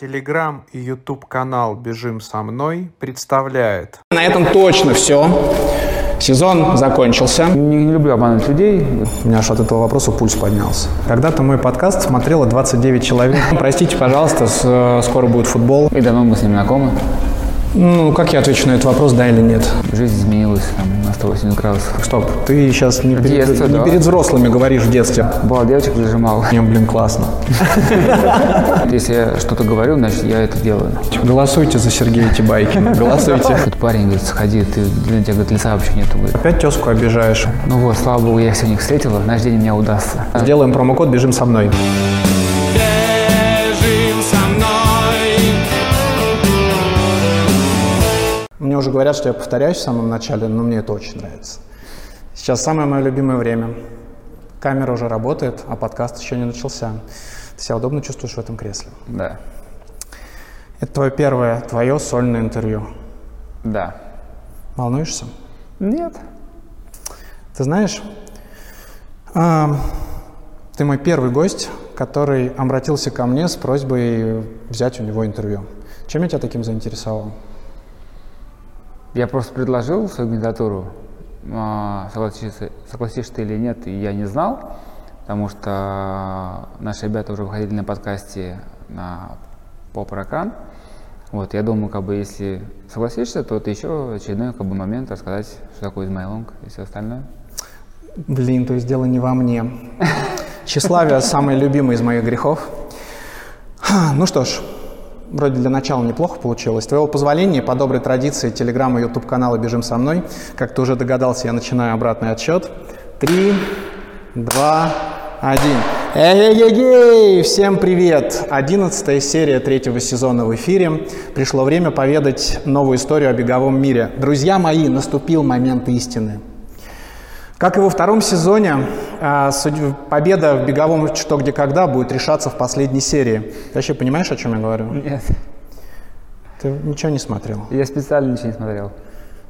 Телеграм и YouTube канал «Бежим со мной» представляет На этом точно все. Сезон закончился. Не, не люблю обманывать людей. У меня аж от этого вопроса пульс поднялся. Когда-то мой подкаст смотрело 29 человек. Простите, пожалуйста, с- э, скоро будет футбол. И давно мы с ним знакомы. Ну, как я отвечу на этот вопрос, да или нет? Жизнь изменилась там, на 180 градусов. Стоп, ты сейчас не, перед, детстве, не да. перед взрослыми говоришь в детстве. Бывало, девочек зажимал. Мне, блин, классно. Если я что-то говорю, значит, я это делаю. Голосуйте за Сергея Тибайкина, голосуйте. Тут парень говорит, сходи, ты, для тебя говорит, лица вообще нету. Говорит. Опять тезку обижаешь. Ну вот, слава богу, я сегодня их встретила, наш день мне удастся. Сделаем промокод «Бежим со мной». Уже говорят, что я повторяюсь в самом начале, но мне это очень нравится. Сейчас самое мое любимое время. Камера уже работает, а подкаст еще не начался. Ты себя удобно чувствуешь в этом кресле? Да, Это твое первое, твое сольное интервью. да. Волнуешься? Нет. Ты знаешь, а, ты мой первый гость, который обратился ко мне с просьбой взять у него интервью. Чем я тебя таким заинтересовал? Я просто предложил свою кандидатуру, а, согласишься, согласишься ты или нет, я не знал, потому что наши ребята уже выходили на подкасте на поп-экран. Вот, я думаю, как бы, если согласишься, то это еще очередной как бы, момент рассказать, что такое измайлонг и все остальное. Блин, то есть дело не во мне. Тщеславие – самый любимый из моих грехов. Ну что ж, вроде для начала неплохо получилось. Твоего позволения, по доброй традиции телеграм и ютуб канала «Бежим со мной», как ты уже догадался, я начинаю обратный отсчет. Три, два, один. Эй-эй-эй! Всем привет! Одиннадцатая серия третьего сезона в эфире. Пришло время поведать новую историю о беговом мире. Друзья мои, наступил момент истины. Как и во втором сезоне, судь- победа в беговом «Что, где, когда» будет решаться в последней серии. Ты вообще понимаешь, о чем я говорю? Нет, Ты ничего не смотрел. я специально ничего не смотрел.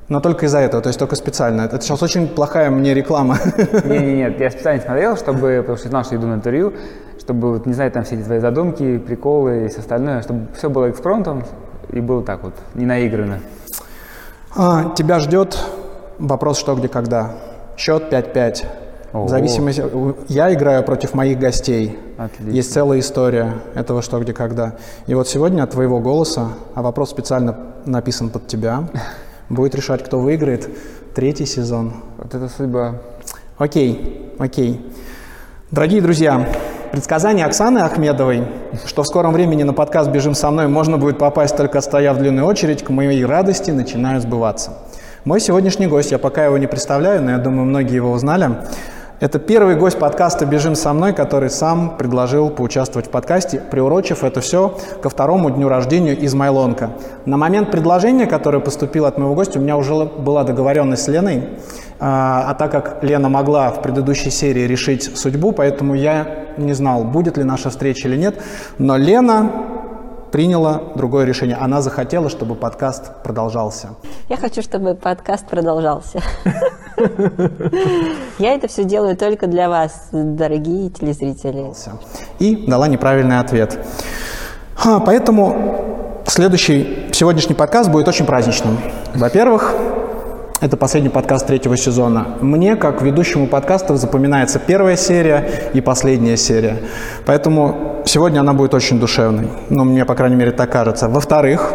Но только из-за этого, то есть только специально. Это сейчас очень плохая мне реклама. Нет, нет, нет, я специально смотрел, чтобы, потому что знал, что иду на интервью, чтобы, вот, не знаю, там все эти твои задумки, приколы и все остальное, чтобы все было экспромтом и было так вот, не наиграно. А, Тебя ждет вопрос «Что, где, когда». Счет 5-5. Ого. В зависимости... Я играю против моих гостей. Отлично. Есть целая история этого «Что, где, когда». И вот сегодня от твоего голоса, а вопрос специально написан под тебя, будет решать, кто выиграет третий сезон. Вот это судьба. Окей, окей. Дорогие друзья, предсказание Оксаны Ахмедовой, что в скором времени на подкаст «Бежим со мной» можно будет попасть только стоя в длинную очередь, к моей радости начинают сбываться. Мой сегодняшний гость, я пока его не представляю, но я думаю, многие его узнали, это первый гость подкаста «Бежим со мной», который сам предложил поучаствовать в подкасте, приурочив это все ко второму дню рождения Измайлонка. На момент предложения, которое поступило от моего гостя, у меня уже была договоренность с Леной, а, а так как Лена могла в предыдущей серии решить судьбу, поэтому я не знал, будет ли наша встреча или нет, но Лена приняла другое решение. Она захотела, чтобы подкаст продолжался. Я хочу, чтобы подкаст продолжался. Я это все делаю только для вас, дорогие телезрители. и дала неправильный ответ. А, Поэтому следующий, сегодняшний подкаст будет очень праздничным. Во-первых, это последний подкаст третьего сезона. Мне, как ведущему подкастов, запоминается первая серия и последняя серия. Поэтому сегодня она будет очень душевной. Ну, мне, по крайней мере, так кажется. Во-вторых,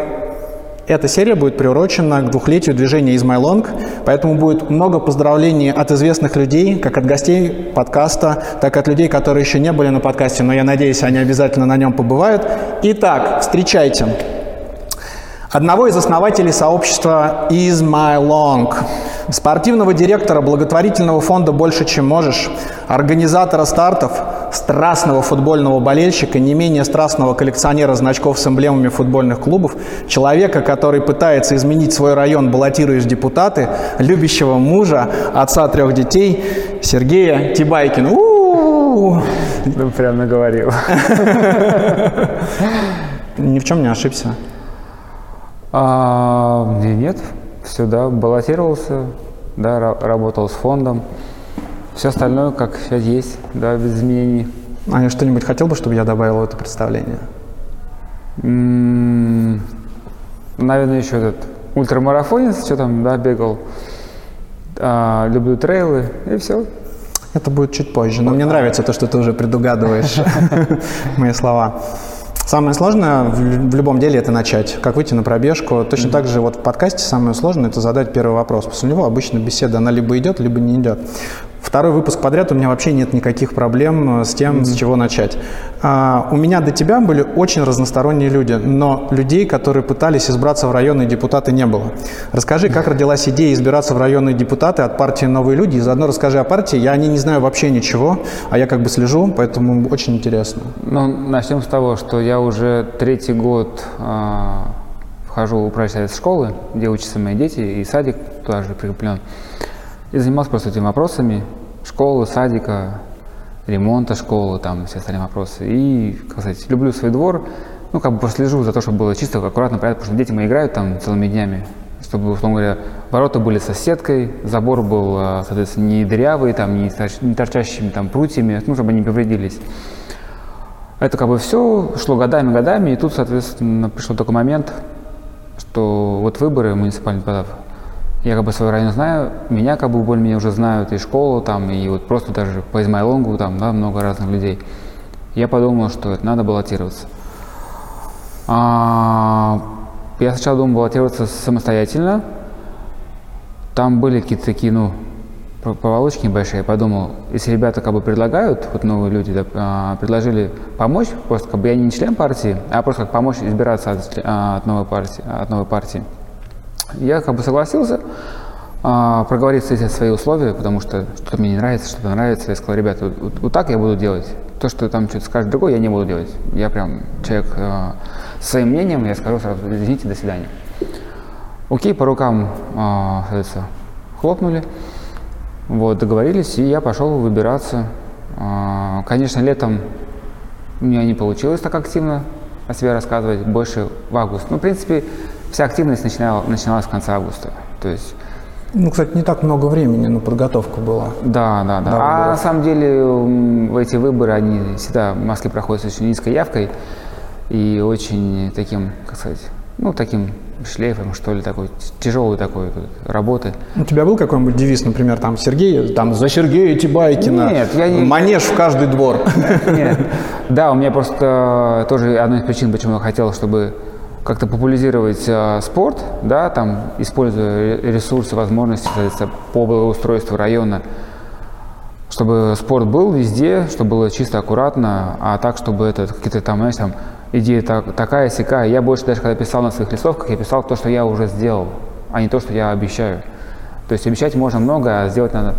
эта серия будет приурочена к двухлетию движения «Измайлонг», поэтому будет много поздравлений от известных людей, как от гостей подкаста, так и от людей, которые еще не были на подкасте, но я надеюсь, они обязательно на нем побывают. Итак, встречайте одного из основателей сообщества Is My Long, спортивного директора благотворительного фонда «Больше, чем можешь», организатора стартов, страстного футбольного болельщика, не менее страстного коллекционера значков с эмблемами футбольных клубов, человека, который пытается изменить свой район, баллотируясь в депутаты, любящего мужа, отца трех детей, Сергея Тибайкина. У-у-у! Ну, прям наговорил. Ни в чем не ошибся. А, не, нет, все, да, баллотировался, да, ра- работал с фондом. Все остальное, как сейчас есть, да, без изменений. А что-нибудь хотел бы, чтобы я добавил в это представление? М, Наверное, еще этот ультрамарафонец, что там, да, бегал. А, люблю трейлы, и все. Это будет чуть позже. Но мне нравится то, что ты уже предугадываешь мои слова. Самое сложное в, любом деле это начать. Как выйти на пробежку. Точно так же вот в подкасте самое сложное это задать первый вопрос. После него обычно беседа, она либо идет, либо не идет. Второй выпуск подряд у меня вообще нет никаких проблем э, с тем, с чего начать. А, у меня до тебя были очень разносторонние люди, но людей, которые пытались избраться в районные депутаты, не было. Расскажи, как родилась идея избираться в районные депутаты от партии «Новые люди», и заодно расскажи о партии. Я о ней не знаю вообще ничего, а я как бы слежу, поэтому очень интересно. Ну, начнем с того, что я уже третий год а, вхожу в управляющий совет школы, где учатся мои дети, и садик туда же прикреплен. И занимался просто этими вопросами школы, садика, ремонта школы, там все остальные вопросы. И, как сказать, люблю свой двор, ну, как бы прослежу за то, чтобы было чисто, аккуратно, порядок, потому что дети мои играют там целыми днями, чтобы, условно говоря, ворота были со сеткой, забор был, а, соответственно, не дырявый, там, не, торч- не торчащими там прутьями, ну, чтобы они не повредились. Это как бы все шло годами, годами, и тут, соответственно, пришел такой момент, что вот выборы муниципальных депутатов, я как бы свой район знаю, меня как бы более-менее уже знают, и школу там, и вот просто даже по Измайлонгу там, да, много разных людей. Я подумал, что это надо баллотироваться. А, я сначала думал баллотироваться самостоятельно. Там были какие-то такие, ну, по- поволочки небольшие. Я подумал, если ребята как бы предлагают, вот новые люди да, а, предложили помочь, просто как бы я не член партии, а просто как помочь избираться от, а, от новой партии, от новой партии. Я как бы согласился, а, проговорить эти свои условия, потому что что-то мне не нравится, что-то нравится. Я сказал, ребята, вот, вот- вот так я буду делать. То, что там что-то скажет другой, я не буду делать. Я прям человек а, со своим мнением, я скажу сразу, извините, до свидания. Окей, по рукам, а, соответственно, хлопнули. Вот, договорились, и я пошел выбираться. А, Конечно, летом у меня не получилось так активно о себе рассказывать, больше в август. Ну, в принципе, вся активность начинала, начиналась в конце августа. То есть, Ну, кстати, не так много времени на подготовку было. да, да, да. Да, а выборов. на самом деле м, эти выборы, они всегда в Москве проходят с очень низкой явкой и очень таким, как сказать, ну, таким шлейфом, что ли, такой, тяжелой такой работы. У тебя был какой-нибудь девиз, например, там Сергей, там за Сергея Тибайкина, Нет, я не- манеж в каждый двор. Нет. Да, у меня просто тоже одна из причин, почему я хотел, чтобы как-то популяризировать э, спорт, да, там, используя ре- ресурсы, возможности, по благоустройству района, чтобы спорт был везде, чтобы было чисто, аккуратно, а так, чтобы это какие-то там, знаешь, там, идея так- такая, сякая. Я больше даже, когда писал на своих листовках, я писал то, что я уже сделал, а не то, что я обещаю. То есть обещать можно много, а сделать надо.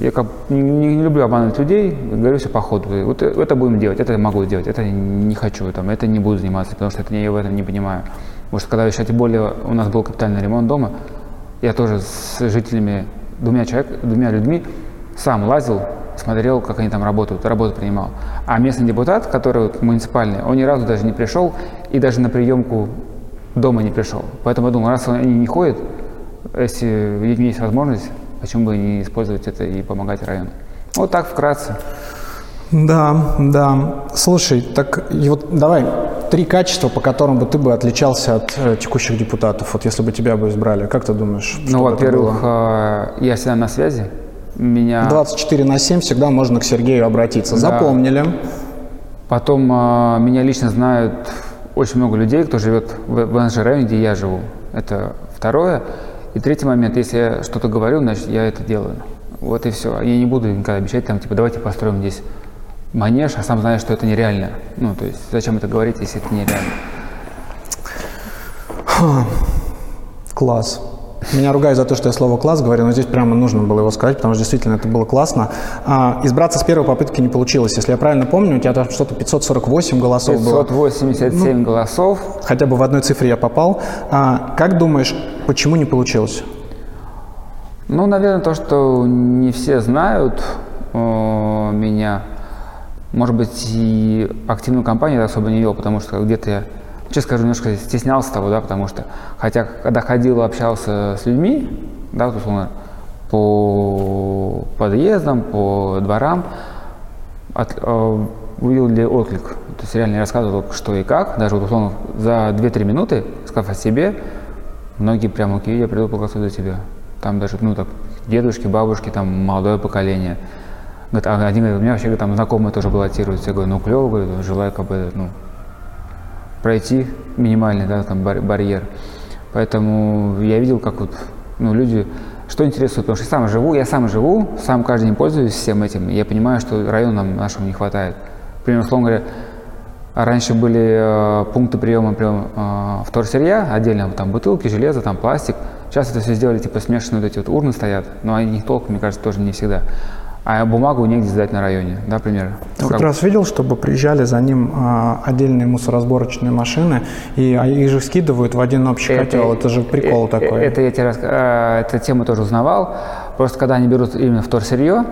Я как не, не люблю обманывать людей, говорю все по ходу. Вот э- это будем делать, это могу сделать, это не хочу, там, это не буду заниматься, потому что это я в этом не понимаю. Потому что когда еще, тем более, у нас был капитальный ремонт дома, я тоже с жителями, двумя, человек, двумя людьми сам лазил, смотрел, как они там работают, работу принимал. А местный депутат, который муниципальный, он ни разу даже не пришел и даже на приемку дома не пришел. Поэтому я думал, раз они не ходят, если у них есть возможность, почему бы не использовать это и помогать району. Вот так вкратце. Да, да. Слушай, так и вот давай три качества, по которым бы ты бы отличался от э, текущих депутатов, вот если бы тебя бы избрали. Как ты думаешь? Ну, во-первых, э, я всегда на связи. Меня 24 на 7 всегда можно к Сергею обратиться. Да. Запомнили. Потом а, меня лично знают очень много людей, кто живет в, в нашем районе, где я живу. Это второе. И третий момент, если я что-то говорю, значит, я это делаю. Вот и все. Я не буду никогда обещать, там, типа, давайте построим здесь манеж, а сам знаешь, что это нереально. Ну, то есть, зачем это говорить, если это нереально? Класс. Меня ругают за то, что я слово «класс» говорю, но здесь прямо нужно было его сказать, потому что действительно это было классно. А, избраться с первой попытки не получилось. Если я правильно помню, у тебя там что-то 548 голосов было. 587 голосов. Хотя бы в одной цифре я попал. А, как думаешь, почему не получилось? Ну, наверное, то, что не все знают э, меня. Может быть, и активную кампанию я особо не вел, потому что где-то я, честно скажу, немножко стеснялся того, да, потому что, хотя, когда ходил, общался с людьми, да, вот, условно, по подъездам, по дворам, от- э, увидел ли отклик. То есть реально я рассказывал, что и как, даже вот условно за 2-3 минуты, сказав о себе, многие прямо, окей, я приду поголосую за тебя. Там даже, ну, так, дедушки, бабушки, там, молодое поколение. Говорит, а один говорит, у меня вообще там знакомые тоже баллотируются. Я говорю, ну, клево, говорю, желаю как бы, ну, пройти минимальный, да, там, бар- барьер. Поэтому я видел, как вот, ну, люди, что интересует, потому что я сам живу, я сам живу, сам каждый день пользуюсь всем этим, и я понимаю, что району нам нашему не хватает. Например, условно говоря, раньше были э, пункты приема, приема э, вторсырья, отдельно там бутылки, железо, там пластик. Сейчас это все сделали, типа смешанные вот эти вот урны стоят, но они них толком, мне кажется, тоже не всегда. А бумагу негде сдать на районе, да, например. Ты Как- раз видел, чтобы приезжали за ним а, отдельные мусоросборочные машины, и а их же скидывают в один общий котел. Это же прикол э, такой. э, Это я тебе рас... э, эту тему тоже узнавал. Просто когда они берут именно вторсырье,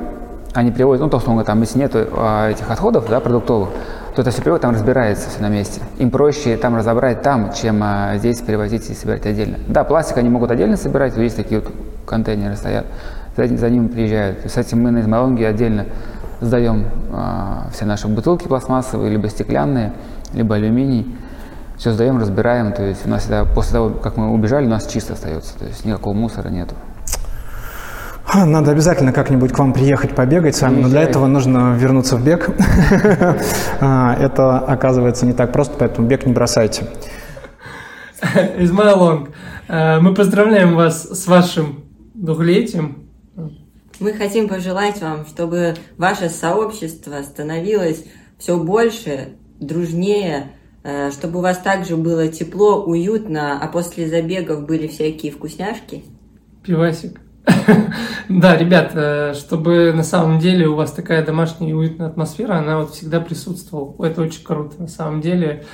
они приводят, ну, то, условно, там, если нет этих отходов, да, продуктовых, то это все приводит, там разбирается все на месте. Им проще там разобрать там, чем а, здесь перевозить и собирать отдельно. Да, пластик они могут отдельно собирать, вот есть такие вот контейнеры стоят, за, за ними приезжают. Кстати, мы на Измайлонге отдельно сдаем а, все наши бутылки пластмассовые, либо стеклянные, либо алюминий. Все сдаем, разбираем. То есть у нас всегда, после того, как мы убежали, у нас чисто остается. То есть никакого мусора нету. Надо обязательно как-нибудь к вам приехать побегать с вами, но для этого нужно вернуться в бег. А, Это оказывается не так просто, поэтому бег не бросайте. Измайл Лонг, э, мы поздравляем вас с вашим двухлетием. Мы хотим пожелать вам, чтобы ваше сообщество становилось все больше, дружнее, э, чтобы у вас также было тепло, уютно, а после забегов были всякие вкусняшки. Пивасик. Да, ребят, э, чтобы на самом деле у вас такая домашняя и уютная атмосфера, она вот всегда присутствовала. Это очень круто. На самом деле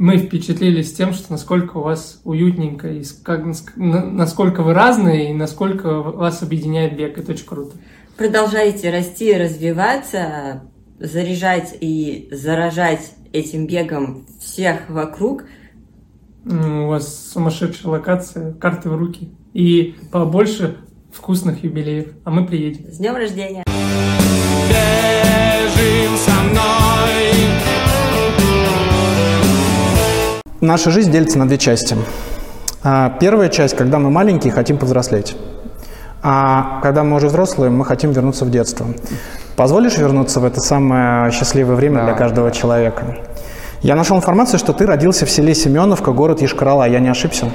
мы впечатлились тем, что насколько у вас уютненько, и как- наск- на- насколько вы разные, и насколько вас объединяет бег. Это очень круто. Продолжайте расти, развиваться, заряжать и заражать этим бегом всех вокруг. У вас сумасшедшая локация, карты в руки. И побольше вкусных юбилеев. А мы приедем. С днем рождения! Наша жизнь делится на две части. А, Первая часть, когда мы маленькие, хотим повзрослеть. А когда мы уже взрослые, мы хотим вернуться в детство. Позволишь вернуться в это самое счастливое время Да. для каждого человека? Я нашел информацию, что ты родился в селе Семеновка, город Ешкарала. Я не ошибся?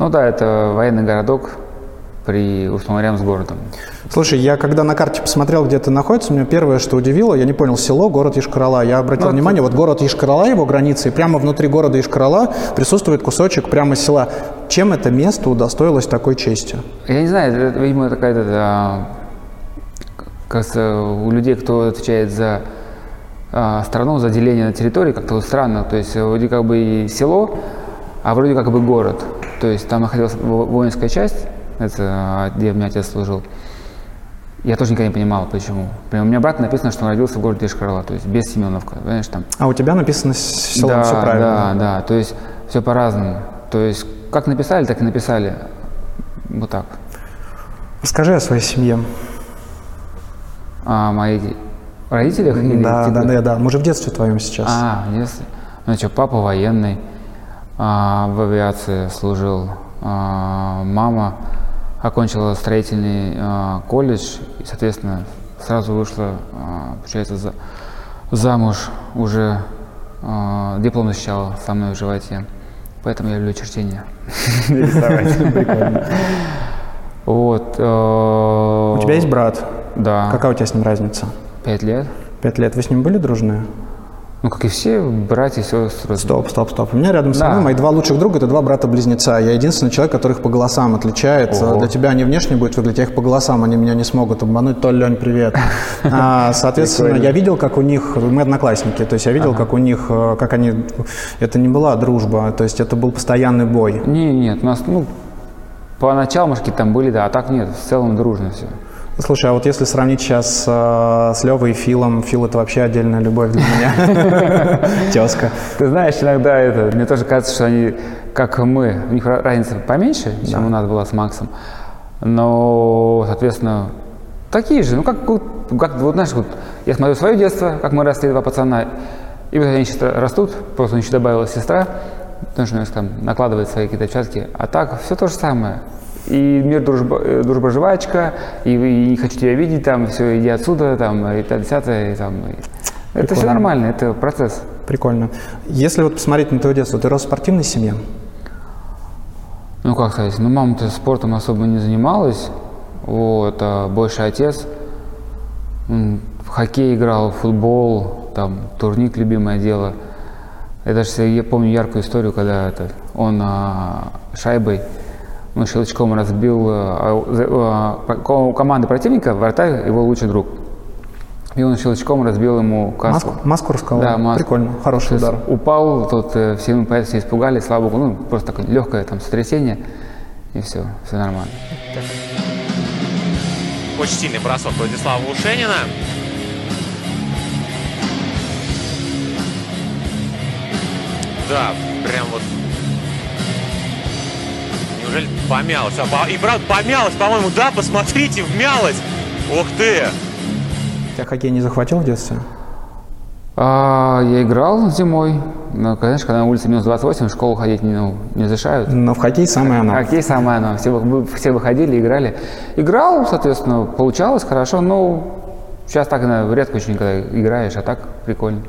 Ну да, это военный городок при, условно, с городом. Слушай, я когда на карте посмотрел, где ты находишься, меня первое, что удивило, я не понял, село, город Ишкарала. Я обратил Ну, внимание, вот город Ишкарала, его границы, и прямо внутри города Ишкарала присутствует кусочек прямо села. Чем это место удостоилось такой чести? Я не знаю, это, видимо, это какая-то, а, кажется, у людей, кто отвечает за а, страну, за деление на территории, как-то вот странно. То есть вроде как бы и село, а вроде как бы город. То есть там находилась во- воинская часть, это а, где у меня отец служил. Я тоже никогда не понимал, почему. Прям у меня брат написано, что он родился в городе Ишкарала, то есть без Семеновка, понимаешь, там. А у тебя написано село, да, все правильно. Да, да, то есть все по-разному. То есть как написали, так и написали. Вот так. Расскажи о своей семье. А мои де- родителях или да, да, да, да. Мы же в детстве твоем сейчас. А, если. Ну что, папа военный, а, в авиации служил. А, мама окончила строительный а, колледж и, соответственно, сразу вышла, а, получается, за- замуж уже а, диплом защищала со мной в животе. Поэтому я люблю. Рисовать. Вот. У тебя есть брат? Да. Какая у тебя с ним разница? Пять лет. Пять лет. Вы с ним были дружные? Ну, как и все, братья, сестры. Стоп, стоп, стоп. У меня рядом со Да. мной мои два лучших друга – это два брата-близнеца. Я единственный человек, которых по голосам отличает. Ого. Для тебя они внешне будут выглядеть, я их по голосам, они меня не смогут обмануть. Толь, Лень, привет. А, Соответственно, я видел, как у них, мы одноклассники, то есть я видел, как у них, э, как они, это не была дружба, то есть это был постоянный бой. Не, нет, у нас, ну, поначалу, может, какие-то там были, да, а так нет, в целом дружно все. Слушай, а вот если сравнить сейчас э, с Левой и Филом, Фил – это вообще отдельная любовь для меня. Тезка. Ты знаешь, иногда это, мне тоже кажется, что они, как мы, у них ра- разница поменьше, чем у нас была с Максом, но, соответственно, такие же, ну, как как вот знаешь, вот я смотрю свое детство, как мы росли, два пацана, и вот они сейчас растут, просто еще добавилась сестра, потому что у нас там накладывает свои какие-то отпечатки. А так все то же самое. И мир дружба, э, дружба жвачка, и, и не хочу тебя видеть, там, все, иди отсюда, там, и так, десятое, и, там. и- Это все Прикольно. нормально, это процесс. Прикольно. Если вот посмотреть на твое детство, ты рос в спортивной семье? Ну, как сказать, ну, мама-то спортом особо не занималась, вот, а больше отец. В хоккей играл, в футбол, там, турник любимое дело. Я даже я помню яркую историю, когда это, он а, шайбой, ну, щелчком разбил за- а, по- у команды противника вратарь его лучший друг. И он щелчком разбил ему каску. Маску, маску расколол? Да, маску. Прикольно, хороший удар. Упал, тут э, все ему поэтому все испугались, слава богу, ну, просто такое легкое там сотрясение, и все, все нормально. Очень сильный бросок Владислава Ушенина. Да, прям вот... Неужели помялась? А, по- И правда помялась, по-моему, да, посмотрите, вмялась. Ух ты! Тебя хоккей не захватил в детстве? А, я играл зимой, но, конечно, когда на улице минус 28, в школу ходить не, ну, не разрешают. Но в хоккей самое оно. Хоккей самое оно, все, вы- все выходили, играли. Играл, соответственно, получалось хорошо, но сейчас так наверное, редко очень когда играешь, а так прикольно.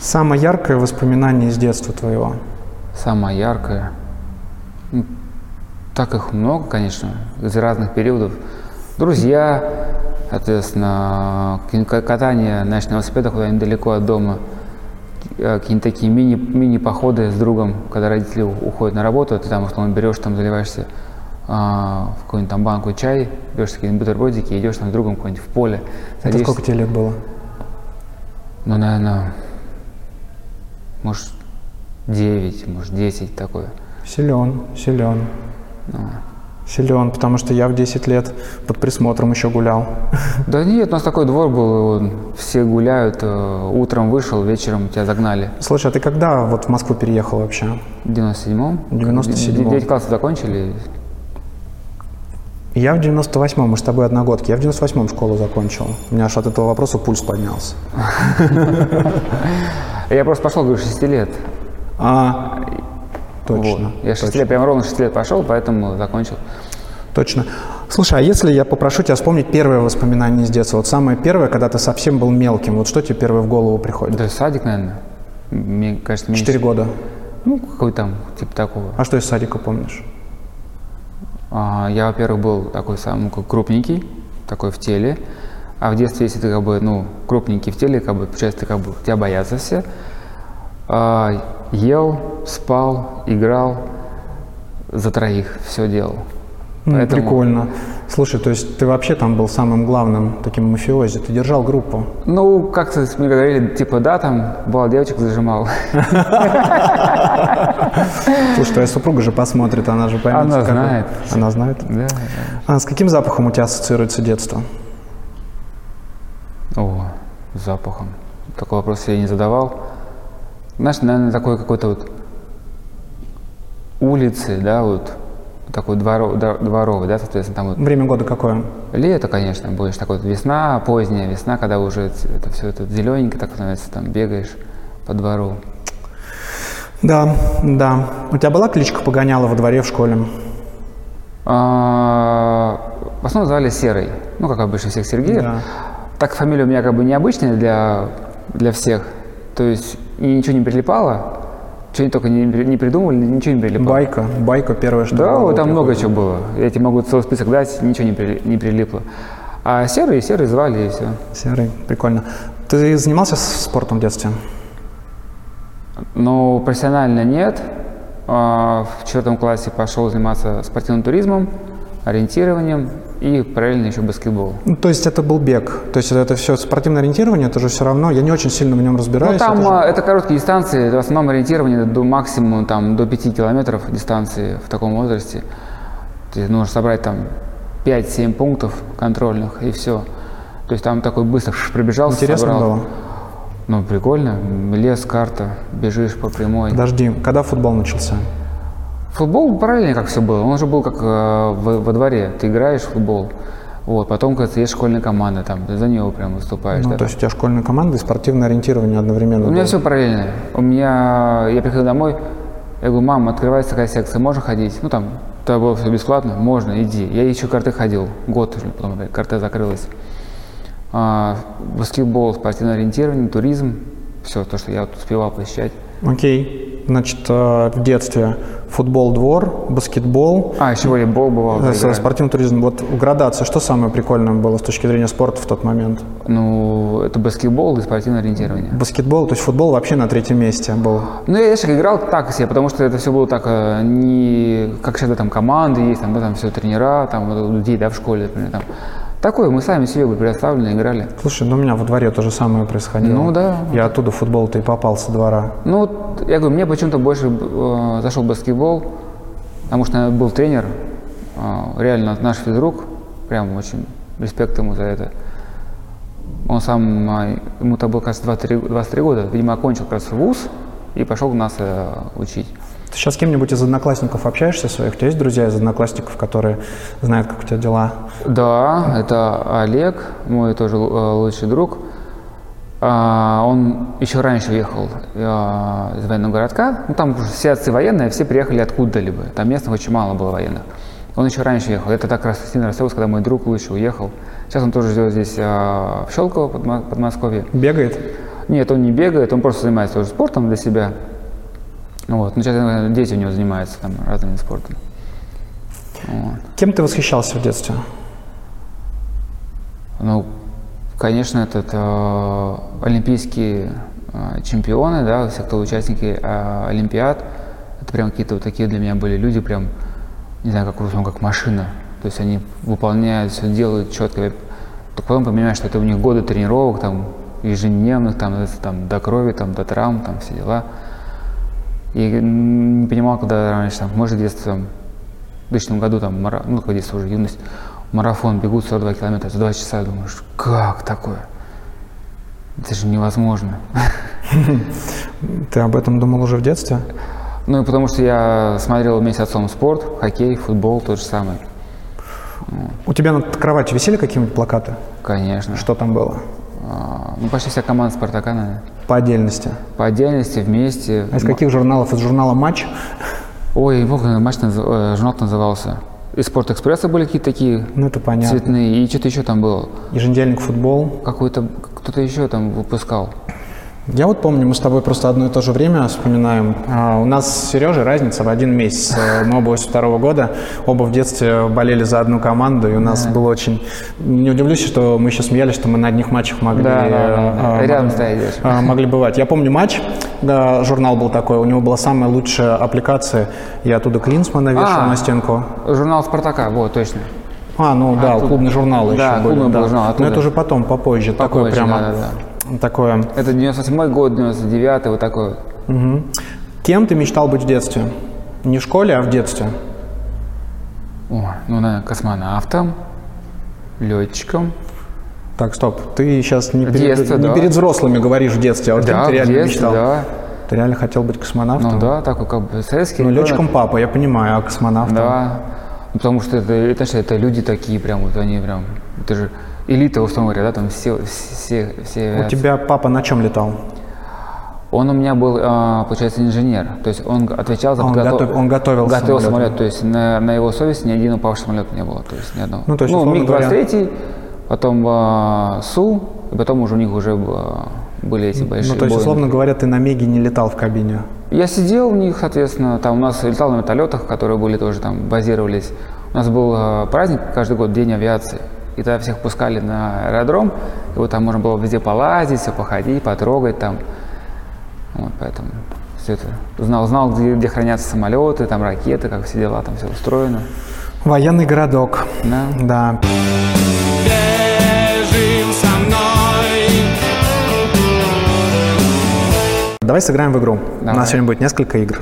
Самое яркое воспоминание из детства твоего? Самое яркое. Так их много, конечно, из разных периодов. Друзья, соответственно, катание на велосипедах куда-нибудь далеко от дома, э, какие-нибудь такие мини, мини-походы с другом, когда родители уходят на работу, ты там условно берешь, там заливаешься а, в какую-нибудь там банку чай, берешь такие бутербродики и идешь там с другом куда-нибудь в поле. Это садишься. сколько тебе лет было? Ну, наверное, может, 9, может, 10 такое. Силен, силен. Ну. Силен, потому что я в 10 лет под присмотром еще гулял. Да нет, у нас такой двор был, все гуляют, э, утром вышел, вечером тебя загнали. Слушай, а ты когда вот в Москву переехал вообще? В 97-м? В 97-м. 9 классов закончили. Я в 98-м, мы с тобой одногодки. Я в 98-м школу закончил. У меня аж от этого вопроса пульс поднялся. Я просто пошел, говорю, 6 лет. А, точно. Вот. Я 6 точно. лет, прям ровно 6 лет пошел, поэтому закончил. Точно. Слушай, а если я попрошу тебя вспомнить первое воспоминание из детства, вот самое первое, когда ты совсем был мелким, вот что тебе первое в голову приходит? Да, садик, наверное. Мне кажется, меньше. Четыре года. Ну, какой там, типа такого. А что из садика помнишь? А, Я, во-первых, был такой самый крупненький, такой в теле. А в детстве, если ты как бы, ну, крупненький в теле, как бы, получается, ты как бы, тебя боятся все. А, ел, спал, играл, за троих все делал. М, Поэтому- Прикольно. Слушай, то есть ты вообще там был самым главным таким мафиози, ты держал группу. Ну, как-то мне говорили, типа, да, там, бывал девочек зажимал. Слушай, твоя супруга же посмотрит, она же поймет. Она знает. Она знает? Да. А с каким запахом у тебя ассоциируется детство? О, запахом. Такой вопрос я не задавал. Знаешь, наверное, такой какой-то вот улицы, да, вот такой дворов, дворовый, да, соответственно, там вот Время года какое? лето, конечно, больше такой вот весна, поздняя весна, когда уже это все это зелененько так становится, там бегаешь по двору. Да, да. У тебя была кличка Погоняла во дворе в школе? А, В основном звали Серый, ну, как обычно всех Сергеев. Да. Так фамилия у меня как бы необычная для, для всех, то есть и ничего не прилипало, что они только не, не придумали, ничего не прилипало. Байка. Байка первое, что Да, вот там много приходит. чего было. Я тебе могу целый список дать, ничего не, при- не прилипло. А серый, серый звали и все. Серый, прикольно. Ты занимался спортом в детстве? Но профессионально нет. А, В четвертом классе пошел заниматься спортивным туризмом, ориентированием и параллельно еще баскетбол. Ну, то есть это был бег. То есть это все спортивное ориентирование, это же все равно, я не очень сильно в нем Ну, разбираюсь. там это же- а, это короткие дистанции, в основном ориентирование до максимум там, до 5 километров дистанции в таком возрасте. Ты нужно собрать там 5-7 пунктов контрольных и все. То есть там такой быстро пробежался, Интересно собрал. было? Ну, прикольно. Лес, карта, бежишь по прямой. Подожди, когда футбол начался? Футбол параллельно как все было. Он уже был как э, во, во дворе. Ты играешь в футбол. Вот, потом, кажется, есть школьная команда, там, за нее прям выступаешь. Ну, да, то есть у тебя школьная команда и спортивное ориентирование одновременно. У меня было. все параллельно. У меня, я приходил домой, я говорю, мам, открывается такая секция, можно ходить? Ну там, это было все бесплатно, можно, иди. Я еще карты ходил, год уже, потом карте закрылась. А, баскетбол, спортивное ориентирование, туризм, все то, что я вот успевал посещать. Окей. Значит, э, в детстве футбол, двор, баскетбол, А, еще волейбол бывал. э, поиграли. спортивный туризм. Вот в градации что самое прикольное было с точки зрения спорта в тот момент? Ну, это баскетбол и спортивное ориентирование. Баскетбол, то есть футбол вообще на третьем месте был. Ну, я, конечно, играл так себе, потому что это все было так, э, не как сейчас, да, там команды есть, там, да, там все тренера, там людей, да, в школе, например, там. Такое, мы сами себе были предоставлены, играли. Слушай, ну у меня во дворе то же самое происходило. Ну да. Я оттуда в футбол-то и попал со двора. Ну, вот, я говорю, мне почему-то больше э, зашел баскетбол, потому что был тренер, э, реально наш физрук, прям очень респект ему за это. Он сам, э, ему-то было, кажется, 23, 23 года, видимо, окончил как раз вуз и пошел нас э, учить. Ты сейчас с кем-нибудь из одноклассников общаешься своих? У тебя есть друзья из одноклассников, которые знают, как у тебя дела? Да, это Олег, мой тоже э, лучший друг. А, Он еще раньше уехал э, из военного городка. Ну, там все отцы военные, все приехали откуда-либо. Там местных очень мало было военных. Он еще раньше уехал. Это так раз сильно расстроился, когда мой друг лучший уехал. Сейчас он тоже живет здесь э, в Щелково, под Мо- Подмосковье. Бегает? Нет, он не бегает, он просто занимается тоже спортом для себя. Вот. Ну, сейчас дети у него занимаются там разными спортом. Вот. Кем ты восхищался в детстве? Ну, конечно, это э, олимпийские э, чемпионы, да, все, кто участники э, Олимпиад. Это прям какие-то вот такие для меня были люди, прям, не знаю, как, ну, как машина. То есть они выполняют, все делают четко. Только потом понимаешь, что это у них годы тренировок, там, ежедневных, там, там, до крови, там, до травм, там, все дела. И не понимал, когда раньше, там, может, в детстве, там, в 2000 году, там, мара- ну, как детство уже, юность, марафон, бегут 42 километра за 2 часа, думаешь, как такое? Это же невозможно. Ты об этом думал уже в детстве? Ну и потому что я смотрел вместе с отцом спорт, хоккей, футбол, то же самое. У тебя над кроватью висели какие-нибудь плакаты? Конечно. Что там было? А, Ну, почти вся команда Спартака, наверное. По отдельности. По отдельности, вместе. А из каких журналов? Из журнала «Матч»? Ой, не помню, матч э, журнал назывался. Из Спортэкспресса были какие-то такие Ну, это понятно. цветные, и что-то еще там было. Еженедельник «Футбол». Какой-то, кто-то еще там выпускал. Я вот помню, мы с тобой просто одно и то же время вспоминаем. А, у нас с Сережей разница в один месяц. Э, Мы оба 82 года, оба в детстве болели за одну команду, и у нас было очень... Не удивлюсь, что мы еще смеялись, что мы на одних матчах могли... Да, да, да. э, Рядом стоять э, Могли бывать. Я помню матч, да, журнал был такой, у него была самая лучшая аппликация. Я оттуда Клинсмана вешал А. на стенку. Журнал Спартака, вот, точно. А, ну да, тут- клубный журнал еще да, были. клубный был журнал, Но оттуда. это уже потом, попозже. такое Попозже, прямо... да, да, Такое... Это 98 год, 99 вот такой. Мгм. Кем ты мечтал быть в детстве? Не в школе, а в детстве. О, ну, наверное, космонавтом, летчиком. Так, стоп. Ты сейчас не, перед, детстве, не да. перед взрослыми говоришь в детстве, а вот кем да, ты реально детстве, мечтал? да. Ты реально хотел быть космонавтом? Ну да, такой как бы советский Ну, ребенок. летчиком папа, я понимаю, а космонавтом? Да. Ну, потому что это, это, это люди такие прям, вот они прям, это же элита, условно говоря, да, там все, все, все У тебя папа на чем летал? Он у меня был, а, получается, инженер. То есть он отвечал за Он подготов- готов- он готовил готовил самолет. самолет. То есть на, на его совести ни один упавший самолет не было. То есть ни одного. Ну, то есть, условно МиГ-23, потом а, Су, и потом уже у них уже а, были эти большие ну, то есть, Боинги. условно говоря, ты на Меге не летал в кабине. Я сидел в них, соответственно, там у нас летал на вертолетах, которые были тоже там, базировались. У нас был э, праздник каждый год, День авиации. И тогда всех пускали на аэродром, и вот там можно было везде полазить, все походить, потрогать там. Вот, поэтому все это знал, знал, где, где хранятся самолеты, там ракеты, как все дела, там все устроено. Военный городок. Да. Да. Давай сыграем в игру. У Давай. нас сегодня будет несколько игр.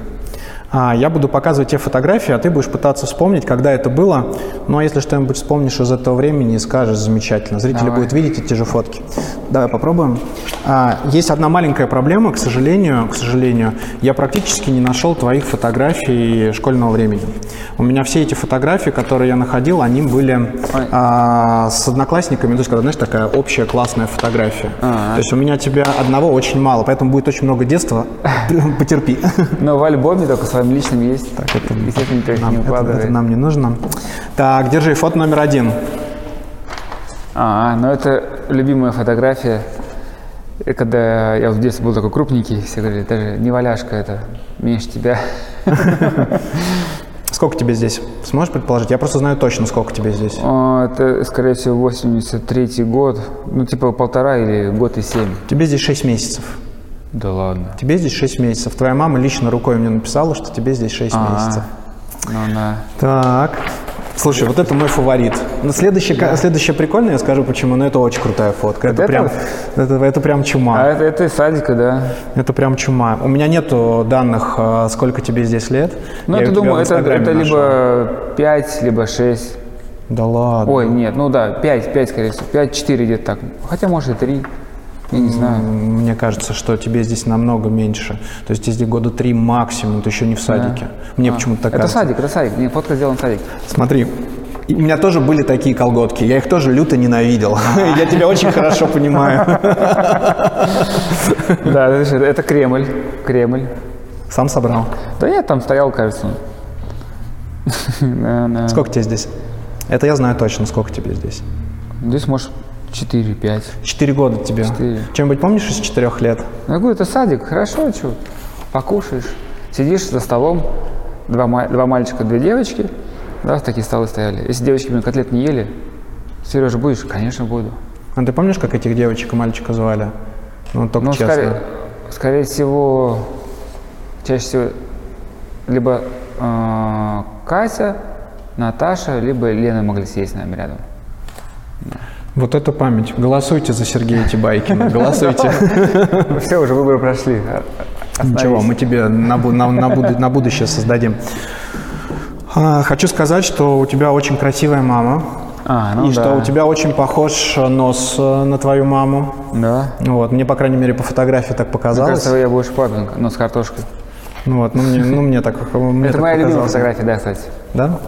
А, я буду показывать тебе фотографии, а ты будешь пытаться вспомнить, когда это было. Ну, а если что-нибудь вспомнишь из этого времени, скажешь замечательно. Зрители Давай. будут видеть эти же фотки. Давай попробуем. А, есть одна маленькая проблема, к сожалению, к сожалению, я практически не нашел твоих фотографий школьного времени. У меня все эти фотографии, которые я находил, они были а, с одноклассниками, то есть, когда, знаешь, такая общая классная фотография. А. То есть у меня тебя одного очень мало, поэтому будет очень много детства. Потерпи. Но в альбоме только своим личным есть. Так, это, естественно, никто их Нам- не это, укладывает. это нам не нужно. Так, держи, фото номер один. А, ну это любимая фотография. И когда я в детстве был такой крупненький, все говорили, это же не валяшка, это меньше тебя. Сколько тебе здесь? Сможешь предположить? Я просто знаю точно, сколько тебе здесь. Это, скорее всего, 83 год. Ну, типа полтора или год и семь. Тебе здесь 6 месяцев. Да ладно. Тебе здесь 6 месяцев. Твоя мама лично рукой мне написала, что тебе здесь 6 А, месяцев. Ну, да. Так. Слушай, вот это мой фаворит. Ну, следующее, ка- следующее прикольное, я скажу почему, но это очень крутая фотка. Это, это прям, это, это прям чума. А это, это из садика, да. Это прям чума. У меня нету данных, а, сколько тебе здесь лет. Ну, Я это думаю, это, это нашел. либо 5, либо 6. Да ладно. Ой, нет, ну да, 5, 5, скорее всего. 5-4 где-то так. Хотя, может, и 3. Я не знаю. Мне кажется, что тебе здесь намного меньше. То есть здесь года три максимум, ты еще не в садике. Мне почему-то так А. Это кажется. садик, это садик. Не, фотка сделана в садике. Смотри, и у меня тоже были такие колготки. Я их тоже люто ненавидел. Я тебя очень хорошо понимаю. Да, это, Кремль. Кремль. Сам собрал. Да нет, там стоял, кажется. Да, да. Сколько тебе здесь? Это я знаю точно, сколько тебе здесь. Здесь, может, 4-5. Четыре года тебе. Четыре. Чем-нибудь помнишь из четырех лет? Я говорю, это садик, хорошо, что, покушаешь. Сидишь за столом, два, два мальчика, две девочки, да, такие столы стояли. Если девочки, блин, котлет не ели, Сережа, будешь? Конечно, буду. А ты помнишь, как этих девочек и мальчика звали? Ну, только Ну, честно. скорее, скорее всего, чаще всего либо э, Катя, Наташа, либо Лена могли сесть с нами рядом. Вот это память. Голосуйте за Сергея Тибайкина. Голосуйте. Все, уже выборы прошли. Ничего, мы тебе на, бу- на- на буду- на будущее создадим. А, Хочу сказать, что у тебя очень красивая мама. А, ну и да. что у тебя очень похож нос э, на твою маму. Да. Вот, мне, по крайней мере, по фотографии так Мне показалось. кажется, я больше папинка, но с картошкой. Ну вот, ну мне, ну, мне так, мне Это так моя любимая показалось. фотография, да, кстати. Да?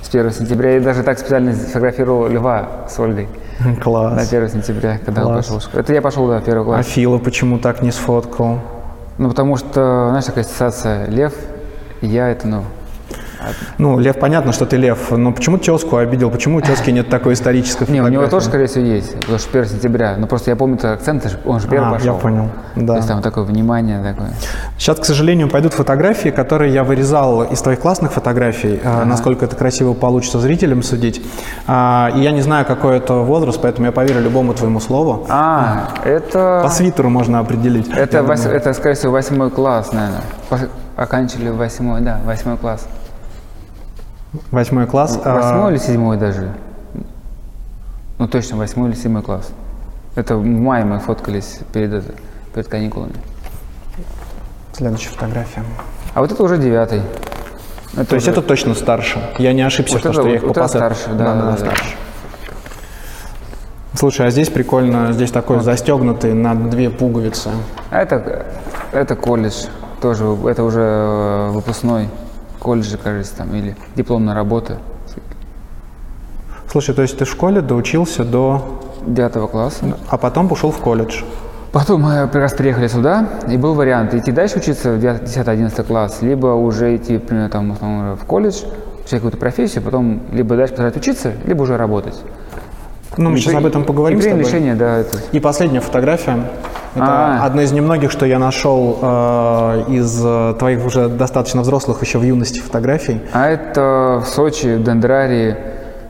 С 1 сентября. Я даже так специально сфотографировал Льва с Ольгой на Класс. 1 сентября, когда он Класс. пошел в школу. Это я пошел, да, в первый А класс. Фила почему так не сфоткал? Ну, потому что, знаешь, такая ассоциация Лев, и я это, ну, Ну, Лев, понятно, что ты Лев, но почему тезку обидел? Почему у тезки нет такой исторической Не, у фотографии? него тоже, скорее всего, есть, потому что 1 сентября. Ну, просто я помню, акцент, он же первый А, пошел. я понял, То да. есть там такое внимание такое. Сейчас, к сожалению, пойдут фотографии, которые я вырезал из твоих классных фотографий, а, насколько это красиво получится зрителям судить. А, И я не знаю, какой это возраст, поэтому я поверю любому твоему слову. А, это... По свитеру можно определить. Это, вось- это, скорее всего, восьмой класс, наверное. Пос- Оканчивали восьмой, да, восьмой класс. Восьмой класс. а, Восьмой или седьмой даже? Ну, точно, восьмой или седьмой класс. Это в мае мы фоткались перед, это- перед каникулами. Следующая фотография. А вот это уже девятый. То есть это точно старше. Я не ошибся, Вот в том, это что я вот- их вот по это паспорту- старше, да, да, да. старше. Слушай, а здесь прикольно, здесь такой застегнутый на две пуговицы. А это, это колледж. Тоже, это уже э, выпускной колледж, кажется, там, или дипломная работа Слушай, то есть ты в школе доучился до... девятого класса. А потом пошел в колледж. Потом мы как раз приехали сюда, и был вариант идти дальше учиться в 10-11 класс, либо уже идти, например, там, в колледж, взять какую-то профессию, потом либо дальше продолжать учиться, либо уже работать. Ну, мы И сейчас при- об этом поговорим и с тобой. решение, да, это. И последняя фотография. Это А. одна из немногих, что я нашел э, из э, твоих уже достаточно взрослых еще в юности фотографий. А это в Сочи, в Дендрарии,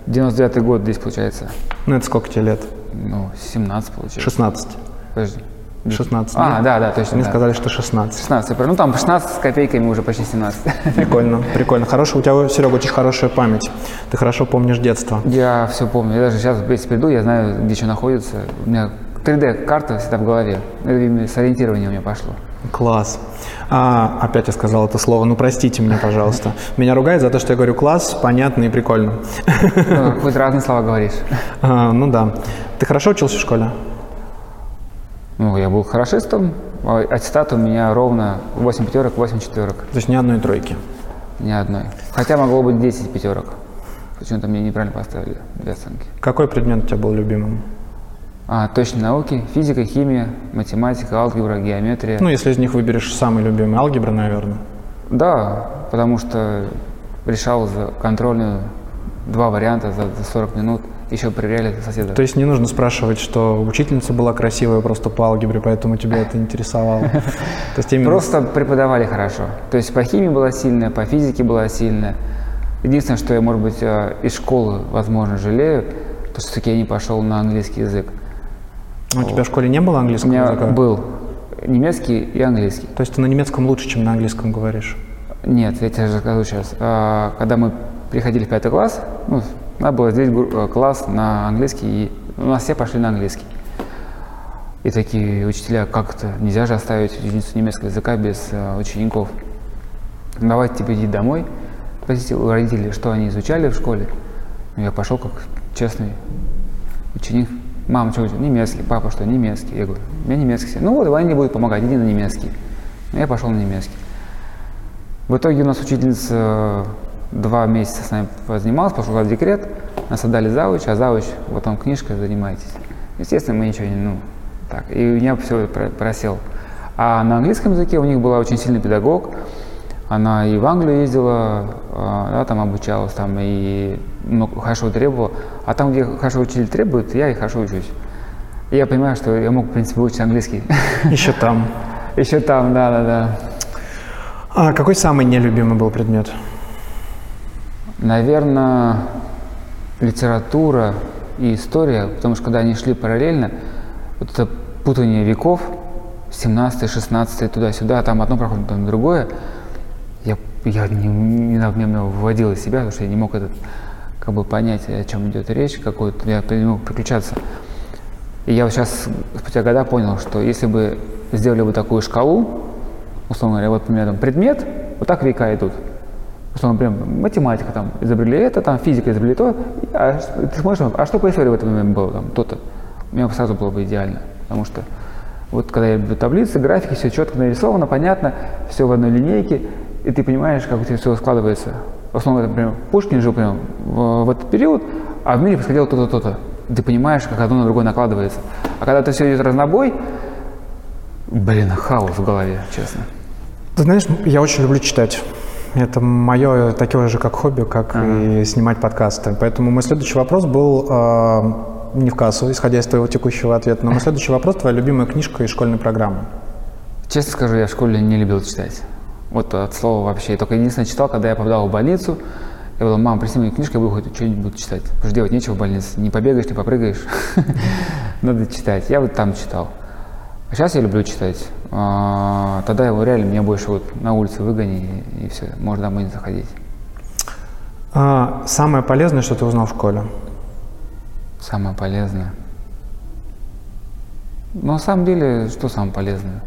99 год здесь получается. Ну, это сколько тебе лет? Ну, 17 получается. 16. Подожди. 16. А, нет? да, да, точно. Мне да. сказали, что 16. 16, я прав- ну там 16 с копейками уже почти 17. Прикольно, прикольно. Хорошая, у тебя, Серега, очень хорошая память. Ты хорошо помнишь детство. Я все помню. Я даже сейчас, если приду, я знаю, где что находится. У меня 3D-карта всегда в голове. Это именно с ориентирования у меня пошло. Класс. А, опять я сказал это слово. Ну, простите меня, пожалуйста. Меня ругают за то, что я говорю класс, понятно и прикольно. Ну, хоть разные слова говоришь. А, ну да. Ты хорошо учился в школе? Ну, я был хорошистом, а аттестат у меня ровно 8 пятерок, 8 четверок. То есть ни одной тройки. Ни одной. Хотя могло быть 10 пятерок. Почему-то мне неправильно поставили две оценки. Какой предмет у тебя был любимым? А, точные науки, физика, химия, математика, алгебра, геометрия. Ну, если из них выберешь самый любимый, алгебра, наверное. Да, потому что решал за контрольную два варианта за за 40 минут, еще проверяли соседа. То есть не нужно спрашивать, что учительница была красивая просто по алгебре, поэтому тебя это интересовало. Просто преподавали хорошо. То есть по химии была сильная, по физике была сильная. Единственное, что я, может быть, э, из школы, возможно, жалею, то что все-таки я не пошел на английский язык. Ну, у тебя в школе не было У английского меня языка? был немецкий и английский. То есть ты на немецком лучше, чем на английском говоришь? Нет, я тебе расскажу сейчас. А, Когда мы приходили в пятый класс, ну, надо было здесь класс на английский, и у нас все пошли на английский. И такие учителя, как это, нельзя же оставить единицу немецкого языка без э, учеников. Давайте тебе иди домой, спросите у родителей, что они изучали в школе. Я пошел как честный ученик. Мама, что учишь? Немецкий. Папа, что? Немецкий. Я говорю, у меня немецкий. Ну вот, они не будут помогать, иди на немецкий. Ну, я пошел на немецкий. В итоге у нас учительница э, два месяца с нами позанималась, пошел в декрет, нас отдали завуч, а завуч, вот там книжкой занимайтесь. Естественно, мы ничего не, ну, так, и у меня все просел. А на английском языке у них была очень сильный педагог, она и в Англию ездила, а, да, там обучалась, там и много, хорошо требовала. А там, где хорошо учитель требует, я и хорошо учусь. И я понимаю, что я мог, в принципе, выучить английский. Еще там. Еще там, да-да-да. А какой самый нелюбимый был предмет? Наверное, литература и история, потому что когда они шли параллельно, вот это путание веков, 17 16 туда-сюда, там одно проходит, там другое, я, я не, не, не, меня выводил из себя, потому что я не мог этот, как бы понять, о чем идет речь, какой-то, я мог переключаться. И я вот сейчас, спустя года понял, что если бы сделали бы такую шкалу, условно говоря, вот, например, там, предмет, вот так века идут. Условно, прям математика там изобрели это, там физика изобрели то, а ты смотришь, а что по в этот момент было, там, то-то. У меня бы сразу было бы идеально, потому что вот когда я беру таблицы, графики, все четко нарисовано, понятно, все в одной линейке, и ты понимаешь, как у тебя все складывается. Условно, например, Пушкин жил прям в, в этот период, а в мире происходило то-то, то-то. Ты понимаешь, как одно на другое накладывается. А когда это все идет разнобой, блин, хаос в голове, честно. Ты знаешь, я очень люблю читать. Это мое такое же как хобби, как и снимать подкасты. Поэтому мой следующий вопрос был э, не в кассу, исходя из твоего текущего ответа, но мой следующий вопрос – твоя любимая книжка из школьной программы. Честно скажу, я в школе не любил читать. Вот от слова вообще. Я только единственное читал, когда я попадал в больницу. Я говорил, мам, принеси мне книжку, я буду хоть что-нибудь буду читать. Потому что делать нечего в больнице. Не побегаешь, не попрыгаешь. Надо читать. Я вот там читал. А сейчас я люблю читать. А, Тогда его реально меня больше вот на улице выгони и, все, можно домой не заходить. А, самое полезное, что ты узнал в школе? Самое полезное. Ну, на самом деле, что самое полезное?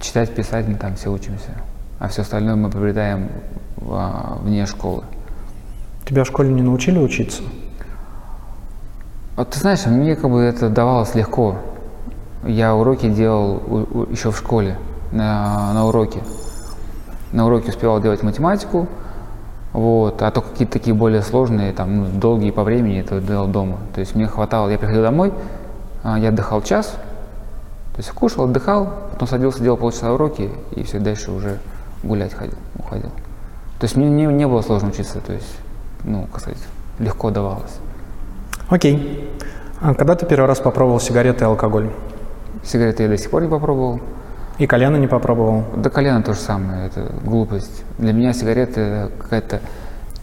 Читать, писать мы там все учимся. А все остальное мы приобретаем вне школы. Тебя в школе не научили учиться? Вот ты знаешь, мне как бы это давалось легко. Я уроки делал у- у- еще в школе, на, на уроке. На уроке успевал делать математику, вот, а то какие-то такие более сложные, там, ну, долгие по времени, это делал дома. То есть мне хватало, я приходил домой, а, я отдыхал час, то есть кушал, отдыхал, потом садился, делал полчаса уроки, и все, дальше уже гулять ходил, уходил. То есть мне не, не было сложно учиться, то есть, ну, как сказать, легко давалось. Окей. А когда ты первый раз попробовал сигареты и алкоголь? Сигареты я до сих пор не попробовал. И колено не попробовал? До колена то же самое, это глупость. Для меня сигареты какая-то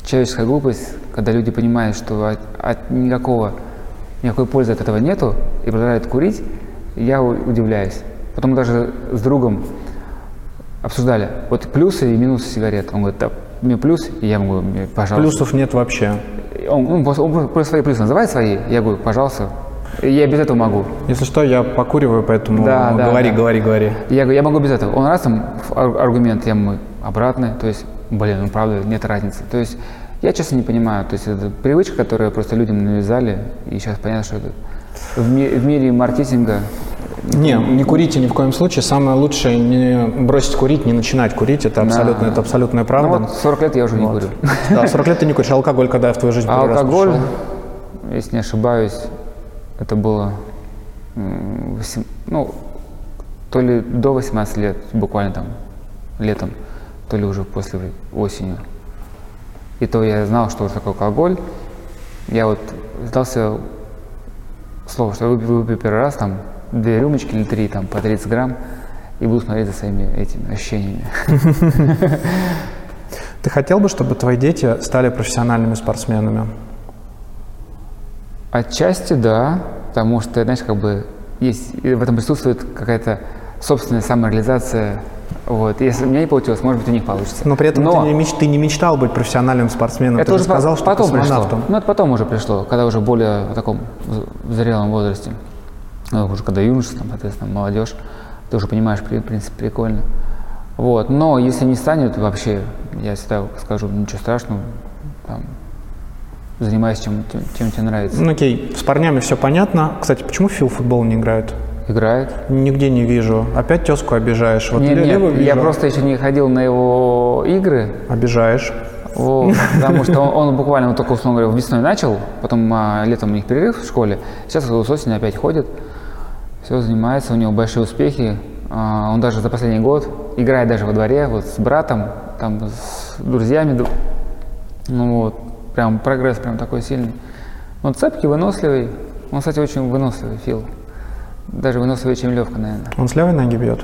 человеческая глупость, когда люди понимают, что от, от никакого, никакой пользы от этого нету и продолжают курить, я удивляюсь. Потом даже с другом обсуждали, вот плюсы и минусы сигарет. Он говорит, да, мне плюс, и я могу, пожалуйста. Плюсов нет вообще. Он, он он просто свои плюсы называет свои, я говорю, пожалуйста, Я без этого могу. Если что, я покуриваю, поэтому Да, да, говори, да. говори, говори. Я говорю, я могу без этого. Он раз там аргумент, я ему обратный, то есть, блин, ну правда, нет разницы. То есть, я честно не понимаю, то есть это привычка, которую просто людям навязали, и сейчас понятно, что это в, ми- в мире маркетинга Не, не курите ни в коем случае. Самое лучшее не бросить курить, не начинать курить. Это абсолютно, это абсолютная Ну правда. вот 40 лет я уже не Вот. курю. Да, 40 лет ты не куришь. Алкоголь, когда в твою жизнь А алкоголь, если не ошибаюсь, это было м, восем- ну, то ли до 18 лет, буквально там летом, то ли уже после осенью. И то я знал, что такое алкоголь. Я вот сдался слово, что выпью, выпью первый раз там две рюмочки или три, там по 30 грамм, и буду смотреть за своими этими ощущениями. Ты хотел бы, чтобы твои дети стали профессиональными спортсменами? Отчасти да, потому что, знаешь, как бы есть, в этом присутствует какая-то собственная самореализация. Вот. Если у меня не получилось, может быть, у них получится. Но при этом Но ты, не меч- ты не мечтал быть профессиональным спортсменом. это ты же уже по- сказал, что потом пришло. Ну, это потом уже пришло, когда уже более в таком в зрелом возрасте. Ну, уже когда юноша, там, соответственно, молодежь, ты уже понимаешь, в принципе, прикольно. Вот. Но если не станет, вообще, я всегда скажу, ничего страшного, там, занимайся чем, чем, чем тебе нравится. Ну окей, с парнями все понятно. Кстати, почему Фил футбол не играет? Играет. Нигде не вижу. Опять тезку обижаешь. Вот Нет, нет, я вижу. просто еще не ходил на его игры, Обижаешь. вот, потому что он, он буквально вот только, условно говоря, весной начал, потом а, летом у них перерыв в школе, сейчас с осени опять ходит, все занимается, у него большие успехи, А, он даже за последний год играет даже во дворе, вот с братом, там с друзьями, ну вот, прям прогресс прям такой сильный. Он цепкий, выносливый, он, кстати, очень выносливый, Фил, даже выносливее, чем Левка, наверное. Он с левой ноги бьет?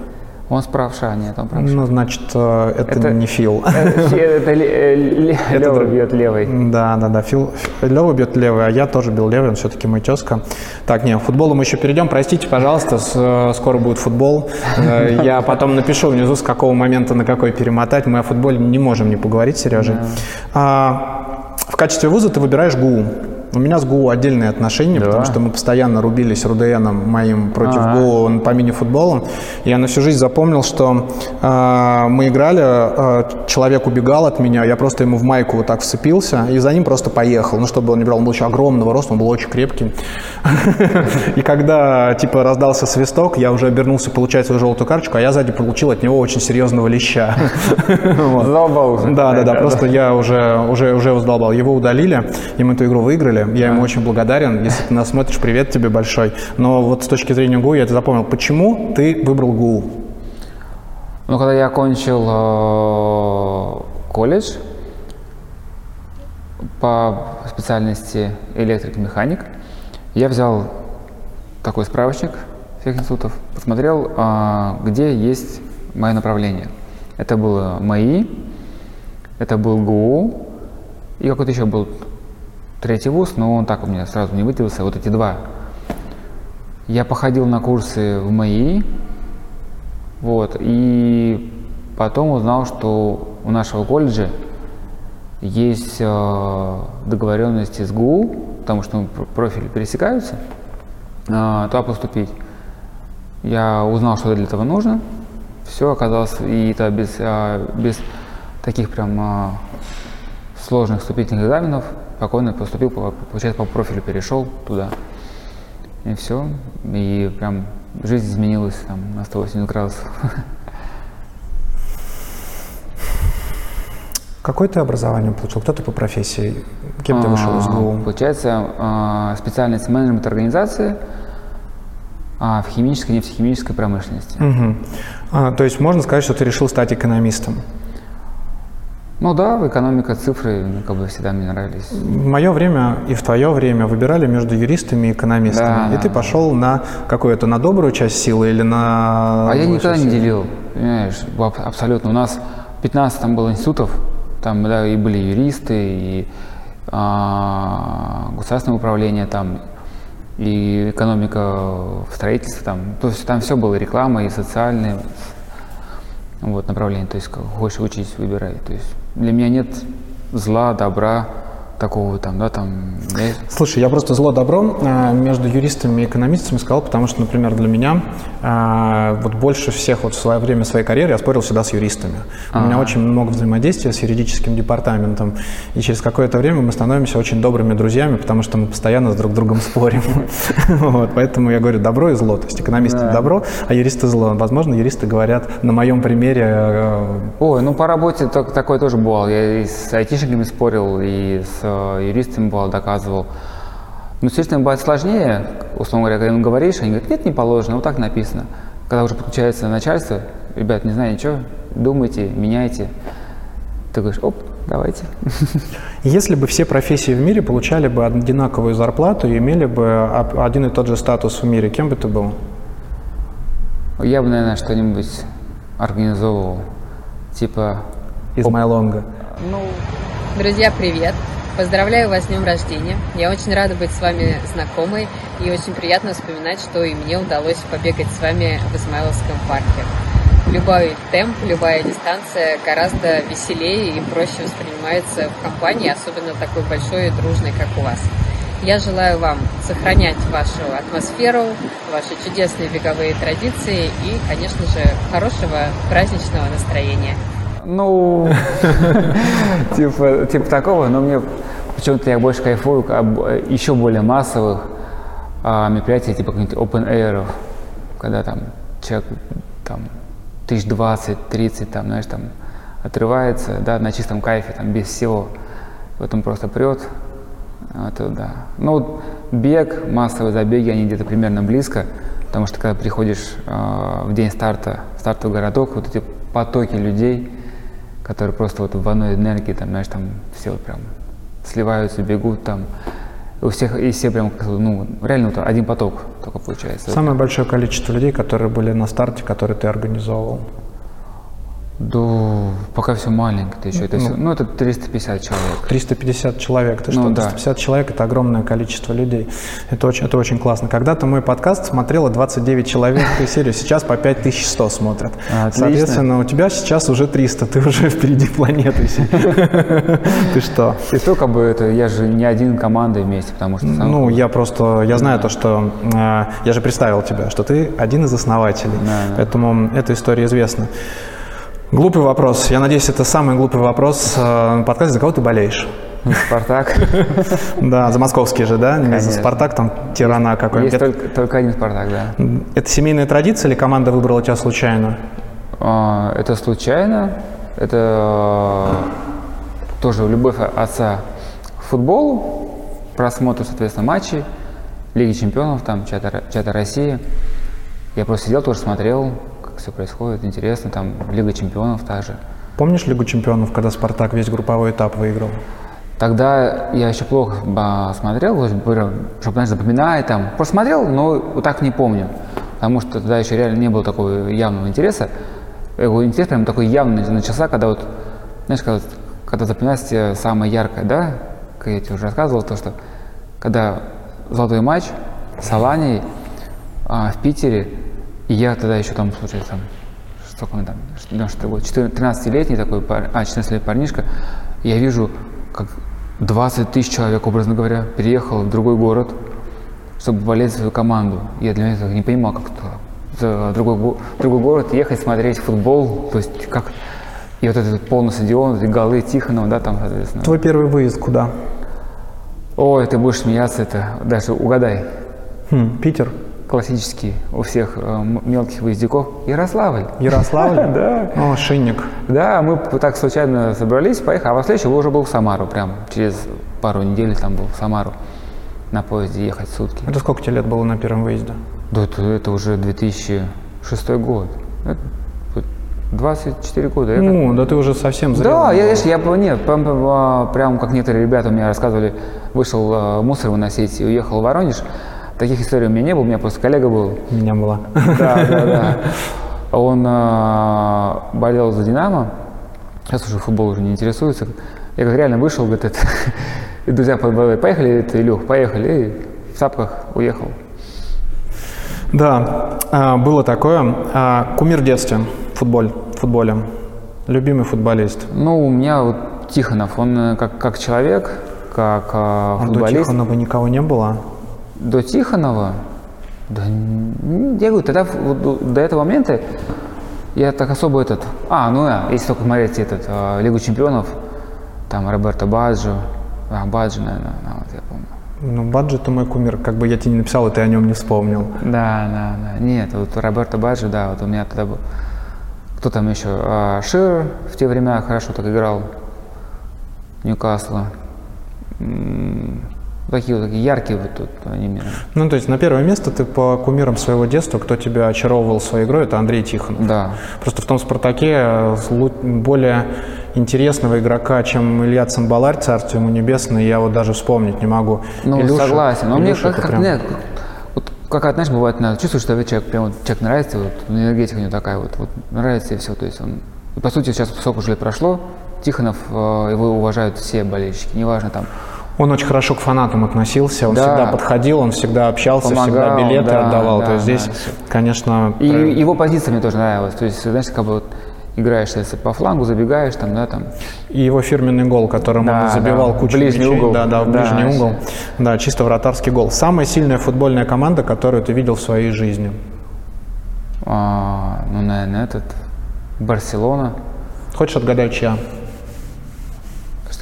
Он с правша, нет, он правша. Ну, значит, э, это, Это- не Фил. Это это Лева друг- бьет левой. Да, да, да. Фил, Лева бьет левый, а я тоже бил левый, он все-таки мой тезка. Так, не, к футболу мы еще перейдем. Простите, пожалуйста, с- э, скоро будет футбол. Э, Я потом напишу внизу, с какого момента на какой перемотать. Мы о футболе не можем не поговорить, Сережей. А, в качестве вуза ты выбираешь ГУ. У меня с ГУ отдельные отношения, Да. потому что мы постоянно рубились РУДНом моим против А. ГУ по мини-футболу. Я на всю жизнь запомнил, что э, мы играли, э, человек убегал от меня, я просто ему в майку вот так вцепился и за ним просто поехал. Ну, чтобы он не брал, он был еще огромного роста, он был очень крепкий. И когда, типа, раздался свисток, я уже обернулся получать свою желтую карточку, а я сзади получил от него очень серьезного леща. Задолбал уже. Да, да, да, просто я уже, уже, уже задолбал. Его удалили, и мы эту игру выиграли. Я ему очень благодарен. Если ты нас смотришь, привет тебе большой. Но вот с точки зрения ГУ я это запомнил. Почему ты выбрал ГУ? Ну, когда я окончил э, колледж по специальности электрик-механик, я взял такой справочник всех институтов, посмотрел, а, где есть мое направление. Это было МАИ, это был ГУ, и какой-то еще был третий вуз, но он так у меня сразу не выделился, вот эти два. Я походил на курсы в МАИ, вот, и потом узнал, что у нашего колледжа есть э, договоренности с ГУ, потому что пр- профили пересекаются, э, туда поступить. Я узнал, что для этого нужно. Все оказалось, и это без, э, без таких прям э, сложных вступительных экзаменов. Спокойно поступил, по- получается, по профилю перешел туда. И все. И прям жизнь изменилась там на 180 градусов. Какое ты образование получил? Кто ты по профессии? Кем ты вышел из А, ГУ? Получается, а, специальность менеджмент организации а, в химической и нефтехимической промышленности. Мгм. А, то есть можно сказать, что ты решил стать экономистом? Ну да, экономика, цифры, ну, как бы всегда мне нравились. В мое время и в твое время выбирали между юристами и экономистами. Да, и ты да. пошел на какую-то, на добрую часть силы или на... А я никогда часть не силы? делил, понимаешь, аб- абсолютно. У нас 15 там было институтов, там да, и были юристы, и а, государственное управление, там, и экономика в строительстве, там, то есть там все было, и реклама, и социальные вот, направления, то есть как хочешь учись, выбирай. То есть для меня нет зла, добра, такого там, да, там... Слушай, я просто зло добро э, между юристами и экономистами сказал, потому что, например, для меня э, вот больше всех вот в свое время своей карьеры я спорил всегда с юристами. У меня очень много взаимодействия с юридическим департаментом, и через какое-то время мы становимся очень добрыми друзьями, потому что мы постоянно с друг другом спорим. Вот, Поэтому я говорю добро и зло. То есть экономисты добро, а юристы зло. Возможно, юристы говорят на моем примере э, Ой, ну по работе так- такое тоже бывало. Я и с айтишниками спорил, и с э, юристами бывал, доказывал. Но с юристами бывает сложнее, условно говоря, когда им говоришь, они говорят, нет, не положено, вот так написано. Когда уже подключается начальство, ребят, не знаю ничего, думайте, меняйте. Ты говоришь, оп, давайте. Если бы все профессии в мире получали бы одинаковую зарплату и имели бы один и тот же статус в мире, кем бы ты был? Я бы, наверное, что-нибудь организовывал. Типа, Измайлонга. Друзья, привет! Поздравляю вас с днем рождения. Я очень рада быть с вами знакомой и очень приятно вспоминать, что и мне удалось побегать с вами в Измайловском парке. Любой темп, любая дистанция гораздо веселее и проще воспринимается в компании, особенно такой большой и дружной, как у вас. Я желаю вам сохранять вашу атмосферу, ваши чудесные беговые традиции и, конечно же, хорошего праздничного настроения. Ну, типа, типа такого, но мне почему-то я больше кайфую об еще более массовых а, мероприятий, типа каких-нибудь open air, когда там человек там тысяч двадцать, тридцать, там, знаешь, там отрывается, да, на чистом кайфе, там, без всего. Вот он просто прет. Это да. Ну, бег, массовые забеги, они где-то примерно близко, потому что когда приходишь э, в день старта в стартовый городок, вот эти потоки людей, которые просто вот в одной энергии, там, знаешь, там все прям сливаются, бегут там. У всех, и все прям, ну, реально вот один поток только получается. Самое большое количество людей, которые были на старте, которые ты организовывал. Да, пока все маленько, еще, это Ну. все, ну, это 350 человек. 350 человек. Ты что, Ну, да. 350 человек – это огромное количество людей. Это очень, это очень классно. Когда-то мой подкаст смотрело 29 человек в серию, сейчас по 5100 смотрят. Отлично. Соответственно, у тебя сейчас уже 300, ты уже впереди планеты. Ты что? И то, как бы, это, я же не один командой вместе, потому что... Ну, я просто, я знаю то, что, э, я же представил тебя, что ты один из основателей, поэтому эта история известна. Глупый вопрос. Я надеюсь, это самый глупый вопрос э, на подкасте. За кого ты болеешь? Спартак. Да, за московский же, да? Не за. Спартак, там тирана какой-нибудь. Есть только, только один Спартак, да. это семейная традиция или команда выбрала тебя случайно? А, Это случайно. Это э, тоже любовь отца к футболу, просмотр, соответственно, матчей, Лиги чемпионов, там, чемпионата чемпионата России. Я просто сидел, тоже смотрел, все происходит, интересно, там, Лига чемпионов также. Помнишь Лигу чемпионов, когда Спартак весь групповой этап выиграл? Тогда я еще плохо ба, смотрел, чтобы, знаешь, запоминать там. Просто смотрел, но вот так не помню. Потому что тогда еще реально не было такого явного интереса. Его интерес прям такой явный начался, когда вот, знаешь, когда, когда запоминается тебе самое яркое, да? Как я тебе уже рассказывал, то, что когда золотой матч с Аланией а, в Питере, и я тогда еще там, слушай, там, сколько мне там, 90 год, 13-летний такой, пар- а, 14-летний парнишка, я вижу, как 20 тысяч человек, образно говоря, переехал в другой город, чтобы болеть за свою команду. Я для меня это не понимал, как это за другой, го- другой город ехать, смотреть футбол, то есть как... И вот этот полный стадион, эти голы Тихонова, да, там, соответственно. Твой первый выезд куда? Ой, ты будешь смеяться, это даже угадай. Хм, Питер, Классический у всех э, мелких выездяков. Ярославль. Ярославль? Да. О, Шинник. Да, мы так случайно собрались, поехали, а во следующий уже был в Самару, прям через пару недель там был в Самару на поезде ехать сутки. Это сколько тебе лет было на первом выезде? Да это, это уже 2006 год. Это вот 24 года. Я как- Ну, да ты уже совсем зрелый. да, я, я по- нет, прям, прям, прям как некоторые ребята мне рассказывали, вышел э, мусор выносить и уехал в Воронеж. Таких историй у меня не было, у меня просто коллега был, У меня была. да, да, да. Он э, болел за Динамо. Сейчас уже футбол уже не интересуется. Я как реально вышел, говорит, это, и друзья по- поехали, это, Илюх, поехали, и в сапках уехал. Да, а, было такое. А, Кумир в детстве, футболь, футболе. Любимый футболист. Ну, у меня вот Тихонов, он э, как, как человек, как а, А футболист. Тихонова никого не было? До Тихонова? Да, я говорю, тогда до, до этого момента я так особо этот... А, ну да, если только смотреть этот, а, Лигу чемпионов, там Роберто Баджо, а, Баджо, наверное, да, вот я помню. Ну, Баджи это мой кумир. Как бы я тебе не написал, и ты о нем не вспомнил. Да, да, да. Нет, вот Роберто Баджо, да, вот у меня тогда был... Кто там еще? А, Шир в те времена хорошо так играл. Ньюкасла. Такие вот такие яркие вот тут они мне. Ну, то есть на первое место ты по кумирам своего детства, кто тебя очаровывал своей игрой, это Андрей Тихонов. Да. Просто в том «Спартаке» более интересного игрока, чем Илья Цимбаларь, царство ему небесное, я вот даже вспомнить не могу. Ну, Илюша- согласен. Но мне Илюша как, это как, прям- нет, вот как, знаешь, бывает, надо чувствуешь, что человек, прям вот человек нравится, вот энергетика у него такая вот, вот нравится и все. То есть он, и по сути, сейчас сколько уже лет прошло, Тихонов, э, его уважают все болельщики, неважно там, Он очень хорошо к фанатам относился, он Да. всегда подходил, он всегда общался, всегда Помогал, билеты да, отдавал. да, То есть да, здесь, всё. конечно, И про- его позиция мне тоже нравилась. То есть, знаешь, как бы вот играешь если по флангу, забегаешь там, да, там. и его фирменный гол, которым Да, он забивал да, кучу ближний мячей. угол. Да, да, в Да, ближний вообще. угол. Да, чисто вратарский гол. Самая сильная футбольная команда, которую ты видел в своей жизни. а, ну, наверное, этот Барселона. Хочешь отгадаю, чья?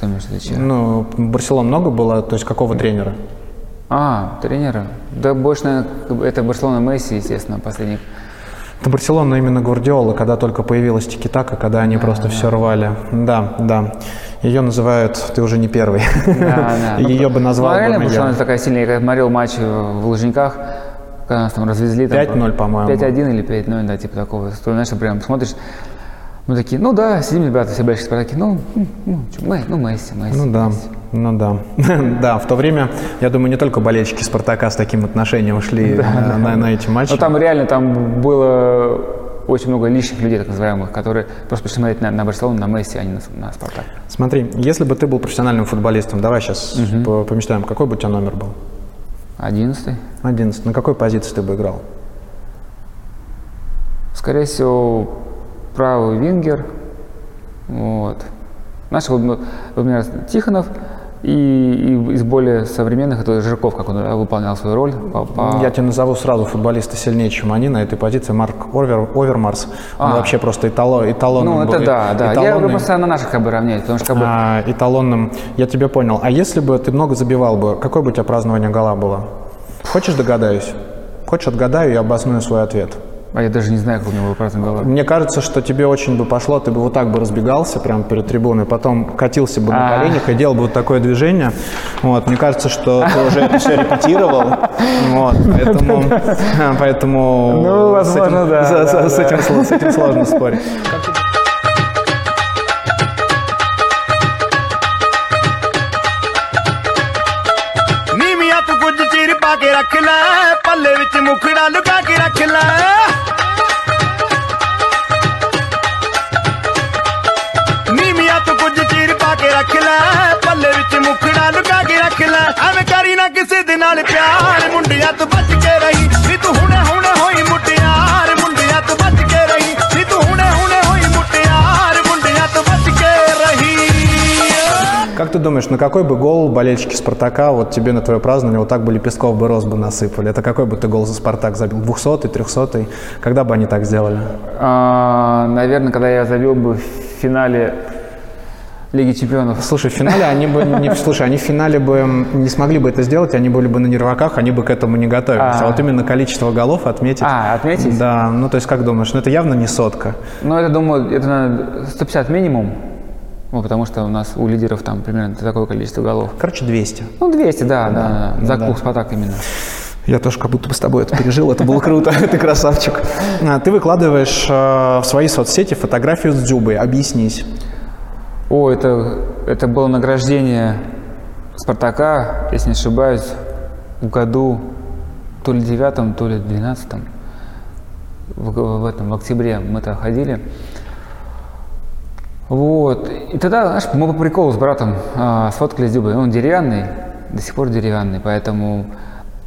Виду? чья? Ну, Барселон много было, то есть какого тренера? А, тренера. Да больше, наверное, это Барселона Месси, естественно, последних. Это Барселона именно Гвардиола, когда только появилась Тикитака, когда они просто все рвали. Да, да. Ее называют, ты уже не первый. Да, да. Ее бы назвал Ну, реально Барселона такая сильная. Я смотрел матч в Лужниках, когда нас там развезли. там 5:0, по-моему. 5-1 или 5-0, да, типа такого. То, знаешь, прям смотришь, мы такие, ну да, сидим ребята, все большие спартаки, ну, ну, чё, Мэ- ну Месси, Месси. Ну да, Месси. ну да. Да, в то время, я думаю, не только болельщики Спартака с таким отношением шли на, на- на эти матчи. Но там реально там было очень много лишних людей, так называемых, которые просто пришли смотреть на, на Барселону, на Месси, а не на, на Спартак. Смотри, если бы ты был профессиональным футболистом, давай сейчас помечтаем, какой бы у тебя номер был? Одиннадцатый. 11. На какой позиции ты бы играл? Скорее всего, правый вингер. Вот. Наш, например, Тихонов и, и из более современных это Жирков, как он да, выполнял свою роль. По, по- Я тебе назову сразу футболиста сильнее, чем они на этой позиции. Марк Овер, Овермарс. Он А. вообще просто этало, эталонным Ну, это был. да, да. Я Эталонный- просто на наших как бы равняюсь, потому что как бы... а, эталонным. Я тебя понял. А если бы ты много забивал бы, какое бы у тебя празднование гола было? Хочешь догадаюсь? Хочешь отгадаю и обосную свой ответ? А я даже не знаю, как у него был праздник голова. Мне кажется, что тебе очень бы пошло, ты бы вот так бы разбегался прямо перед трибуной, потом катился бы на А. коленях и делал бы вот такое движение. Вот, мне кажется, что ты уже это все репетировал. Вот, поэтому, поэтому Ну, с возможно, этим- да, с- да, с этим сло- с этим сложно спорить. ਨੀਵੀਆਂ ਤੂੰ ਕੁਝ ਚੀਰ ਪਾ ਕੇ ਰੱਖ ਲੈ ਪੱਲੇ ਵਿੱਚ ਮੁਖੜਾ ਲੁਕਾ ਕੇ ਰੱਖ ਲੈ ਮੁਖੜਾ ਲੁਕਾ ਕੇ ਰੱਖ ਲੈ ਐਵੇਂ ਕਰੀ ਨਾ ਕਿਸੇ ਦੇ ਨਾਲ ਪਿਆਰ ਮੁੰਡਿਆਂ ਤੋਂ ਬਚ ਕੇ ਰਹੀ ਵੀ ਤੂੰ ਹੁਣੇ ਹੁਣੇ ਹੋਈ ਮੁਟਿਆਰ ਮੁੰਡਿਆਂ ਤੋਂ ਬਚ ਕੇ ਰਹੀ ਵੀ ਤੂੰ ਹੁਣੇ ਹੁਣੇ ਹੋਈ ਮੁਟਿਆਰ ਮੁੰਡਿਆਂ ਤੋਂ ਬਚ ਕੇ ਰਹੀ Как ты думаешь, на какой бы гол болельщики Спартака вот тебе на твое празднование вот так бы лепестков бы роз бы насыпали? Это какой бы ты гол за Спартак забил? 200-й, 300-й? Когда бы они так сделали? А, наверное, когда я забил бы в финале Лиги Чемпионов. Слушай, в финале они бы не, слушай, они в финале бы не смогли бы это сделать, они были бы на нерваках, они бы к этому не готовились. А, А. вот именно количество голов отметить. А, отметить? Да, ну то есть как думаешь, ну это явно не сотка. Ну, это, думаю, это наверное, 150 минимум. Ну, потому что у нас у лидеров там примерно такое количество голов. Короче, 200. Ну, 200, да, да, да. За да. клуб Спартак именно. Я тоже как будто бы с тобой это пережил, это было круто, ты красавчик. А, Ты выкладываешь э, в свои соцсети фотографию с Дзюбой, объяснись. О, это, это было награждение Спартака, если не ошибаюсь, в году то ли девятом, то ли двенадцатом. В, в этом, в октябре мы то ходили. Вот. И тогда, знаешь, мы по приколу с братом а, сфоткались с Дюбой. Он деревянный, до сих пор деревянный, поэтому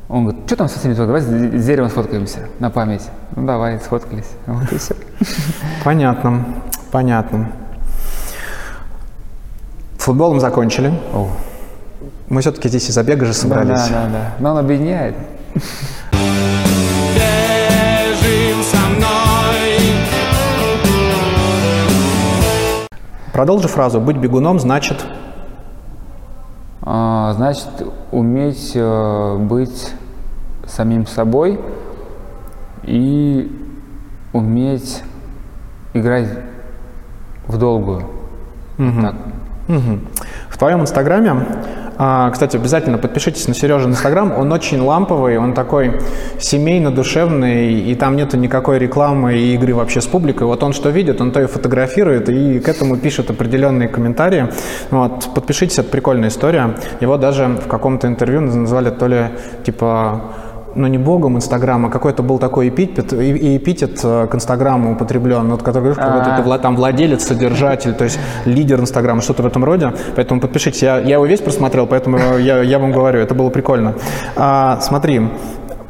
он говорит, что там со всеми давай с деревом сфоткаемся на память. Ну давай, сфоткались. Вот и все. Понятно, понятно. Футболом закончили. Мы все-таки здесь из-за бега же собрались. да, да, да. Но он объединяет. Продолжи фразу. Быть бегуном значит... А, Значит, уметь э, быть самим собой и уметь играть в долгую. Так. Мгм. В твоем инстаграме, а, кстати, обязательно подпишитесь на Сережин инстаграм, он очень ламповый, он такой семейно-душевный, и там нету никакой рекламы и игры вообще с публикой. Вот он что видит, он то и фотографирует, и к этому пишет определенные комментарии. Вот, подпишитесь, это прикольная история. Его даже в каком-то интервью назвали то ли типа ну не богом Инстаграма, какой-то был такой эпитет, и- эпитет э, к Инстаграму употреблен, вот, который говоришь, как будто А. там владелец, содержатель, то есть лидер Инстаграма, что-то в этом роде. Поэтому подпишитесь. Я, я его весь просмотрел, поэтому я, я вам говорю, это было прикольно. А, смотри,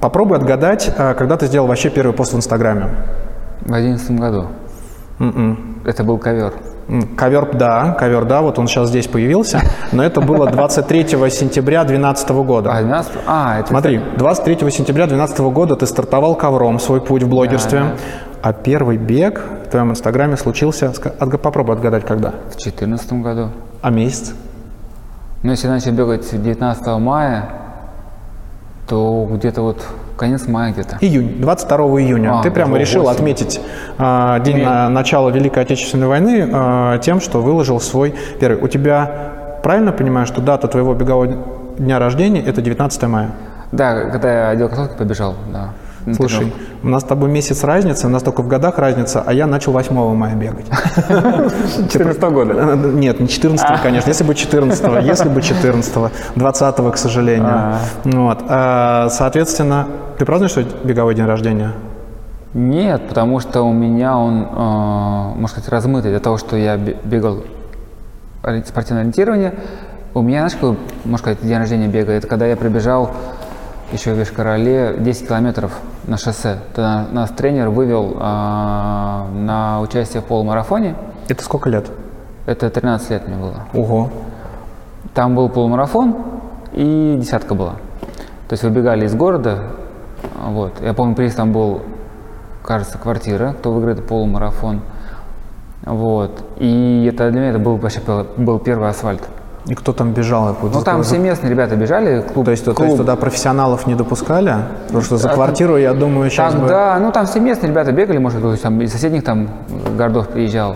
попробуй отгадать, а, когда ты сделал вообще первый пост в Инстаграме. В одиннадцатом году. М-м. Это был ковер. Ковер, да, ковер, да, вот он сейчас здесь появился, но это было 23 сентября 2012 года. А, 12? А, это... Смотри, 23 сентября 2012 года ты стартовал ковром свой путь в блогерстве, Да, а первый бег в твоем инстаграме случился, отга- попробуй отгадать, когда? В четырнадцатом году. А месяц? Ну, если начал бегать 19 мая, то где-то вот конец мая где-то. Июнь, 22 июня. А, ты прямо решил восемь. отметить а, день Нет. на- начала Великой Отечественной войны а, тем, что выложил свой первый. У тебя, правильно понимаю, что дата твоего бегового дня рождения – это 19 мая? Да, когда я отдел кроссовки побежал, да. Слушай, у нас с тобой месяц разницы, у нас только в годах разница, а я начал 8 мая бегать. 14 года. Э, Нет, не 14 конечно. Если бы 14 если бы 14 20 к сожалению. А. Вот. А, Соответственно, ты празднуешь свой беговой день рождения? Нет, потому что у меня он, э, можно сказать, размытый. Для того, что я бе- бегал спортивное ориентирование, у меня, знаешь, какой, можно сказать, день рождения бега? Это когда я пробежал еще в Вишкороле 10 километров на шоссе. Тогда нас тренер вывел э, на участие в полумарафоне. Это сколько лет? Это 13 лет мне было. Ого. Там был полумарафон и десятка была. То есть выбегали из города. Вот. Я помню, приз там был, кажется, квартира, кто выиграет полумарафон. Вот. И это для меня это был вообще был первый асфальт. И кто там бежал? Ну там все местные ребята бежали, клуб. То есть, то есть клуб. туда профессионалов не допускали? Потому что за квартиру, я думаю, сейчас бы... Тогда, ну там все местные ребята бегали, может быть, там из соседних там городов приезжал.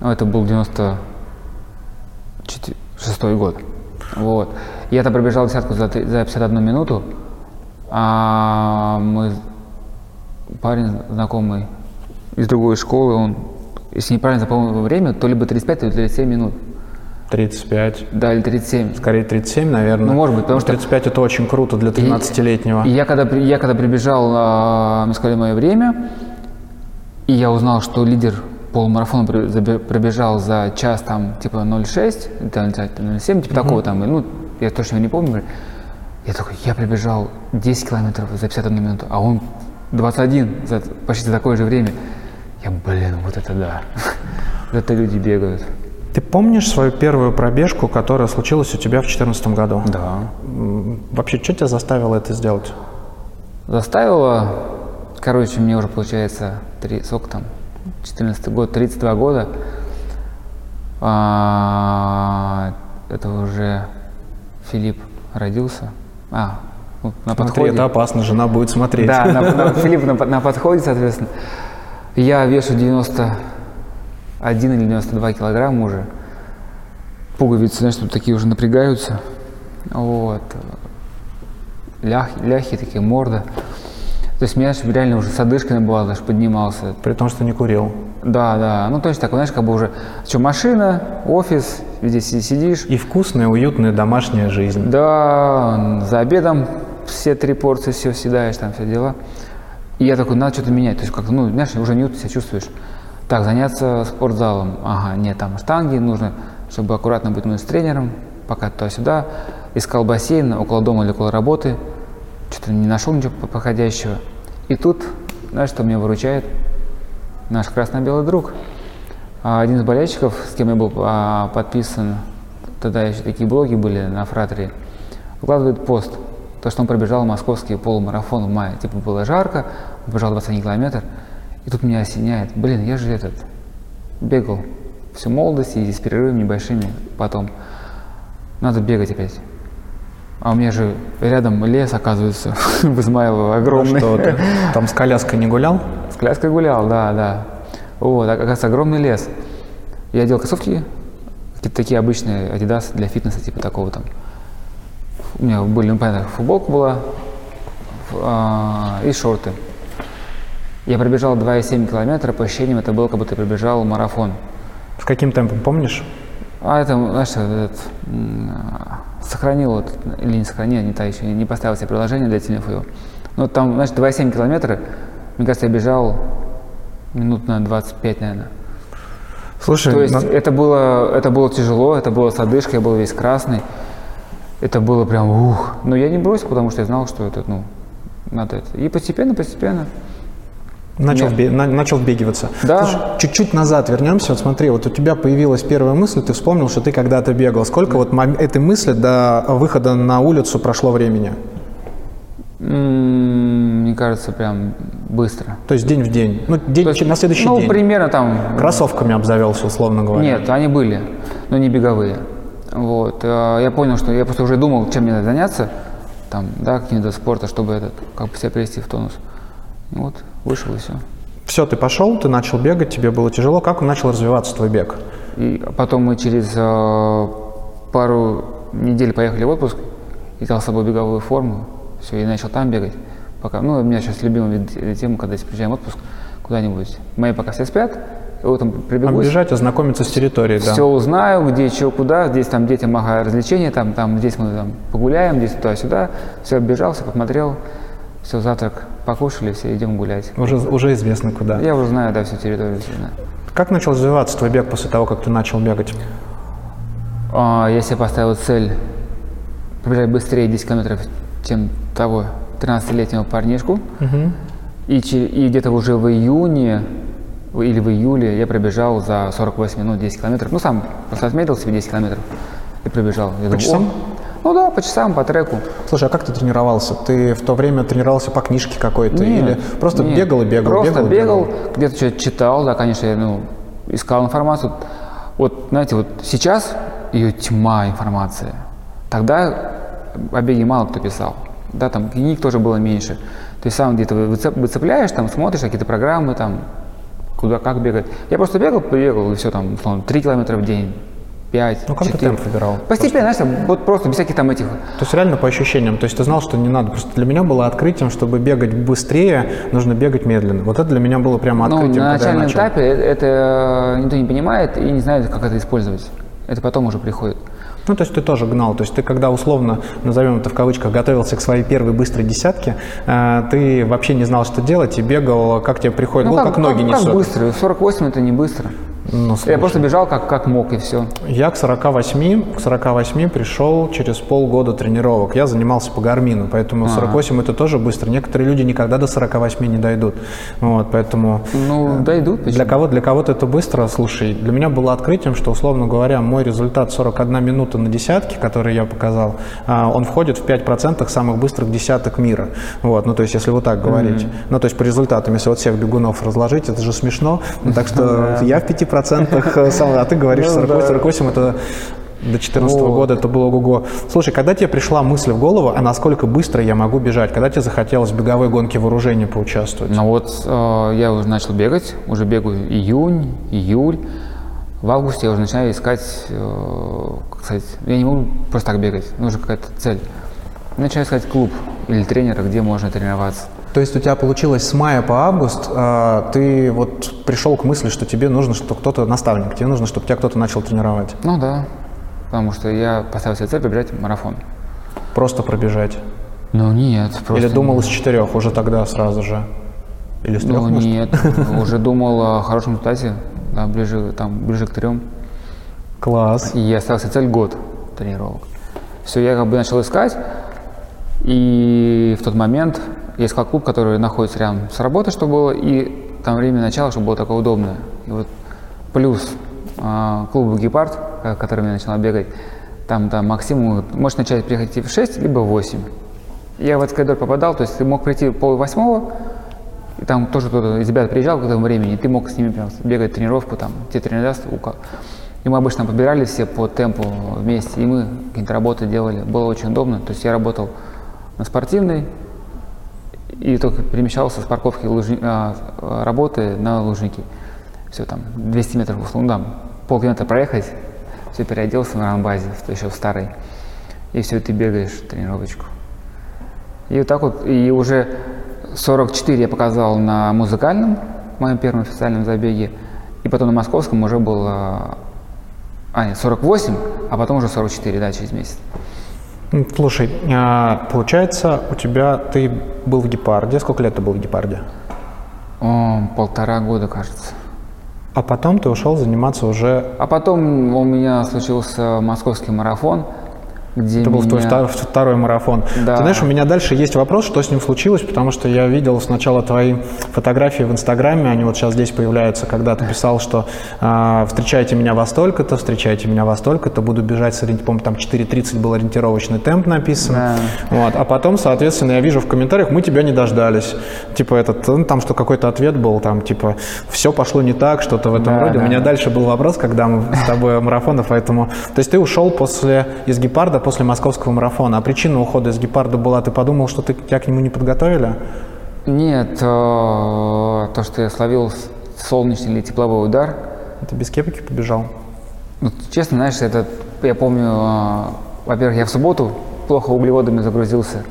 Ну, это был 96 год. Вот. Я там пробежал десятку за, за 51 минуту, а мой парень знакомый из другой школы, он, если неправильно запомнил время, то либо 35, то ли 37 минут. 35. Да, или 37. Скорее 37, наверное. Ну, может быть, потому что- 35 это очень круто для 13-летнего. И я когда, я когда прибежал, мне сказали мое время, и я узнал, что лидер полумарафона пробежал за час там типа 0,6, это 0,7, типа такого там, ну, я точно не помню. Я такой, я прибежал 10 километров за 51 минуту, а он 21, за, почти за такое же время. Я, блин, вот это да. Вот это люди бегают. Ты помнишь свою первую пробежку, которая случилась у тебя в 2014 году? Да. Вообще, что тебя заставило это сделать? Заставила, короче, мне уже получается, три, сколько там, 14 год, 32 года. А, это уже Филипп родился. А, на Смотри, подходе. это опасно, жена будет смотреть. Да, на, на- Филипп на, на подходе, соответственно. Я вешу 91 или 92 килограмма уже. Пуговицы, знаешь, тут такие уже напрягаются. Вот. Лях, ляхи такие, морда. То есть меня реально уже с одышкой бывало, даже поднимался. При том, что не курил. Да, да. Ну, точно так, знаешь, как бы уже, что, машина, офис, везде си- сидишь. И вкусная, уютная домашняя жизнь. Да, за обедом все три порции все съедаешь, там все дела. И я такой, надо что-то менять. То есть как-то, ну, знаешь, уже неуютно себя чувствуешь. Так, заняться спортзалом. Ага, нет, там штанги, нужно, чтобы аккуратно быть ну, с тренером, пока туда-сюда. Искал бассейн около дома или около работы. Что-то не нашел ничего по- подходящего. И тут, знаешь, что меня выручает? Наш красно-белый друг. А Один из болельщиков, с кем я был а, подписан тогда еще такие блоги были на фратере, выкладывает пост, то, что он пробежал московский полумарафон в мае. Типа было жарко, он бежал 21 километр, и тут меня осеняет, блин, я же этот, бегал всю молодость и с перерывами небольшими потом. Надо бегать опять. А у меня же рядом лес, оказывается, в Измайлово огромный. Что ты там с коляской не гулял? С коляской гулял, да, да. Вот, а оказывается, огромный лес. Я делал кроссовки, какие-то такие обычные Adidas для фитнеса, типа такого там. У меня были, ну, понятно, футболка была а, и шорты. Я пробежал 2,7 километра, по ощущениям это было, как будто пробежал марафон. С каким темпом, помнишь? А это, знаешь, этот, сохранил, вот, или не сохранил, не та еще, не поставил себе приложение для телефона. Ну, там, знаешь, 2,7 километра, мне кажется, я бежал минут на 25, наверное. Слушай, То есть на- это было, это было тяжело, это было с одышкой, я был весь красный. Это было прям ух. Но я не бросил, потому что я знал, что это, ну, надо это. И постепенно, постепенно. Начал, вбе- на- начал вбегиваться. Да. Чуть-чуть назад вернемся. Вот смотри, вот у тебя появилась первая мысль, ты вспомнил, что ты когда-то бегал. Сколько вот мом- этой мысли до выхода на улицу прошло времени? М, Мне кажется, прям быстро. То есть день в день. Ну, день, То есть, на следующий ну, день. примерно там Кроссовками обзавелся, условно говоря. Нет, они были, но не беговые. Вот. э, Я понял, что я просто уже думал, чем мне заняться, там, да, каким видом спорта, чтобы этот, как бы себя привести в тонус. Вот, вышел и все. Все, ты пошел, ты начал бегать, тебе было тяжело. Как начал развиваться твой бег? И потом мы через э, пару недель поехали в отпуск, и взял с собой беговую форму, все, и начал там бегать. Пока, ну, у меня сейчас любимая вид- тема, когда если приезжаем в отпуск куда-нибудь, мои пока все спят, и вот там прибегу, Бежать, ознакомиться с территорией, да. все узнаю, где, что, куда, здесь там детям ага, развлечения, там, там, здесь мы там погуляем, здесь туда-сюда, все оббежал, все посмотрел, все, завтрак покушали, все, идем гулять. Уже, уже известно куда. Я уже знаю, да, всю территорию. всю знаю. Как начал развиваться твой бег после того, как ты начал бегать? А, Я себе поставил цель пробежать быстрее 10 километров, чем того 13-летнего парнишку. И, че- и где-то уже в июне или в июле я пробежал за 48 минут 10 километров. Ну, сам просто отметил себе 10 километров и пробежал. Я думаю, часам? Ну да, по часам, по треку. Слушай, а как ты тренировался? Ты в то время тренировался по книжке какой-то? Или просто нет. бегал и бегал? Просто бегал, и бегал, где-то что-то читал, да, конечно, я ну, искал информацию. Вот, знаете, вот сейчас ее тьма информации. Тогда о беге мало кто писал. Да, там книг тоже было меньше. То есть сам где-то выцеп- выцепляешь, там смотришь какие-то программы, там, куда, как бегать. Я просто бегал, побегал, и все, там, условно, 3 километра в день, 5, Ну, как ты 4. темп выбирал? Постепенно, знаешь, там, вот просто без всяких там этих То есть реально по ощущениям. То есть ты знал, что не надо. Просто для меня было открытием, чтобы бегать быстрее, нужно бегать медленно. Вот это для меня было прямо Ну, открытием, на когда я начальном начал. этапе э- это никто не понимает и не знает, как это использовать. Это потом уже приходит. Ну, то есть ты тоже гнал. То есть ты, когда условно, назовем это в кавычках, готовился к своей первой быстрой десятке, э, ты вообще не знал, что делать, и бегал, как тебе приходит, Ну, ну, как, ноги как, несут. Как быстро? 48 это не быстро. Ну, Я просто бежал как, как мог и все. Я к 48, к 48 пришел через полгода тренировок. Я занимался по гармину, поэтому 48 это тоже быстро. Некоторые люди никогда до 48 не дойдут. Вот, поэтому Ну, дойдут. для кого для кого-то это быстро. Слушай, для меня было открытием, что условно говоря, мой результат 41 минута на десятке, который я показал, а, он входит в 5% самых быстрых десяток мира. Вот, ну то есть если вот так говорить. Ну то есть по результатам, если вот всех бегунов разложить, это же смешно. Ну, так что я в 5%, сам, а ты говоришь 48, 48 это до 2014 года это было ого Слушай, когда тебе пришла мысль в голову, а насколько быстро я могу бежать? Когда тебе захотелось в беговой гонке вооружения поучаствовать? Ну вот э, я уже начал бегать, уже бегаю июнь, июль. В августе я уже начинаю искать, э, как сказать, я не могу просто так бегать, нужна какая-то цель. Начинаю искать клуб или тренера, где можно тренироваться. То есть у тебя получилось с мая по август, а, ты вот пришел к мысли, что тебе нужно, что кто-то наставник, тебе нужно, чтобы тебя кто-то начал тренировать. Ну да, потому что я поставил себе цель побежать марафон. Просто пробежать. Ну нет, просто... Или думал из четырех уже тогда сразу же? Или с трех, Ну может? нет, уже думал о хорошем результате, да, ближе, там, ближе к трем. Класс. И я остался цель год тренировок. Все, я как бы начал искать, и в тот момент я искал клуб, который находится рядом с работой, чтобы было, и там время начала, чтобы было такое удобное. И вот плюс а, клуб «Гепард», ко- которым я начал бегать, Там, да, максимум, можешь начать приходить в 6, либо в 8. Я в этот коридор попадал, то есть ты мог прийти пол восьмого, и там тоже кто-то из ребят приезжал к этому времени, и ты мог с ними прям бегать тренировку, там, тебе тренер даст, ука- и мы обычно подбирали все по темпу вместе, и мы какие-то работы делали. Было очень удобно. То есть я работал на спортивной, и только перемещался с парковки лыжни- а, а, работы на лужники. Все там, 200 метров, условно, да, полкилометра проехать, все переоделся на рамбазе, еще в старой, и все, ты бегаешь тренировочку. И вот так вот, и уже 44 я показал на музыкальном, моем первом официальном забеге, и потом на московском уже было, а нет, 48, а потом уже 44, да, через месяц. Слушай, а, получается, у тебя ты был в гепарде. Сколько лет ты был в гепарде? О, полтора года, кажется. А потом ты ушел заниматься уже. А потом у меня случился московский марафон, где Это был твой меня- втор- второй марафон. Да. Ты знаешь, у меня дальше есть вопрос, что с ним случилось, потому что я видел сначала твои фотографии в Инстаграме, они вот сейчас здесь появляются, когда ты писал, что а, встречайте меня во столько-то, встречайте меня во столько-то, буду бежать, с по-моему, там 4.30 был ориентировочный темп написан. Да. Вот. А потом, соответственно, я вижу в комментариях, мы тебя не дождались. Типа этот, ну, там что какой-то ответ был, там типа все пошло не так, что-то в этом Да, роде. У да. меня дальше был вопрос, когда мы с тобой марафона, поэтому... То есть ты ушел после, из гепарда после московского марафона, а причина ухода из гепарда была, ты подумал, что ты, тебя к нему не подготовили? Нет, э, то, что я словил солнечный или тепловой удар, Ты без кепки побежал? Ну, честно, знаешь, это, я помню, э, во-первых, я в субботу плохо углеводами загрузился.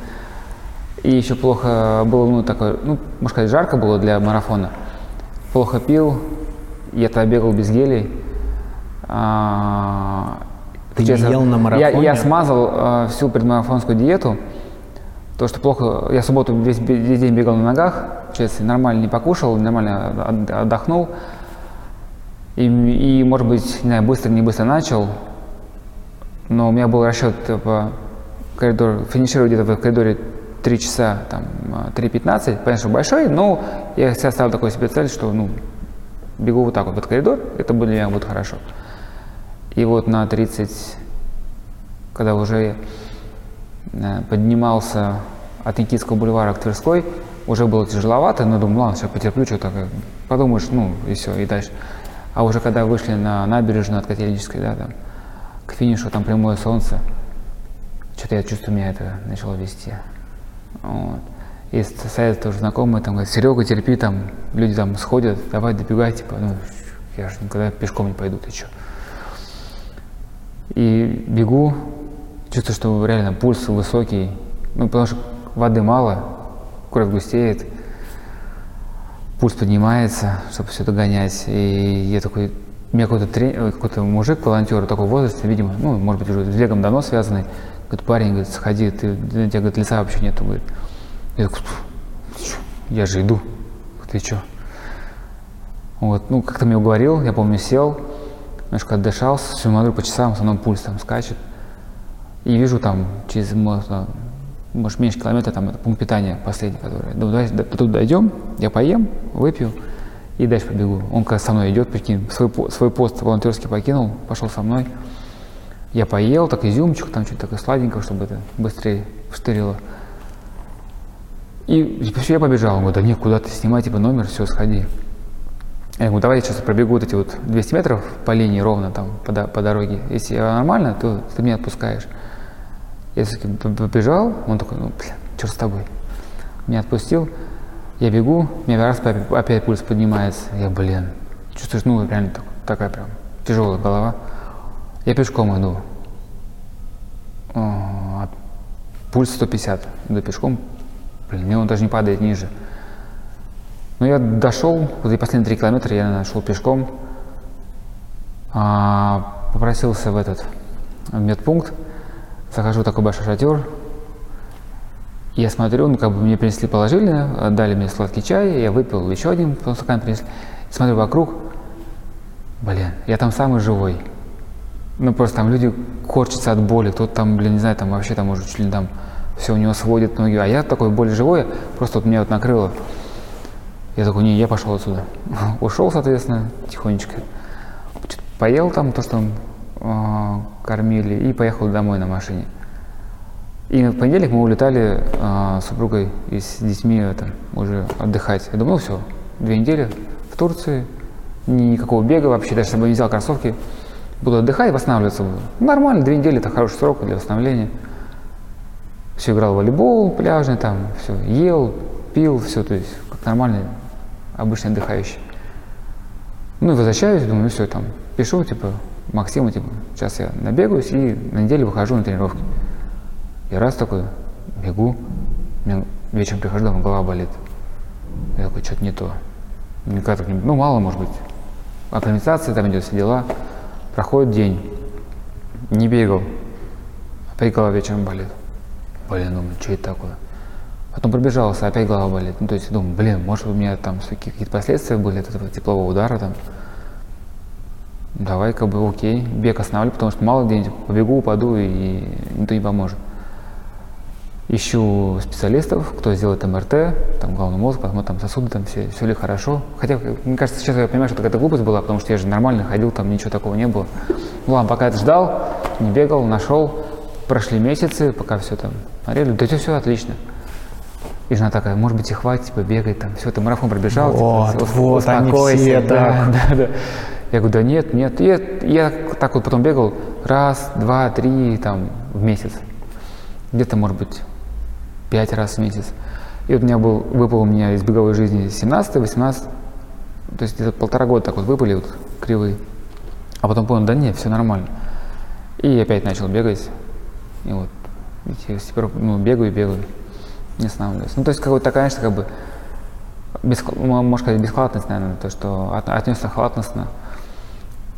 И еще плохо было, ну, такое, ну, можно сказать, жарко было для марафона. Плохо пил, я тогда бегал без гелей. А, Ты не честно, ел на Я, марафоне? я смазал э, всю предмарафонскую диету. То, что плохо, я в субботу весь, весь день бегал на ногах, честно, нормально не покушал, нормально от- отдохнул. И, и, может быть, не знаю, быстро, не быстро начал, но у меня был расчет типа, коридор, финишировать где-то в коридоре 3 часа, там, а, 3.15, понятно, что большой, но я себя ставил такой себе цель, что, ну, бегу вот так вот этот коридор, это будет для меня будет хорошо. И вот на 30, когда уже э, поднимался от Никитского бульвара к Тверской, уже было тяжеловато, но думаю, ладно, сейчас потерплю, что-то, как- подумаешь, ну, и все, и дальше. А уже когда вышли на набережную от Котельнической, да, там, к финишу, там прямое солнце, что-то я чувствую, меня это начало вести. Вот. И совет тоже знакомый, там, говорит, Серега, терпи, там, люди там сходят, давай добегай, типа, ну, я же никогда пешком не пойду, ты что. И бегу, чувствую, что реально пульс высокий, ну, потому что воды мало, кровь густеет, пульс поднимается, чтобы все догонять. И я такой, меня какой-то, трен- ой, какой-то мужик, волонтер такой в возрасте, видимо, ну, может быть, уже с бегом давно связанный, говорит, парень, говорит, сходи, ты, у тебя, говорит, лица вообще нету, говорит. Я такой, «Ты чё? я же иду, ты что? Вот, ну, как-то мне уговорил, я помню, сел, немножко отдышался, смотрю по часам, со мной пульс там скачет. И вижу там через, может, меньше километра, там, это пункт питания последний, который. Ну, давай до- тут дойдем, я поем, выпью и дальше побегу. Он как со мной идет, прикинь, свой, свой пост волонтерский покинул, пошел со мной. Я поел, так изюмчик, там что-то такое сладенькое, чтобы это быстрее вштырило. И все, я побежал. Он говорит, да нет, куда ты снимай, типа номер, все, сходи. Я говорю, давай я сейчас пробегу вот эти вот 200 метров по линии ровно там по, по дороге. Если я нормально, то ты меня отпускаешь. Я все-таки побежал, он такой, ну, блин, черт с тобой. Меня отпустил, я бегу, у меня раз опять, пульс поднимается. Я, блин, чувствуешь, ну, реально так- такая прям тяжелая голова. Я пешком иду. О, пульс 150, иду пешком. Блин, мне он даже не падает ниже. Ну, я дошел, вот и последние три километра я нашел пешком, а, попросился в этот в медпункт, захожу в такой большой шатер, я смотрю, ну, как бы мне принесли, положили, дали мне сладкий чай, я выпил еще один потом стакан принесли, смотрю вокруг, блин, я там самый живой. Ну, просто там люди корчатся от боли, кто-то там, блин, не знаю, там вообще там уже чуть ли там все у него сводит ноги, а я такой более живой, просто вот меня вот накрыло. Я такой, не, я пошел отсюда. Ушел, соответственно, тихонечко. Поел там то, что э, кормили и поехал домой на машине. И в понедельник мы улетали а, с супругой и с детьми это, уже отдыхать. Я думал, ну все, две недели в Турции, никакого бега вообще, даже если бы не взял кроссовки, буду отдыхать восстанавливаться буду. Нормально, две недели это хороший срок для восстановления. Все играл в волейбол пляжный, там, все, ел, пил, все, то есть как нормальный, обычный отдыхающий. Ну и возвращаюсь, думаю, ну все, там, пишу, типа, Максиму, типа, сейчас я набегаюсь и на неделю выхожу на тренировки. И раз такой, бегу, вечером прихожу домой, голова болит. Я такой, что-то не то. Никак так не, ну, мало, может быть. Акклиматизация там идет, все дела. Проходит день, не бегал, опять голова вечером болит. Блин, думаю, что это такое? Потом пробежался, опять голова болит. Ну, то есть, думаю, блин, может у меня там какие-то последствия были от этого теплового удара там. Давай, как бы, окей, бег останавливаю, потому что мало где побегу, упаду и никто не поможет. Ищу специалистов, кто сделает МРТ, там головной мозг, посмотрим там сосуды, там все, все ли хорошо. Хотя, мне кажется, сейчас я понимаю, что какая-то глупость была, потому что я же нормально ходил, там ничего такого не было. Ну ладно, пока это ждал, не бегал, нашел, прошли месяцы, пока все там смотрели, да все, все отлично. И жена такая, может быть, и хватит, типа, бегать, там, все, ты марафон пробежал, Вот, типа, вот, они все да, так. да, да. Я говорю, да нет, нет. Я, я так вот потом бегал раз, два, три, там, в месяц. Где-то, может быть, пять раз в месяц. И вот у меня был, выпал у меня из беговой жизни 17 18 то есть где-то полтора года так вот выпали вот кривые. А потом понял, да нет, все нормально. И опять начал бегать. И вот и теперь ну, бегаю бегаю, не останавливаюсь. Ну, то есть, какой-то, конечно, как бы, без, можно сказать, бесхалатность, наверное, то, что от, отнесся халатностно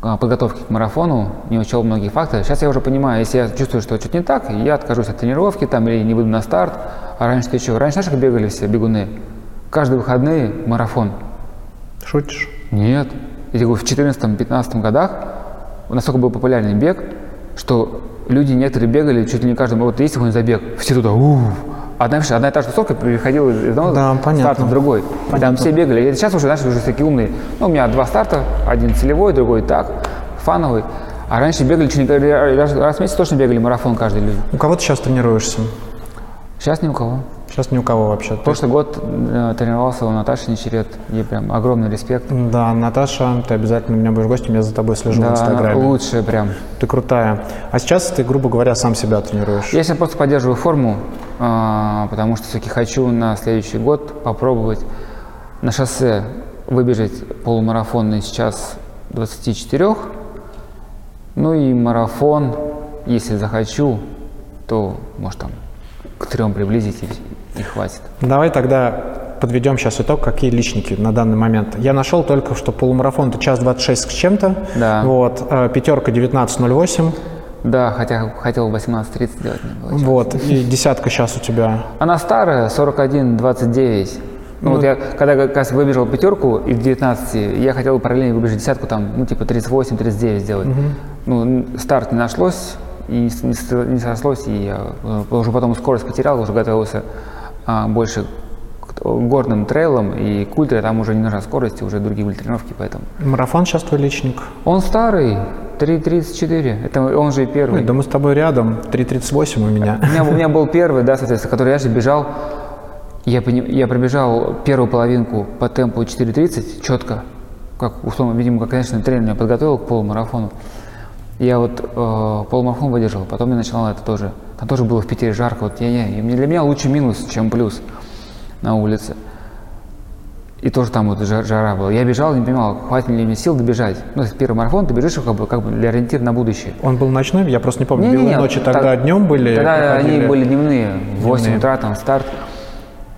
к подготовке к марафону, не учел многие факторы. Сейчас я уже понимаю, если я чувствую, что что-то не так, я откажусь от тренировки там или не выйду на старт. А раньше ты что? Раньше, знаешь, как бегали все бегуны? Каждые выходные марафон. Шутишь? Нет. Я говорю, в 14-15 годах настолько был популярный бег, что люди некоторые бегали чуть ли не каждый, вот есть какой-нибудь забег, все туда, ух, одна, одна и та же тусовка переходила из одного Да, понятно. старта в другой. И Там Понятно. все бегали. И сейчас уже, знаешь, уже такие умные. Ну, у меня два старта, один целевой, другой так, фановый. А раньше бегали чуть не раз в месяц точно бегали марафон каждый люди. У кого ты сейчас тренируешься? Сейчас ни у кого. Сейчас ни у кого вообще. Прошлый год э, тренировался у Наташи Нечерет. Ей прям огромный респект. Да, Наташа, ты обязательно у меня будешь гостем, я за тобой слежу в Да, она Инстаграме. лучшая прям. Ты крутая. А сейчас ты, грубо говоря, сам себя тренируешь. Я сейчас просто поддерживаю форму, а, потому что все-таки хочу на следующий год попробовать на шоссе выбежать полумарафонный сейчас 24. Ну и марафон, если захочу, то может там к трем приблизить и, и хватит. Давай тогда подведем сейчас итог, какие личники на данный момент. Я нашел только, что полумарафон это час 26 с чем-то. Да. Вот, э, пятерка 19.08. Да, хотя хотел 18.30 делать, не получилось. Вот, и десятка сейчас у тебя. Она старая, 41-29. Ну, вот я, когда как раз выбежал пятерку из 19, я хотел параллельно выбежать десятку, там, ну, типа 38-39 сделать. Ну, н- старт не нашлось, и не, не с- не сослось, и я э, уже потом скорость потерял, уже готовился больше к т- горным трейлам, и к ультре там уже не нужна скорость, уже другие были тренировки, поэтому. Марафон сейчас твой личник. Он старый, 3.34, это он же и первый. Ой, да мы с тобой рядом. 3.38 у меня. У меня, у меня был первый, да, соответственно, который я же бежал. Я, я пробежал первую половинку по темпу 4.30 четко, как, условно, видимо, как, конечно, тренер меня подготовил к полумарафону. Я вот э, полумарафон выдержал, потом я начинал это тоже. Там тоже было в Питере жарко. Вот я, я, и для меня лучше минус, чем плюс на улице. И тоже там вот жа- жара была. Я бежал, не понимал, хватит ли мне сил добежать. Ну, первый марафон, ты бежишь как бы, как бы для ориентира на будущее. Он был ночной, я просто не помню. Не-не-не, Белые ночи тогда так- днем были? Тогда они проходили? были дневные. В 8 Дневные. утра там старт.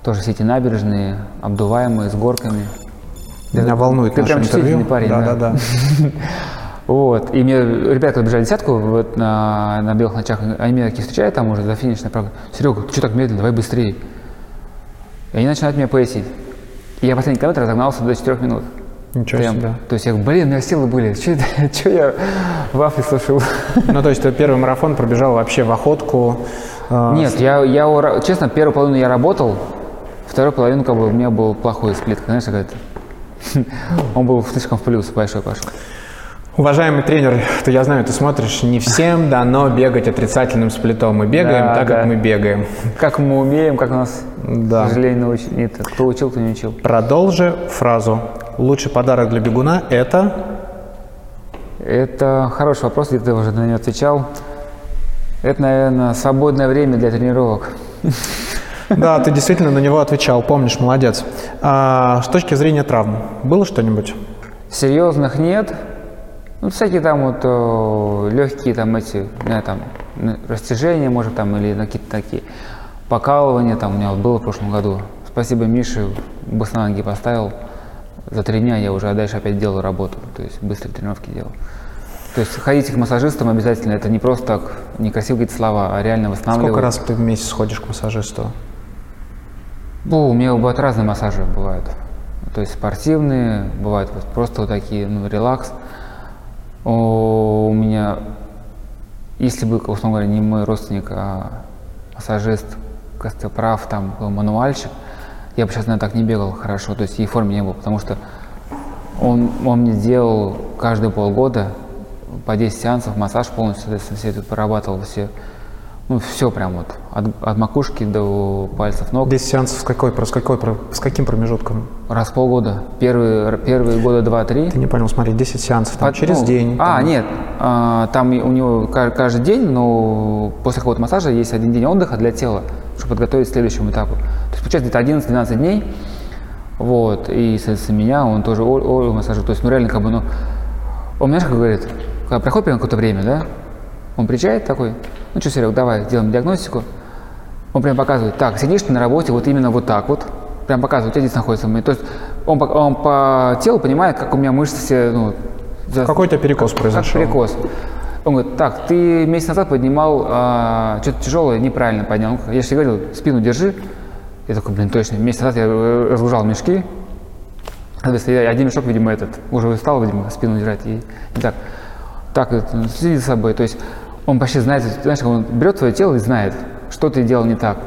Тоже все эти набережные, обдуваемые, с горками. Меня волнует Ты наше прям интервью. парень, да, да. да, да. Вот. И мне ребята, бежали десятку вот на, на белых ночах, они меня такие встречают там уже за финишной прав. Серега, ты что так медленно, давай быстрее. И они начинают меня поясить. И я последний километр разогнался до 4 минут. Ничего Темп. себе. То есть я говорю, блин, у меня силы были. Что я в Африке слушал? Ну, то есть ты первый марафон пробежал вообще в охотку. э, Нет, я, я честно, первую половину я работал, вторую половину как бы у меня был плохой сплит, знаешь, какая-то. Он был слишком в плюс, большой пошел. Уважаемый тренер, ты, я знаю, ты смотришь, не всем дано бегать отрицательным сплитом. Мы бегаем Да, так, да. как мы бегаем. Как мы умеем, как нас, Да. к сожалению, научили. Нет, кто учил, кто не учил. Продолжи фразу. Лучший подарок для бегуна – это… Это хороший вопрос, где ты уже на него отвечал. Это, наверное, свободное время для тренировок. Да, ты действительно на него отвечал, помнишь, молодец. А, с точки зрения травм, было что-нибудь? Серьезных нет. Ну, всякие там вот э, легкие там эти, не там, растяжения, может, там, или какие-то такие покалывания там у меня вот было в прошлом году. Спасибо Мише, быстро ноги поставил. За три дня я уже дальше опять делаю работу, то есть быстрые тренировки делаю. То есть ходите к массажистам обязательно, это не просто так, некрасиво какие-то слова, а реально восстанавливать. Сколько раз ты в месяц ходишь к массажисту? Ну, у меня бывают разные массажи бывают. То есть спортивные, бывают вот просто вот такие, ну, релакс. У меня, если бы, условно говоря, не мой родственник, а массажист, костеоправ, там, мануальщик, я бы сейчас, наверное, так не бегал хорошо, то есть и в форме не был, потому что он, он мне делал каждые полгода по 10 сеансов массаж полностью, соответственно, все это прорабатывал, все, ну, все прям вот, от, от макушки до пальцев ног. 10 сеансов с, какой, с, какой, с каким промежутком? Раз в полгода. Первые, первые года два-три. Ты не понял, смотри, 10 сеансов, там, Под- через ну, день. А, там. нет, а, там у него ка- каждый день, но после какого-то массажа есть один день отдыха для тела, чтобы подготовить к следующему этапу. То есть получается где-то 11-12 дней. Вот, и, соответственно, меня, он тоже Оль- Олю массажирует. То есть, ну, реально, как бы, ну, он, знаешь, как говорит, когда проходит какое-то время, да, он приезжает такой, ну что, Серег, давай, делаем диагностику. Он прям показывает, так, сидишь ты на работе вот именно вот так вот, прям показывает, у тебя здесь находится. То есть он, по- он по телу понимает, как у меня мышцы все, ну, за- Какой у тебя перекос как произошел? перекос. Он говорит, так, ты месяц назад поднимал а, что-то тяжелое, неправильно поднял. Я же тебе говорил, спину держи. Я такой, блин, точно. Месяц назад я э, разгружал мешки. Соответственно, я один мешок, видимо, этот, уже устал, видимо, спину держать. И не так. Так, это, следи за собой. То есть он почти знает, знаешь, он берет твое тело и знает, что ты делал не так.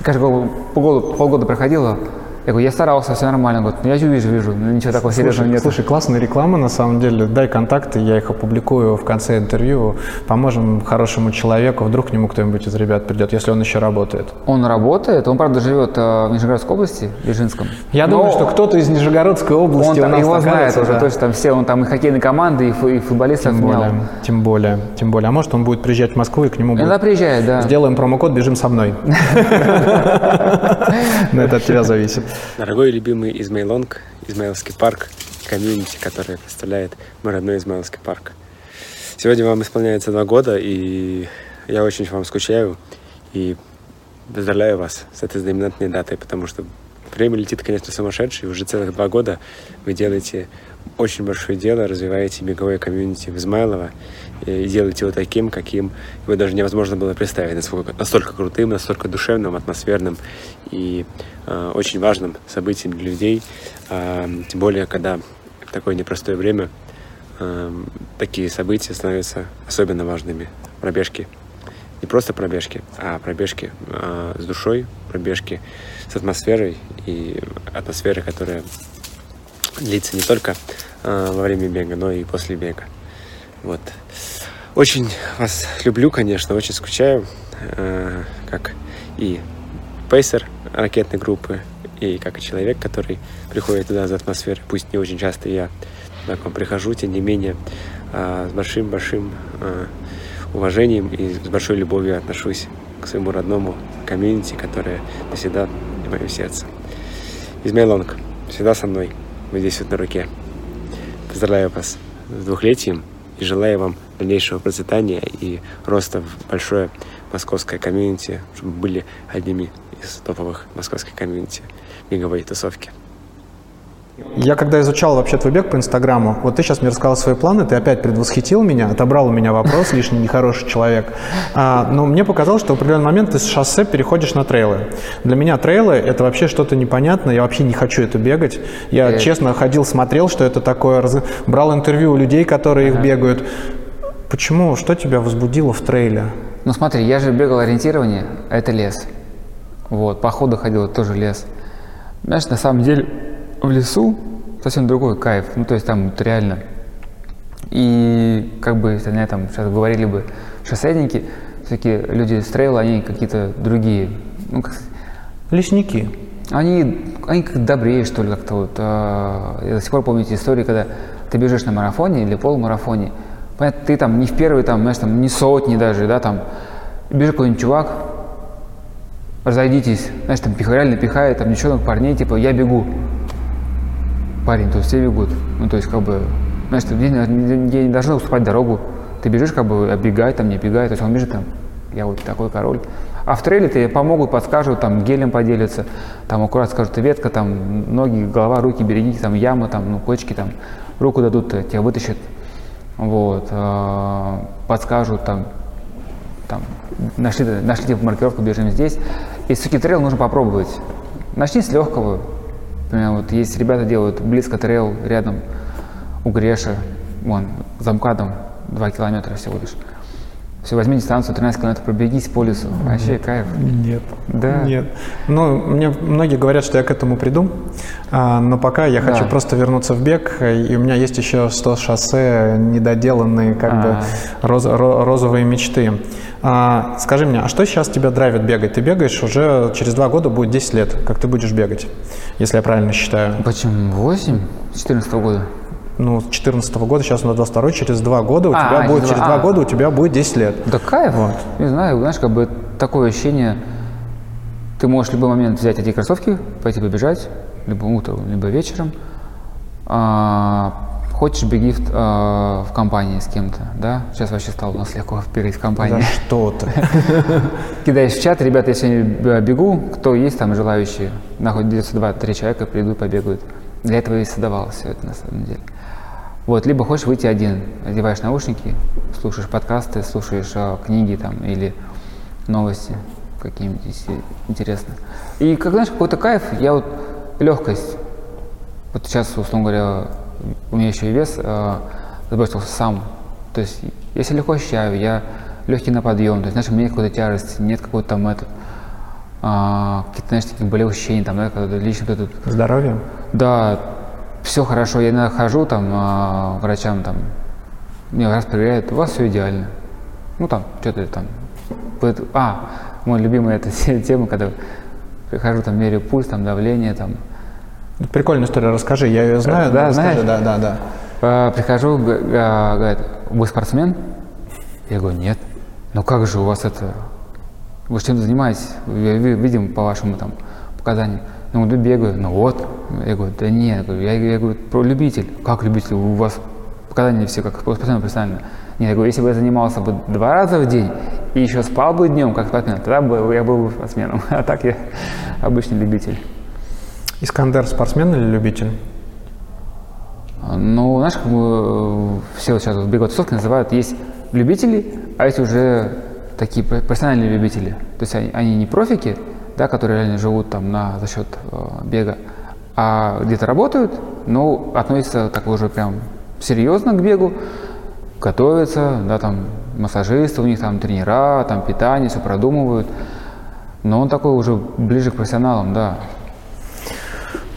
И каждый год, полгода, полгода проходило, я говорю, я старался, все нормально. Он говорит, ну я же вижу, вижу, ну ничего такого серьезного Слушай, нет. слушай, классная реклама, на самом деле. Дай контакты, я их опубликую в конце интервью. Поможем хорошему человеку, вдруг к нему кто-нибудь из ребят придет, если он еще работает. Он работает, он, правда, живет э, в Нижегородской области, в Бежинском. Я Но думаю, что кто-то из Нижегородской области он у нас его знает уже да. точно, там все, он там и хоккейные команды, и, фу- и футболистов Тем менял. более, тем более, тем более. А может, он будет приезжать в Москву, и к нему будет... Иногда приезжает, да. Сделаем промокод «Бежим со мной». Но это от тебя зависит. Дорогой и любимый Измейлонг, Измайловский парк, комьюнити, которое представляет мой родной Измайловский парк. Сегодня вам исполняется два года, и я очень вам скучаю, и поздравляю вас с этой знаменательной датой, потому что время летит, конечно, сумасшедшее, уже целых два года вы делаете очень большое дело, развиваете беговое комьюнити в Измайлово, и делаете его таким, каким его даже невозможно было представить, насколько, настолько крутым, настолько душевным, атмосферным и э, очень важным событием для людей, А, тем более, когда в такое непростое время э, такие события становятся особенно важными. Пробежки. Не просто пробежки, а пробежки э, с душой, пробежки с атмосферой и атмосферой, которая длится не только э, во время бега, но и после бега. Вот. Очень вас люблю, конечно, очень скучаю, э, как и пейсер ракетной группы, и как человек, который приходит туда за атмосферой. Пусть не очень часто я к вам прихожу, тем не менее, э, с большим-большим э, уважением и с большой любовью отношусь к своему родному комьюнити, которое навсегда в моем сердце. Лонг, всегда со мной, вы здесь вот на руке. Поздравляю вас с двухлетием и желаю вам дальнейшего процветания и роста в большое московское комьюнити, чтобы были одними из топовых московских комьюнити беговой тусовки. Я когда изучал вообще твой бег по Инстаграму, вот ты сейчас мне рассказал свои планы, ты опять предвосхитил меня, отобрал у меня вопрос, лишний нехороший человек. А, но мне показалось, что в определенный момент ты с шоссе переходишь на трейлы. Для меня трейлы – это вообще что-то непонятное, я вообще не хочу это бегать. Я Э. честно ходил, смотрел, что это такое, раз- брал интервью у людей, которые их бегают. Почему? Что тебя возбудило в трейле? Ну смотри, я же бегал ориентирование, а это лес. Вот, по ходу ходил, тоже лес. Знаешь, на самом деле в лесу совсем другой кайф. Ну, то есть там вот реально И как бы, если на этом сейчас говорили бы шоссейники, все-таки люди с трейла, они какие-то другие. Ну, как, Лесники. они, они как добрее, что ли, как-то вот. а, Я до сих пор помню эти истории, когда ты бежишь на марафоне или полумарафоне. Понятно, ты там не в первый, там, знаешь, там, не сотни даже, да, там, бежит какой-нибудь чувак, разойдитесь, знаешь, там, пих- реально пихает, там, девчонок, парней, типа, я бегу. Парень, то есть все бегут. Ну, то есть, как бы, знаешь, где, не- где не должны уступать дорогу. Ты бежишь, как бы, оббегай, там, не бегай, то есть он бежит, там, я вот такой король. А в трейле тебе помогут, подскажут, там, гелем поделятся, там, аккуратно скажут, ветка, там, ноги, голова, руки, берегите, там, яма, там, ну, кочки, там, руку дадут, э, тебя вытащат, вот, э, подскажут, там, там, нашли, нашли типа, маркировку, бежим здесь. И все-таки трейл нужно попробовать. Начни с легкого. Например, вот есть ребята делают близко трейл рядом у Греша, вон, за МКАДом 2 километра всего лишь. Все, возьми дистанцию, 13 километров, пробегись по лесу. Вообще кайф. Нет. Да. Нет. Ну, мне многие говорят, что я к этому приду, а, но пока я хочу Да. просто вернуться в бег, и у меня есть еще 100 шоссе, недоделанные как бы А. роз- ро- розовые мечты. А, скажи мне, а что сейчас тебя драйвит бегать? Ты бегаешь уже через два года будет 10 лет, как ты будешь бегать, если я правильно считаю. Почему 8? 14 года. Ну, с 14 года, сейчас у нас 22 через два года у А, тебя а, будет, через через два- а. года у тебя будет 10 лет. Да кайф. Не знаю, знаешь, как бы такое ощущение, ты можешь в любой момент взять эти кроссовки, пойти побежать, либо утром, либо вечером. А, хочешь, беги в, а, в компании с кем-то, да? Сейчас вообще стало у нас легко бегать в компании. Да что ты. Кидаешь в чат, ребята, я сегодня бегу, кто есть там желающие, находится два-три человека, придут, побегают. Для этого и создавалось все это на самом деле. Вот, либо хочешь выйти один, одеваешь наушники, слушаешь подкасты, слушаешь а, книги там или новости какие-нибудь, если интересно. И как знаешь, какой-то кайф, я вот легкость. Вот сейчас, условно говоря, у меня еще и вес э, сбросился сам. То есть я себя легко ощущаю, я легкий на подъем, то есть, знаешь, у меня нет какой-то тяжести, нет какой-то там этот, а, какие-то, знаешь, такие болевых ощущений, там, да, когда лично этот Здоровье? да, все хорошо. Я иногда хожу там а, врачам, там, меня раз проверяют, у вас все идеально. Ну там, что-то там. А, мой любимый это тема, когда прихожу, там, меряю пульс, там, давление, там. Прикольная история, расскажи, я ее знаю. Да, расскажи, знаешь? Да, да, да. А, Прихожу, г- га- говорят, вы спортсмен? Я говорю, нет. Ну как же у вас это? Вы чем занимаетесь? Видим по вашему там показаниям. Ну, бегаю, ну вот. Я говорю, да нет, я, говорю, я, я говорю, про любитель. Как любитель? У вас показания все как спортсмен профессионально. Нет, я говорю, если бы я занимался бы два раза в день и еще спал бы днем, как спортсмен, тогда бы я был бы спортсменом. А так я обычный любитель. Искандер спортсмен или любитель? Ну, знаешь, как бы э, все вот сейчас вот беговые тусовки называют, есть любители, а есть уже такие про- профессиональные любители. То есть они, они не профики, да, которые реально живут там на, за счет э, бега, а где-то работают, но относятся так уже прям серьезно к бегу, готовятся, да, там массажисты у них, там тренера, там питание, все продумывают. Но он такой уже ближе к профессионалам, да.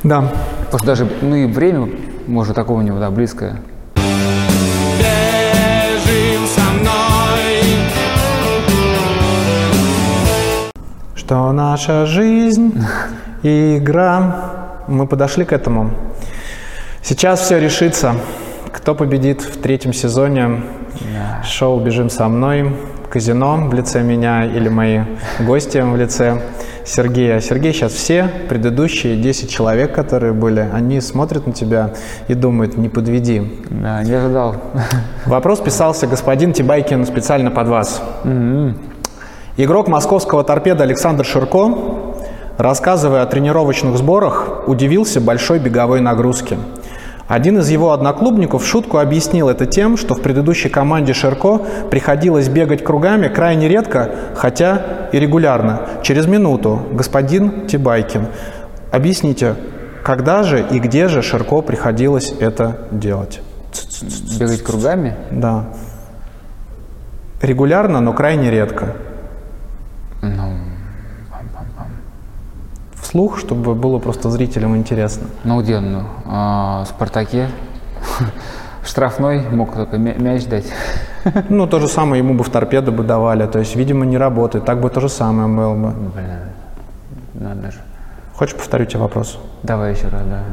Да. Потому что даже, ну и время, может, такого у него, да, близкое. Бежим со мной Что наша жизнь и игра. Мы подошли к этому. Сейчас все решится. Кто победит в третьем сезоне шоу «Бежим со мной», казино в лице меня или мои гости в лице Сергея. Сергей, сейчас все предыдущие 10 человек, которые были, они смотрят на тебя и думают, не подведи. Да, не ожидал. Вопрос писался господин Тибайкин специально под вас. Игрок московского торпеда Александр Ширко, рассказывая о тренировочных сборах, удивился большой беговой нагрузке. Один из его одноклубников в шутку объяснил это тем, что в предыдущей команде Ширко приходилось бегать кругами крайне редко, хотя и регулярно. Через минуту, господин Тибайкин, объясните, когда же и где же Ширко приходилось это делать? Бегать кругами? Да. Регулярно, но крайне редко. Ну, Вслух, чтобы было просто зрителям интересно. ну где, ну, а, Спартаке, штрафной мог только мя- мяч дать. Ну, то же самое ему бы в торпеду бы давали. То есть, видимо, не работает. Так бы то же самое было бы. Блин, надо же. Хочешь, повторю тебе вопрос? Давай еще раз, да.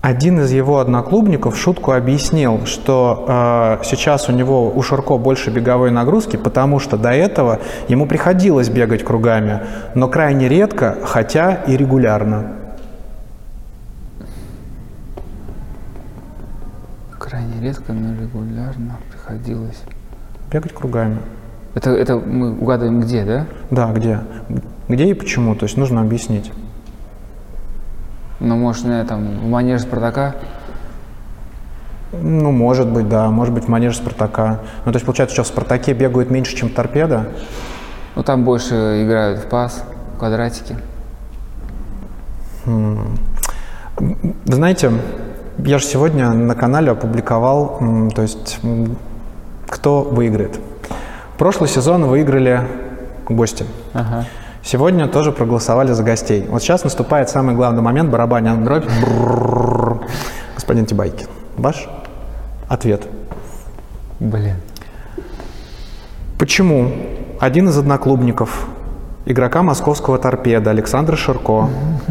Один из его одноклубников шутку объяснил, что э, сейчас у него у Ширко больше беговой нагрузки, потому что до этого ему приходилось бегать кругами, но крайне редко, хотя и регулярно. Крайне редко, но регулярно приходилось. Бегать кругами. Это, это мы угадываем где, да? Да, где? Где и почему? То есть нужно объяснить. Ну, может, на этом, в манеже Спартака? Ну, может быть, да, может быть, в манеже Спартака. Ну, то есть, получается, что в Спартаке бегают меньше, чем в торпедо? Ну, там больше играют в пас, в квадратики. Вы знаете, я же сегодня на канале опубликовал, то есть, кто выиграет. Прошлый сезон выиграли гости. Ага. Сегодня тоже проголосовали за гостей. Вот сейчас наступает самый главный момент, дробь. Брррррр. Господин Тибайкин, ваш ответ. Блин. Почему один из одноклубников игрока московского торпеда Александра Ширко,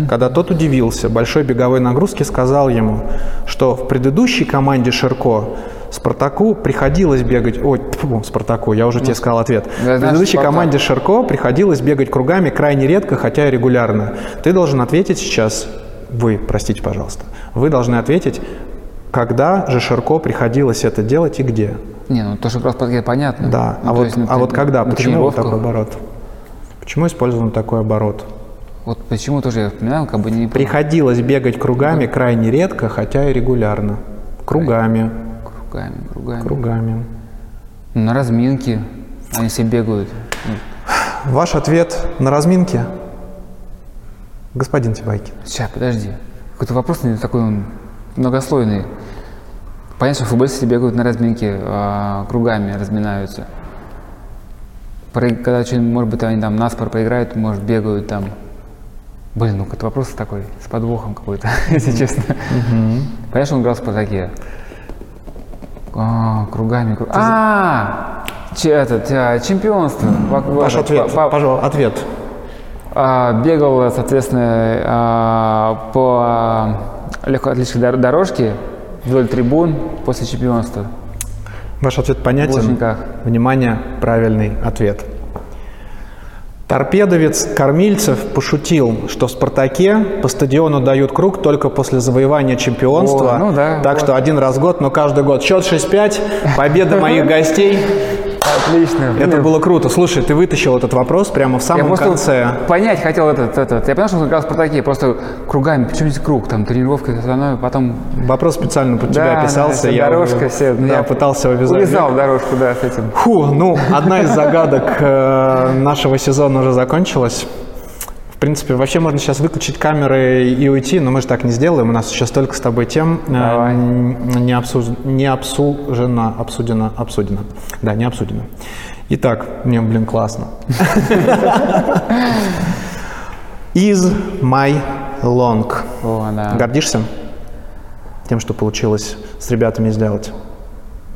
когда тот удивился большой беговой нагрузке, сказал ему, что в предыдущей команде Ширко Спартаку приходилось бегать... Ой, тьфу, Спартаку, я уже тебе сказал ответ. Да, В предыдущей Спартак. команде Ширко приходилось бегать кругами крайне редко, хотя и регулярно. Ты должен ответить сейчас... Вы, простите, пожалуйста. Вы должны ответить, когда же Ширко приходилось это делать и где. Не, ну то, что Спартаке, понятно. Да, Ну, а вот, есть а вот когда? Почему вот такой оборот? Почему использован такой оборот? Вот почему тоже я вспоминал, как бы не... Приходилось бегать кругами крайне редко, хотя и регулярно. Кругами, Кругами, кругами. кругами. На разминке они все бегают. Ваш ответ на разминке? Господин Тибайкин. Сейчас, подожди. Какой-то вопрос такой он многослойный. Понятно, что футболисты бегают на разминке, а, кругами разминаются. Когда что-нибудь, может быть, они там наспор проиграют, может, бегают там. Блин, ну какой-то вопрос такой, с подвохом какой-то, если честно. Понятно, что он играл в «Спартаке». А, кругами, круг- А, этот, а, чемпионство. Во- Ваш ответ, по- по- пожалуйста, ответ. а, бегал, соответственно, а, по а, легкоатлетической дор- дорожке вдоль трибун после чемпионства. Ваш ответ понятен? Лужниках. Внимание, правильный ответ. Торпедовец Кормильцев пошутил, что в «Спартаке» по стадиону дают круг только после завоевания чемпионства. О, ну да, так вот. что один раз в год, но каждый год. Счет 6-5, победа моих гостей. Отлично. Это было круто. Слушай, ты вытащил этот вопрос прямо в Я самом просто конце. понять хотел этот, этот. Я понял, что он играл в «Спартаке», просто кругами. Почему здесь круг? Там тренировка, это потом... Вопрос специально под тебя Да, писался. да, я дорожка, все. ну, да, пытался увязать. Увязал дорожку, да, с этим. Фу, ну, одна из загадок э, нашего сезона уже закончилась. В принципе, вообще можно сейчас выключить камеры и уйти, но мы же так не сделаем. У нас еще столько с тобой тем э, Давай. не, обсуж- не обсужено, обсудено, обсудено. Да, не обсудено. Итак, мне, блин, классно. Из my long. О, да. Гордишься тем, что получилось с ребятами сделать?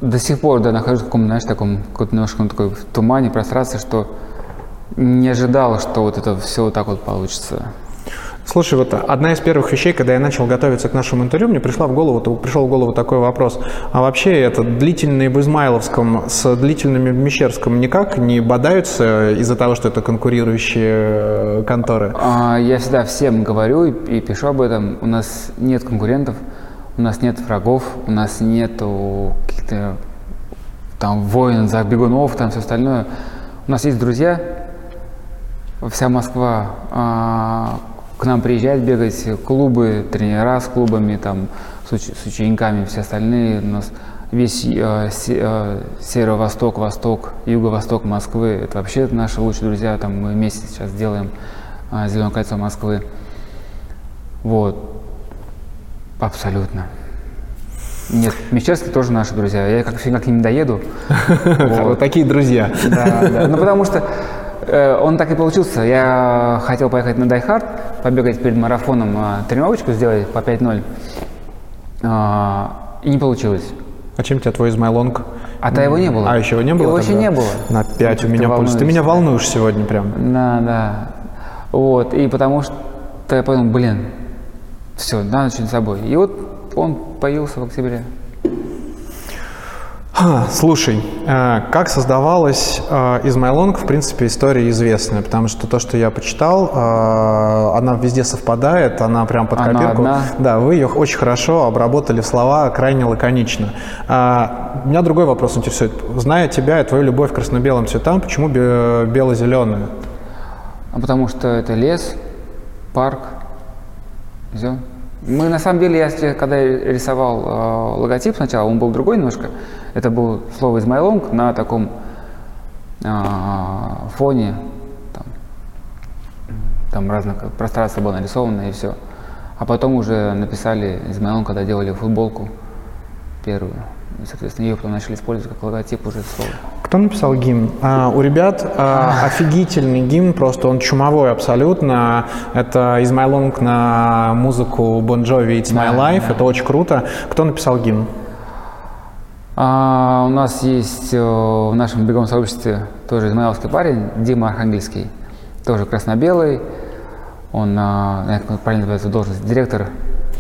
До сих пор, да, нахожусь в каком, знаешь, таком, какой-то немножко такой в тумане, прострации, что не ожидал, что вот это все вот так вот получится. Слушай, вот одна из первых вещей, когда я начал готовиться к нашему интервью, мне пришла в голову, пришел в голову такой вопрос. А вообще это длительные в Измайловском с длительными в Мещерском никак не бодаются из-за того, что это конкурирующие э, конторы? А, Я всегда всем говорю и, пишу об этом. У нас нет конкурентов, у нас нет врагов, у нас нету каких-то там войн за бегунов, там все остальное. У нас есть друзья, вся Москва а, к нам приезжает бегать, клубы, тренера с клубами, там, с, уч- с учениками, все остальные. У нас весь э, се- э, северо-восток, восток, юго-восток Москвы, это вообще наши лучшие друзья, там мы вместе сейчас делаем а, Зеленое кольцо Москвы. Вот. Абсолютно. Нет, Мещерский тоже наши друзья. Я как всегда к ним доеду. Вот такие друзья. Да, да. Ну, потому что он так и получился. Я хотел поехать на Die Hard, побегать перед марафоном, а, тренировочку сделать по 5.0. А, и не получилось. А чем тебя твой Измайлонг? А-то его не было. А, еще его не было Его еще тогда? не было. На 5 у Ты меня пульс. Ты меня волнуешь сегодня прям. Да, да. Вот, и потому что я подумал, блин, все, надо что-нибудь с собой. И вот он появился в октябре. Слушай, э, как создавалась э, Измайлонг, в принципе, история известная, потому что то, что я почитал, э, она везде совпадает, она прям под Она копирку. одна. Да, вы ее очень хорошо обработали в слова, крайне лаконично. А, меня другой вопрос интересует. Зная тебя и твою любовь к красно-белым цветам, почему бе- бело-зеленые? А потому что это лес, парк, все. Мы на самом деле, я когда я рисовал э, логотип сначала, он был другой немножко. Это было слово Измайлонг на таком э, фоне, там, там разных пространство было нарисовано и все. А потом уже написали Измайлонг, когда делали футболку первую. И, соответственно, ее потом начали использовать как логотип уже слово. Кто написал гимн? А, у ребят а, офигительный гимн, просто он чумовой абсолютно. Это из My Long на музыку Bon Jovi It's My Да, Life, да. это очень круто. Кто написал гимн? А, у нас есть э, в нашем беговом сообществе тоже измаиловский парень, Дима Архангельский, тоже красно-белый. Он, а, как называется должность, директор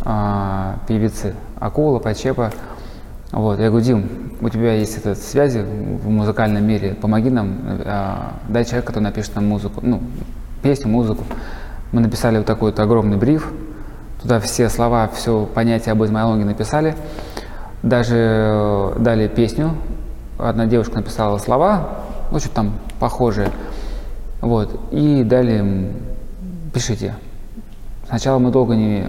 а, певицы Акула, Почепа. Вот, я говорю, Дим, у тебя есть этот связи в музыкальном мире, помоги нам, а, дай человека, который напишет нам музыку, ну, песню, музыку. Мы написали вот такой вот огромный бриф, туда все слова, все понятия об Измайлонге написали. Даже э, дали песню. Одна девушка написала слова, ну, что-то там похожее. Вот. И дали пишите. Сначала мы долго не,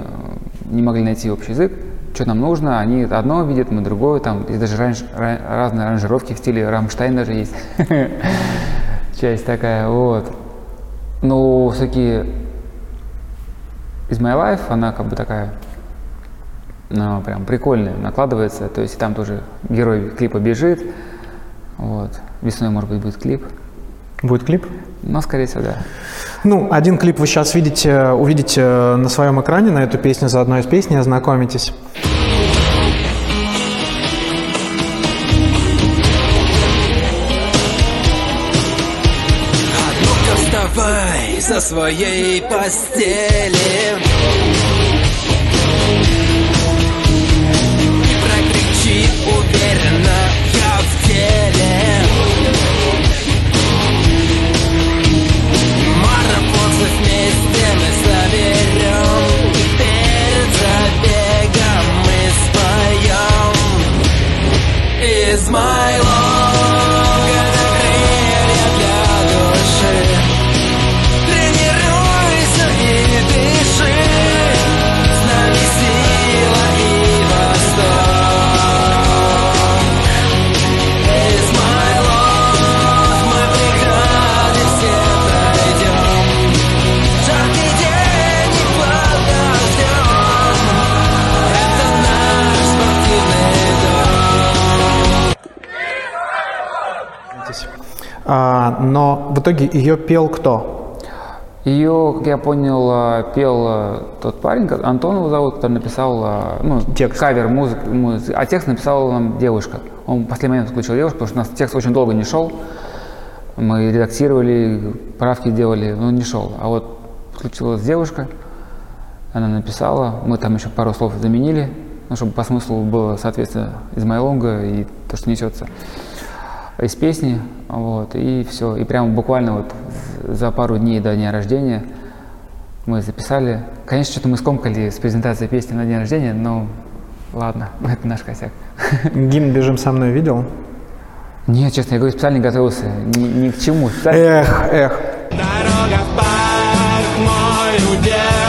не могли найти общий язык, что нам нужно. Они одно видят, мы другое. Там есть даже ранж- ра- разные аранжировки в стиле Рамштайн даже есть. Часть такая, вот. Но все-таки из My Life, она как бы такая, ну, прям прикольная, накладывается. То есть там тоже герой клипа бежит. Вот. Весной, может быть, будет клип. Будет клип? Но, скорее всего, да. Ну, один клип вы сейчас видите, увидите на своем экране на эту песню, за одной из песней ознакомитесь. Вставай со своей постели А, но в итоге ее пел кто? Ее, как я понял, а, пел а, тот парень, как- Антон его зовут, который написал а, ну, Текст. кавер музык, муз- а текст написала нам девушка. Он в последний момент включил девушку, потому что у нас текст очень долго не шел. Мы редактировали, правки делали, но он не шел. А вот включилась девушка, она написала, мы там еще пару слов заменили, ну, чтобы по смыслу было, соответственно, из Майлонга и то, что несется из песни, вот, и все. И прямо буквально вот за пару дней до дня рождения мы записали. Конечно, что-то мы скомкали с презентацией песни на день рождения, но ладно, это наш косяк. Гимн «Бежим со мной» видел? Нет, честно, я говорю, специально не готовился ни, ни к чему. Специально- Эх, эх. Дорога в парк, мой удел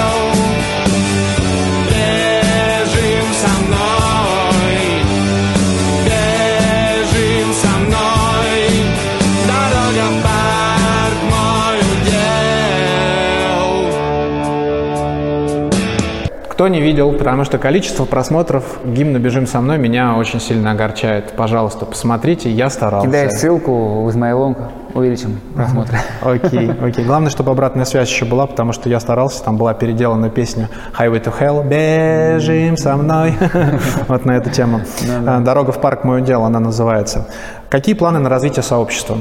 Кто не видел, потому что количество просмотров гимна «Бежим со мной» меня очень сильно огорчает. Пожалуйста, посмотрите, я старался. Кидай ссылку в Измайлонг, увеличим просмотры. Окей, окей. Главное, чтобы обратная связь еще была, потому что я старался, там была переделана песня Highway to Hell, бежим со мной, вот на эту тему. А, Дорога в парк, мое дело, она называется. Какие планы на развитие сообщества?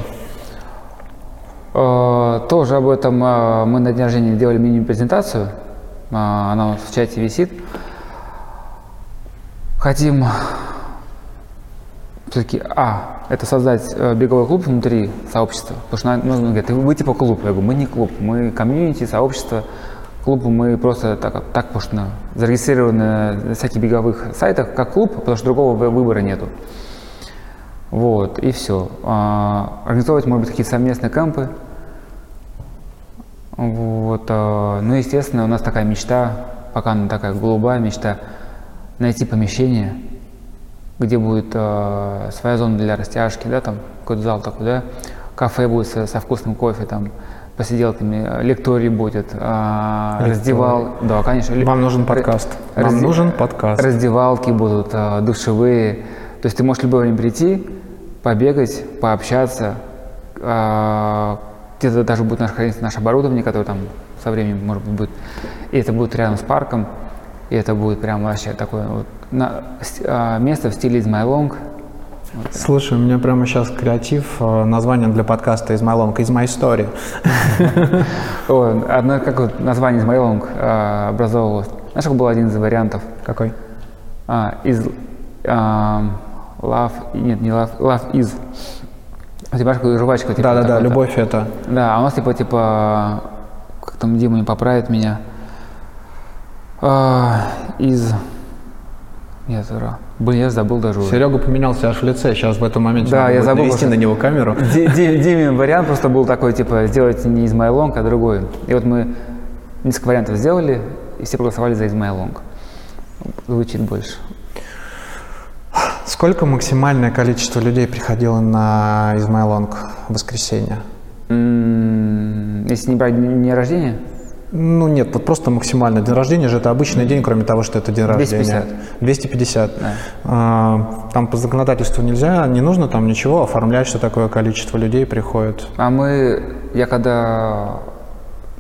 Э, Тоже об этом э, мы на день рождения делали мини-презентацию. Э, Она в чате висит. Хотим все-таки, а, это создать э, беговой клуб внутри сообщества. Потому что ну, ну, говорят, вы типа клуб. Я говорю, мы не клуб, мы комьюнити, сообщество. Клуб мы просто так, так потому что зарегистрированы на всяких беговых сайтах как клуб, потому что другого вы- выбора нету. Вот, и все. Организовывать, может быть, какие-то совместные кемпы. Вот, а, ну, естественно, у нас такая мечта, пока она такая голубая мечта, найти помещение, где будет а, своя зона для растяжки, да, там какой-то зал такой, да, кафе будет со, со вкусным кофе, там, посиделками, лекторий будет, Лекторий. раздевал, да, конечно. Вам нужен подкаст. Вам Разде- нужен подкаст. Раздевалки будут, а, душевые. То есть ты можешь в любое время прийти, побегать, пообщаться. а, Где-то даже будет наше, храниться наше оборудование, которое там со временем, может быть, будет. И это будет рядом с парком. И это будет прям вообще такое вот на- а, место в стиле Измайлонг. Слушай, у меня прямо сейчас креатив, э, название для подкаста «Из my long», «Из my story». Одно как вот название Измайлонг а, образовывалось. Знаешь, какой был один из вариантов? Какой? А, из а, love, нет, не love, love is. У тебя же такая жвачка, типа. Да-да-да, такой-то. любовь это. Да, а у нас типа, типа, как там Дима не поправит меня, А, из... Нет, ура. Блин, я забыл даже уже. Серега поменялся аж в лице, сейчас в этом моменте Да, я забыл, навести на него камеру. Ди- Ди- Димин вариант просто был такой, типа, сделать не из Майлонг, а другой. И вот мы несколько вариантов сделали, и все проголосовали за из Майлонг. Звучит больше. Сколько максимальное количество людей приходило на Измайлонг в воскресенье? Если не брать дни рождения, Ну нет, вот просто максимально. День рождения же это обычный день, кроме того, что это день 250. рождения. 250. Да. А, Там по законодательству нельзя, не нужно там ничего оформлять, что такое количество людей приходит. А мы, я когда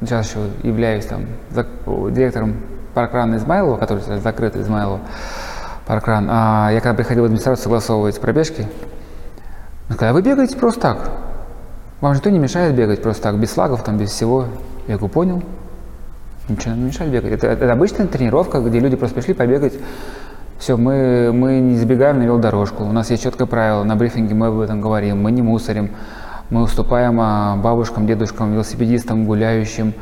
сейчас еще являюсь там директором паркрана Измайлова, который закрыт Измайлова, паркран, а я когда приходил в администрацию согласовывать пробежки, мне сказали, а вы бегаете просто так. Вам же никто не мешает бегать просто так, без флагов, там, без всего. Я говорю, понял. Ничего не мешает бегать. Это, это обычная тренировка, где люди просто пришли побегать. Все, мы, мы не забегаем на велодорожку. У нас есть четкое правило, на брифинге мы об этом говорим. Мы не мусорим. Мы уступаем а, бабушкам, дедушкам, велосипедистам, гуляющим,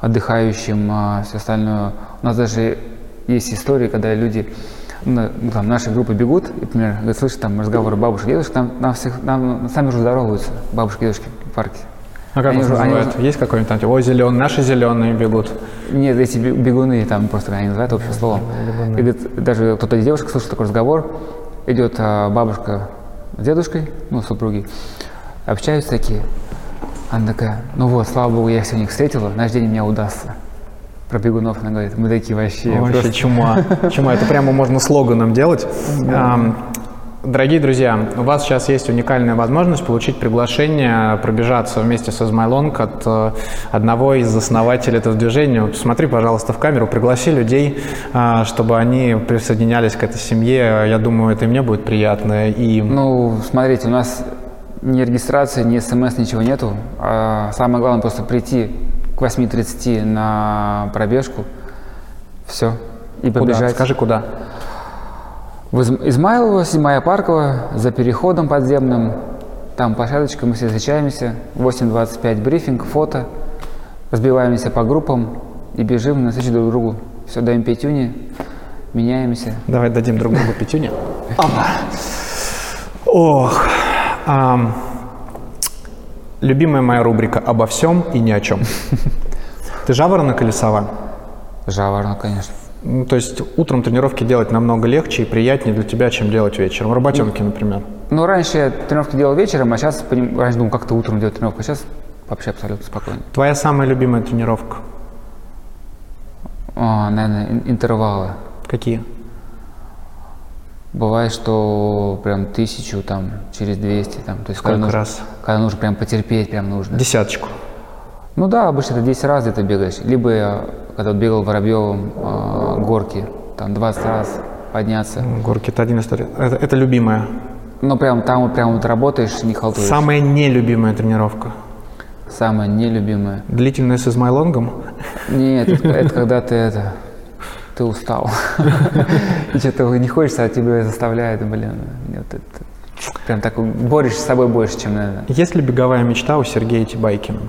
отдыхающим, а, все остальное. У нас даже есть истории, когда люди, ну, там, наши группы бегут, и, например, говорят, слышишь, там разговоры бабушек, дедушек, там, нам, всех, нам сами уже здороваются, бабушки, дедушки в парке. А как Они их уже- они называют? уже- Есть какой-нибудь там, типа, ой, зеленый, наши зеленые бегут. Нет, эти бе- бегуны, там просто они называют общим словом. И говорит, даже кто-то из девушек слышал такой разговор, идет а, бабушка с дедушкой, ну, супруги, общаются такие. Она такая, ну вот, слава богу, я их сегодня встретила, наш день у меня удастся. Про бегунов она говорит, мы такие вообще. Вообще просто- чума. Чума. Это прямо можно слоганом делать. Дорогие друзья, у вас сейчас есть уникальная возможность получить приглашение пробежаться вместе с Измайлонг от э, одного из основателей этого движения. Вот Смотри, пожалуйста, в камеру, пригласи людей, а, чтобы они присоединялись к этой семье. Я думаю, это и мне будет приятно. И Ну, смотрите, у нас ни регистрации, ни смс, ничего нету. А самое главное просто прийти к 8.30 на пробежку. Все. И куда? побежать. Скажи, куда? В Из- Измайлово, Седьмая Парковая, за переходом подземным. Там площадочка, мы все встречаемся. 8.25 брифинг, фото. Разбиваемся по группам и бежим на встречу друг другу. Все, даем пятюни, меняемся. Давай дадим друг другу пятюню. Опа. Ох. Любимая моя рубрика «Обо всем и ни о чем». Ты жаворонок или сова? Жаворонок, конечно. Ну, то есть утром тренировки делать намного легче и приятнее для тебя, чем делать вечером. Работенки, например. Ну, раньше я тренировки делал вечером, а сейчас, раньше думал, как-то утром делать тренировку, а сейчас вообще абсолютно спокойно. Твоя самая любимая тренировка? А, наверное, ин- интервалы. Какие? Бывает, что прям тысячу, там, через 200, там, то есть Сколько когда нужно, раз? когда нужно прям потерпеть, прям нужно. Десяточку. Ну да, обычно это 10 раз где-то бегаешь. Либо я, когда бегал в Воробьевом а, горки, там 20 раз подняться. Горки это один история. Это, это любимая. Ну прям там прям вот работаешь, не халтуришь. Самая нелюбимая тренировка. Самое нелюбимое. Длительная с измайлонгом. Нет, это, это когда ты это, ты устал. И что-то не хочется, а тебя заставляет, блин. Нет, это прям так борешься с собой больше, чем, наверное. Есть ли беговая мечта у Сергея Тибайкина?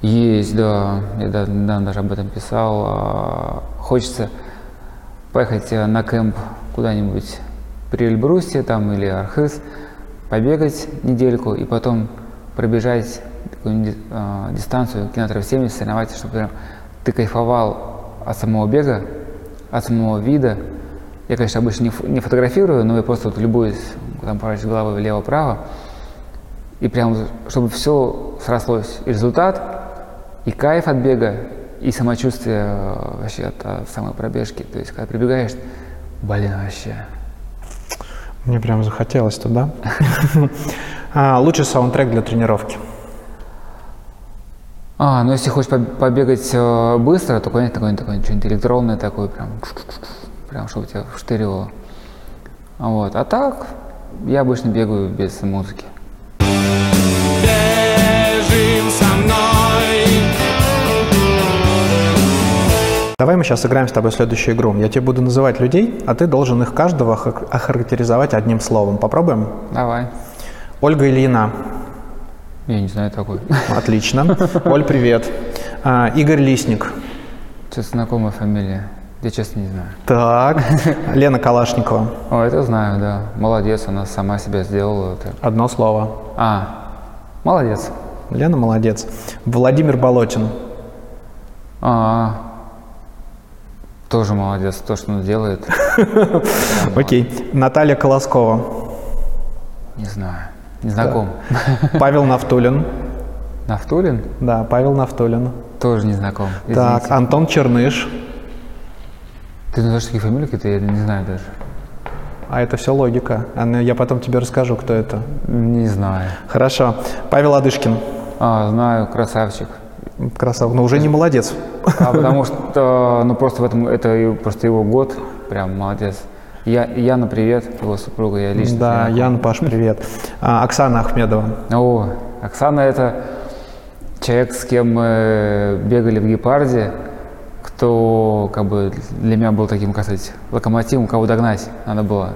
Есть, да. Я да- даже об этом писал. А, Хочется поехать э, на кемп куда-нибудь при Эльбрусте там или Архыз, побегать недельку и потом пробежать такую а, дистанцию километров 70, соревноваться, чтобы прям ты кайфовал от самого бега, от самого вида. Я, конечно, обычно не, фо- не фотографирую, но я просто вот любуюсь, там поворачиваю головой влево-право. И прям, чтобы все срослось. И результат, и кайф от бега, и самочувствие э, вообще от э, самой пробежки. То есть, когда прибегаешь, блин, вообще. Мне прям захотелось туда. А, Лучший саундтрек для тренировки. А, ну если хочешь поб- побегать э, быстро, то, конечно, такое, такое что-нибудь электронное такое, прям, прям, чтобы тебя вштыривало. А Вот. А так, я обычно бегаю без музыки. Бежим со мной Давай мы сейчас сыграем с тобой следующую игру. Я тебе буду называть людей, а ты должен их каждого охар- охарактеризовать одним словом. Попробуем? Давай. Ольга Ильина. Я не знаю такой. Отлично. Оль, привет. А, Игорь Лисник. Что-то знакомая фамилия. Я честно не знаю. Так. Лена Калашникова. О, это знаю, да. Молодец, она сама себя сделала. Это. Одно слово. А, молодец. Лена молодец. Владимир Болотин. А, тоже молодец, то, что он делает. Окей. Наталья Колоскова. Не знаю, не знаком. Павел Нафтулин. Нафтулин? Да, Павел Нафтулин. Тоже не знаком. Так, извините. Антон Черныш. Ты называешь такие фамилии какие-то, я не знаю даже. А это все логика. А, ну, Я потом тебе расскажу, кто это. Не знаю. Хорошо. Павел Адышкин. А, знаю, красавчик. Красавчик. Но уже не молодец. А потому что, ну просто в этом, это просто его год, прям молодец. Я, Яна, привет, его супруга, я лично. Да. Ян, Паш, привет. А, Оксана Ахмедова. О, Оксана это человек, с кем мы бегали в Гепарде, кто как бы для меня был таким, как сказать, локомотивом, кого догнать надо было.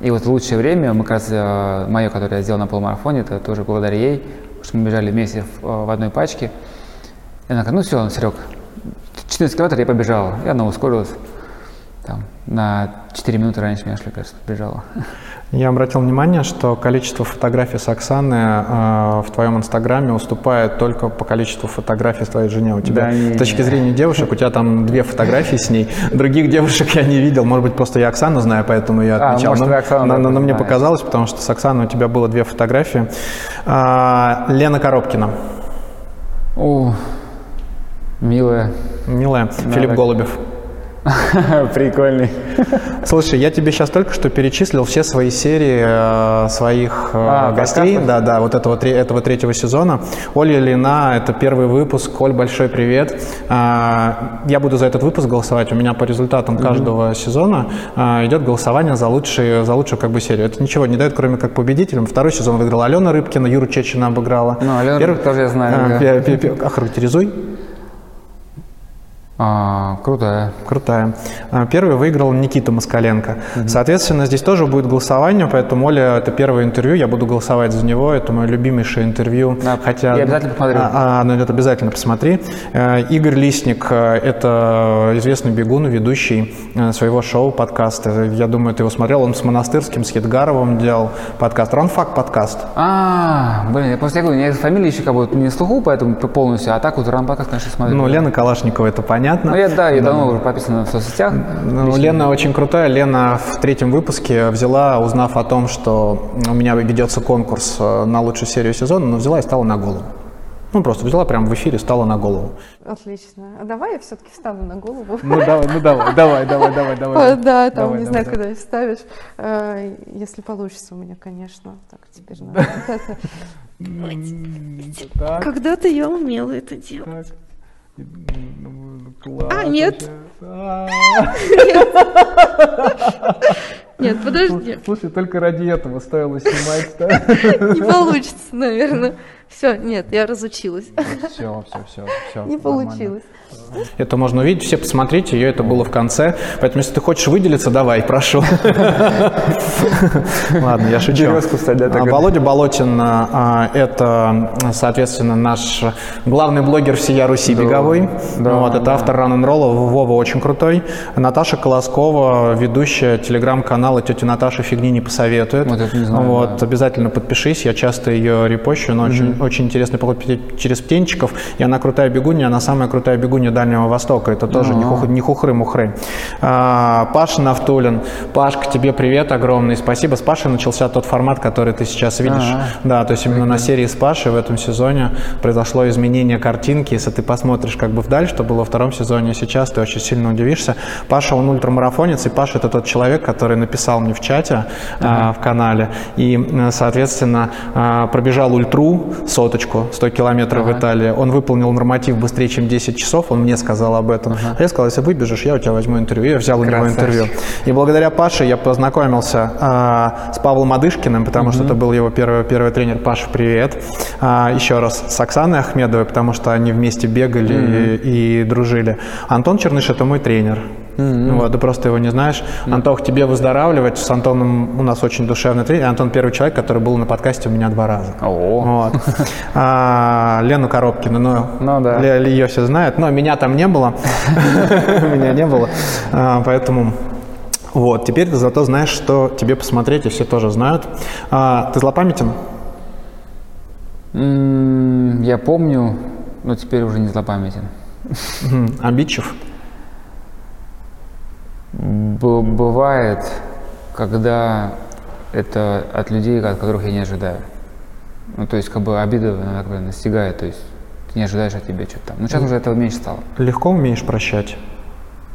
И вот лучшее время, мы как раз, э, мое, которое я сделал на полумарафоне, это тоже благодаря ей, потому что мы бежали вместе в, э, в одной пачке. И она говорит, ну все, Серег, 14 километров я побежала. И она ускорилась. Там, на 4 минуты раньше меня, шли, кажется, бежала. Я обратил внимание, что количество фотографий с Оксаны э, в твоем инстаграме уступает только по количеству фотографий с твоей жене. У тебя, Да не, с точки не. зрения девушек, у тебя там две фотографии с ней. Других девушек я не видел. Может быть, просто я Оксану знаю, поэтому я А, отмечал. может, но, Оксану но- но- но мне показалось, потому что с Оксаной у тебя было две фотографии. А, Лена Коробкина. О, милая. Милая. Филипп так. Голубев. Прикольный. Слушай, я тебе сейчас только что перечислил все свои серии э, своих э, А, гостей, подкастов? да, да, вот этого, тре- этого третьего сезона. Оля Лина, это первый выпуск. Оль, большой привет. А, я буду за этот выпуск голосовать. У меня по результатам каждого сезона а, идет голосование за, лучшие, за лучшую как бы серию. Это ничего не дает, кроме как победителям. Второй сезон выиграла Алена Рыбкина, Юру Чечина обыграла. Ну, Алену Первый- тоже я знаю, А, да. Охарактеризуй. А, крутая. Крутая. А, Первый выиграл Никита Москаленко. Соответственно, здесь тоже будет голосование, поэтому Оля, это первое интервью, я буду голосовать за него, это мое любимейшее интервью. Да, Хотя, я обязательно посмотрю. А, а, ну, это обязательно посмотри. Э, Игорь Лисник, э, это известный бегун, ведущий э, своего шоу, подкаста. Я думаю, ты его смотрел, он с Монастырским, с Хитгаровым делал подкаст. Ранфак подкаст. А, блин, я просто я говорю, у меня фамилия еще как бы не слуху, поэтому полностью, а так вот Рампакас, конечно, смотрю. Ну, Лена Калашникова, это понятно. Ну, я, да, я давно уже подписан в соцсетях. Ну, Лично. Лена очень крутая. Лена в третьем выпуске взяла, узнав о том, что у меня ведется конкурс э, на лучшую серию сезона, но взяла и стала на голову. Ну, просто взяла прям в эфире, стала на голову. Отлично. А давай я все-таки встану на голову. Ну, давай, ну, давай, давай, давай, давай, давай. Да, там, Давай, не давай, знаю, давай. когда вставишь. А, Если получится у меня, конечно. Так, теперь надо вот это. Так, Когда-то я умела это делать. Класс. А, нет. Нет, подожди. Слушай, только ради этого стоило снимать. Не получится, наверное. Все, нет, я разучилась. Все, все, все, все. Не получилось. Это можно увидеть, все посмотрите, ее это было в конце. Поэтому, если ты хочешь выделиться, давай, прошу. Ладно, я шучу. А, Володя Болотин а, – это, соответственно, наш главный блогер всея Руси беговой. Вот, это автор ран н ролла Вова очень крутой. Наташа Колоскова, ведущая телеграм-канала «Тетя Наташа фигни не посоветует». Вот это не знаю, Вот, да. обязательно подпишись, я часто ее репощу, но очень, очень интересный поход через птенчиков, и она крутая бегунья, она самая крутая бегунья Дальнего Востока, это тоже не, хух- не хухры-мухры. А, Паша Нафтулин, Пашка, тебе привет огромный, спасибо. С Пашей начался тот формат, который ты сейчас видишь. А. Да, то есть именно на серии с Пашей в этом сезоне произошло изменение картинки, если ты посмотришь как бы вдаль, что было во втором сезоне, сейчас ты очень сильно удивишься. Паша, он ультрамарафонец, и Паша это тот человек, который написал мне в чате а, в канале, и, э, соответственно, а, пробежал ультру, соточку, 100 километров в Италии. Он выполнил норматив быстрее, чем 10 часов, он мне сказал об этом. А я сказал, если выбежишь, я у тебя возьму интервью. Я взял у него Красавчик. интервью. И благодаря Паше я познакомился а, с Павлом Адышкиным, потому что это был его первый, первый тренер. Паша, привет. А, еще раз с Оксаной Ахмедовой, потому что они вместе бегали и, и дружили. Антон Черныш – это мой тренер. Вот, ты просто его не знаешь. Антох, тебе выздоравливать. С Антоном у нас очень душевный тренер. Антон первый человек, который был на подкасте у меня два раза. О, Вот. А, Лену Коробкину, ну, Ну да. Ее все знают, но меня там не было. Меня не было. А, Поэтому вот, теперь ты зато знаешь, что тебе посмотреть, и все тоже знают. А, Ты злопамятен? М, я помню, но теперь уже не злопамятен. Обидчив? Бывает, когда это от людей, от которых я не ожидаю. Ну, то есть, как бы обида бы настигает, то есть ты не ожидаешь от тебя что-то там. Ну, сейчас уже этого меньше стало. Легко умеешь прощать?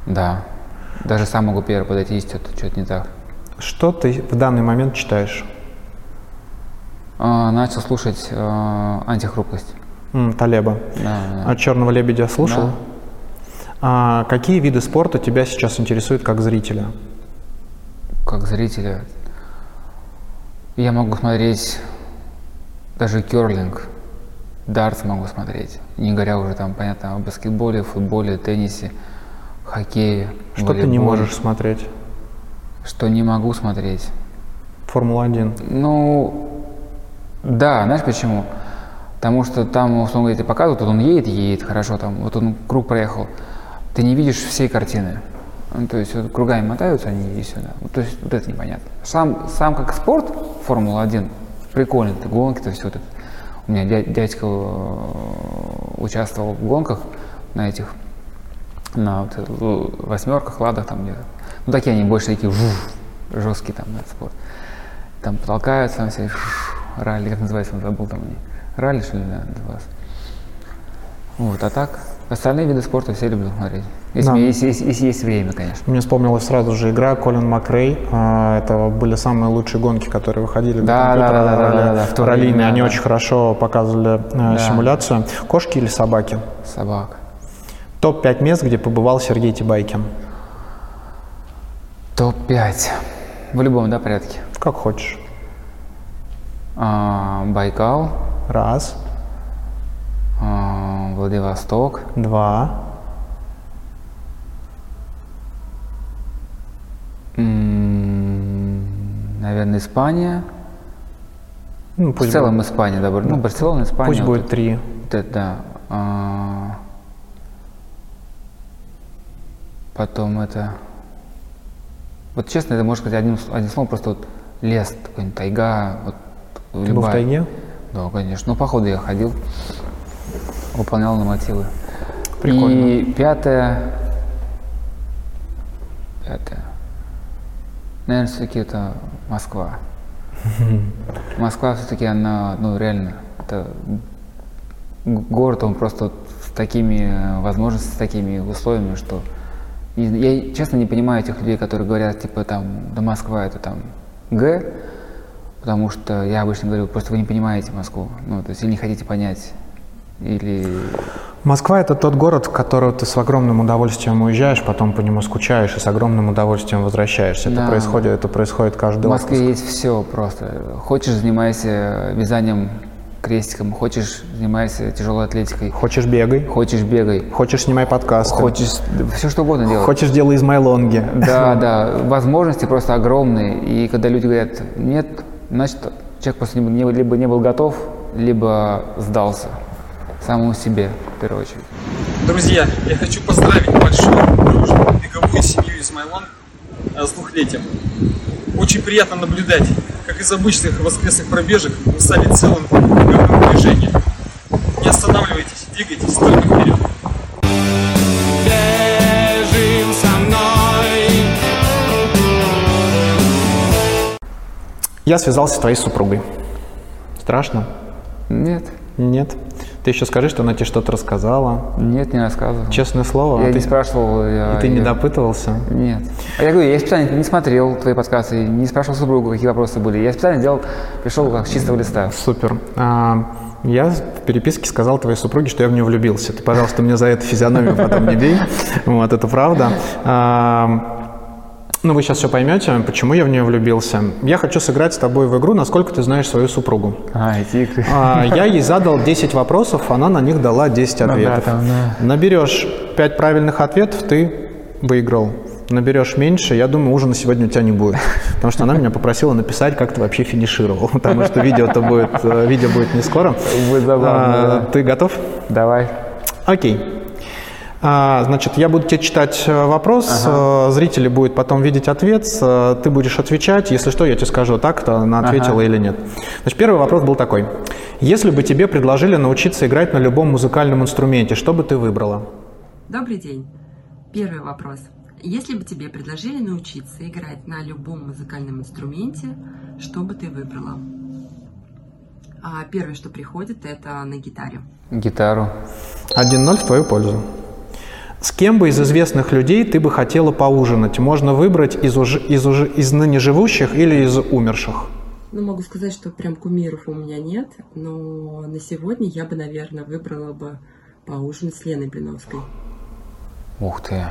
Да. Даже сам могу первый подойти, если что-то что-то не так. Что ты в данный момент читаешь? А, начал слушать а, антихрупкость. М, Талеба. Да, да. А «Черного лебедя» слушал? Да. А какие виды спорта тебя сейчас интересуют как зрителя? Как зрителя. Я могу смотреть даже керлинг, дартс могу смотреть. Не говоря уже там, понятно, о баскетболе, футболе, теннисе, хоккее, Что ты не можешь смотреть? Что не могу смотреть? Формула-1. Ну, да, знаешь почему? Потому что там, условно говоря, тебе показывают, вот он едет, едет, хорошо, там, вот он круг проехал. Ты не видишь всей картины. Ну, то есть вот кругами мотаются они и сюда. Вот, то есть вот это непонятно. Сам, сам как спорт, Формула-1, прикольно, это гонки, то все вот это. У меня дя- дядька э, участвовал в гонках на этих, на вот, э, восьмерках, ладах там где-то. Ну, такие они больше такие жух, жесткие там, этот спорт. Там толкаются, там все, ралли, как называется, он забыл там они. Ралли, что ли, да, называлось. Вот, а так, остальные виды спорта все люблю смотреть. Если, Да. есть, если- если есть время, конечно. Мне вспомнилась сразу же игра Колин Макрей. А, Это были самые лучшие гонки, которые выходили на Да, компьютер, да, да, да, да, да, в то раллийные. время, Они да. очень хорошо показывали э, Да. симуляцию. Кошки или собаки? Собак. Топ-5 мест, где побывал Сергей Тибайкин. Топ-5. В любом, да, порядке. Как хочешь. А, Байкал, Раз, Владивосток, два, наверное, Испания. ну, В пусть целом будет, Испания, да, ну, Барселона, Испания. пусть вот будет это- три. вот это, да. А, потом это... Вот честно, это можно сказать одним, одним словом, просто вот лес, какой-нибудь тайга. Вот, Ты был в любая. тайге? Да, конечно. Ну, походу я ходил, выполнял нормативы. Прикольно. И пятое... Пятое. Наверное, все-таки это Москва. Москва все-таки она, ну, реально, это город, он просто вот с такими э, возможностями, с такими условиями, что я честно не понимаю этих людей, которые говорят, типа, там, да Москва это там Г, потому что я обычно говорю, просто вы не понимаете Москву, ну, то есть или не хотите понять, или... Москва – это тот город, в который ты с огромным удовольствием уезжаешь, потом по нему скучаешь и с огромным удовольствием возвращаешься. Это Да. происходит, это происходит каждый В Москве отпуск. есть все просто. Хочешь, занимайся вязанием крестиком, хочешь, занимайся тяжелой атлетикой. Хочешь бегай. Хочешь, бегай. Хочешь, снимай подкасты. Хочешь, все что угодно делай. Хочешь, делай измайлонги. Да, да, возможности просто огромные. И когда люди говорят нет, значит, человек просто либо не был готов, либо сдался самому себе, в первую очередь. Друзья, я хочу поздравить большую дружную беговую семью Измайлон э, с двухлетием. Очень приятно наблюдать, как из обычных воскресных пробежек вы стали целым беговым движением. Не останавливайтесь, двигайтесь только вперед. Бежим со мной. Я связался с твоей супругой. Страшно? Нет. Нет. Ты еще скажи, что она тебе что-то рассказала. Нет, не рассказывал. Честное слово. Я а не ты, спрашивал. Я, и ты не допытывался? Нет. А я говорю, я специально не смотрел твои подкасты, не спрашивал супругу, какие вопросы были. Я специально делал, пришел как с чистого листа. Супер. А, я в переписке сказал твоей супруге, что я в нее влюбился. Ты, пожалуйста, мне за это физиономию потом не бей. Вот, это правда. Ну, вы сейчас все поймете, почему я в нее влюбился. Я хочу сыграть с тобой в игру, насколько ты знаешь свою супругу. А, эти игры. А, я ей задал 10 вопросов, она на них дала 10 Ну да, ответов. там, да. Наберешь 5 правильных ответов, ты выиграл. Наберешь меньше, я думаю, ужина сегодня у тебя не будет. Потому что она меня попросила написать, как ты вообще финишировал. Потому что видео-то будет, э, видео будет не скоро. Будет забавно, А, да. Ты готов? Давай. Окей. А, Значит, я буду тебе читать э, вопрос, э, зрители будут потом видеть ответ, э, ты будешь отвечать, если что, я тебе скажу, так то она ответила Ага. или нет. Значит, первый вопрос был такой. Если бы тебе предложили научиться играть на любом музыкальном инструменте, что бы ты выбрала? Добрый день. Первый вопрос. Если бы тебе предложили научиться играть на любом музыкальном инструменте, что бы ты выбрала? А первое, что приходит, это на гитаре. Гитару. 1-0 в твою пользу. С кем бы из известных людей ты бы хотела поужинать? Можно выбрать из, уже, из, уже, из ныне живущих или из умерших? Ну, могу сказать, что прям кумиров у меня нет, но на сегодня я бы, наверное, выбрала бы поужинать с Леной Блиновской. Ух ты.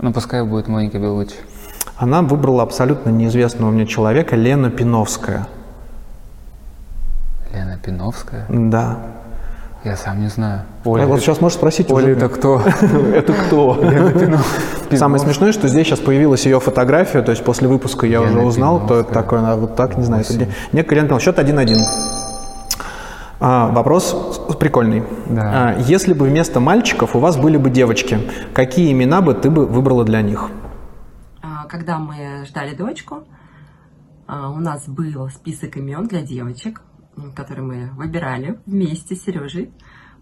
Ну, пускай будет Моника Белучи. Она выбрала абсолютно неизвестного мне человека, Лена Пиновская. Лена Пиновская? Да. Я сам не знаю. А вот сейчас можешь спросить Оля, уже. это кто? Это кто? Самое смешное, что здесь сейчас появилась ее фотография, то есть после выпуска я уже узнал, кто это такой, она вот так, не знаю. Некая Лена. Счет 1-1. А, вопрос прикольный. Да. А, если бы вместо мальчиков у вас были бы девочки, какие имена бы ты бы выбрала для них? А, Когда мы ждали дочку, у нас был список имен для девочек, м, которые мы выбирали вместе с Сережей.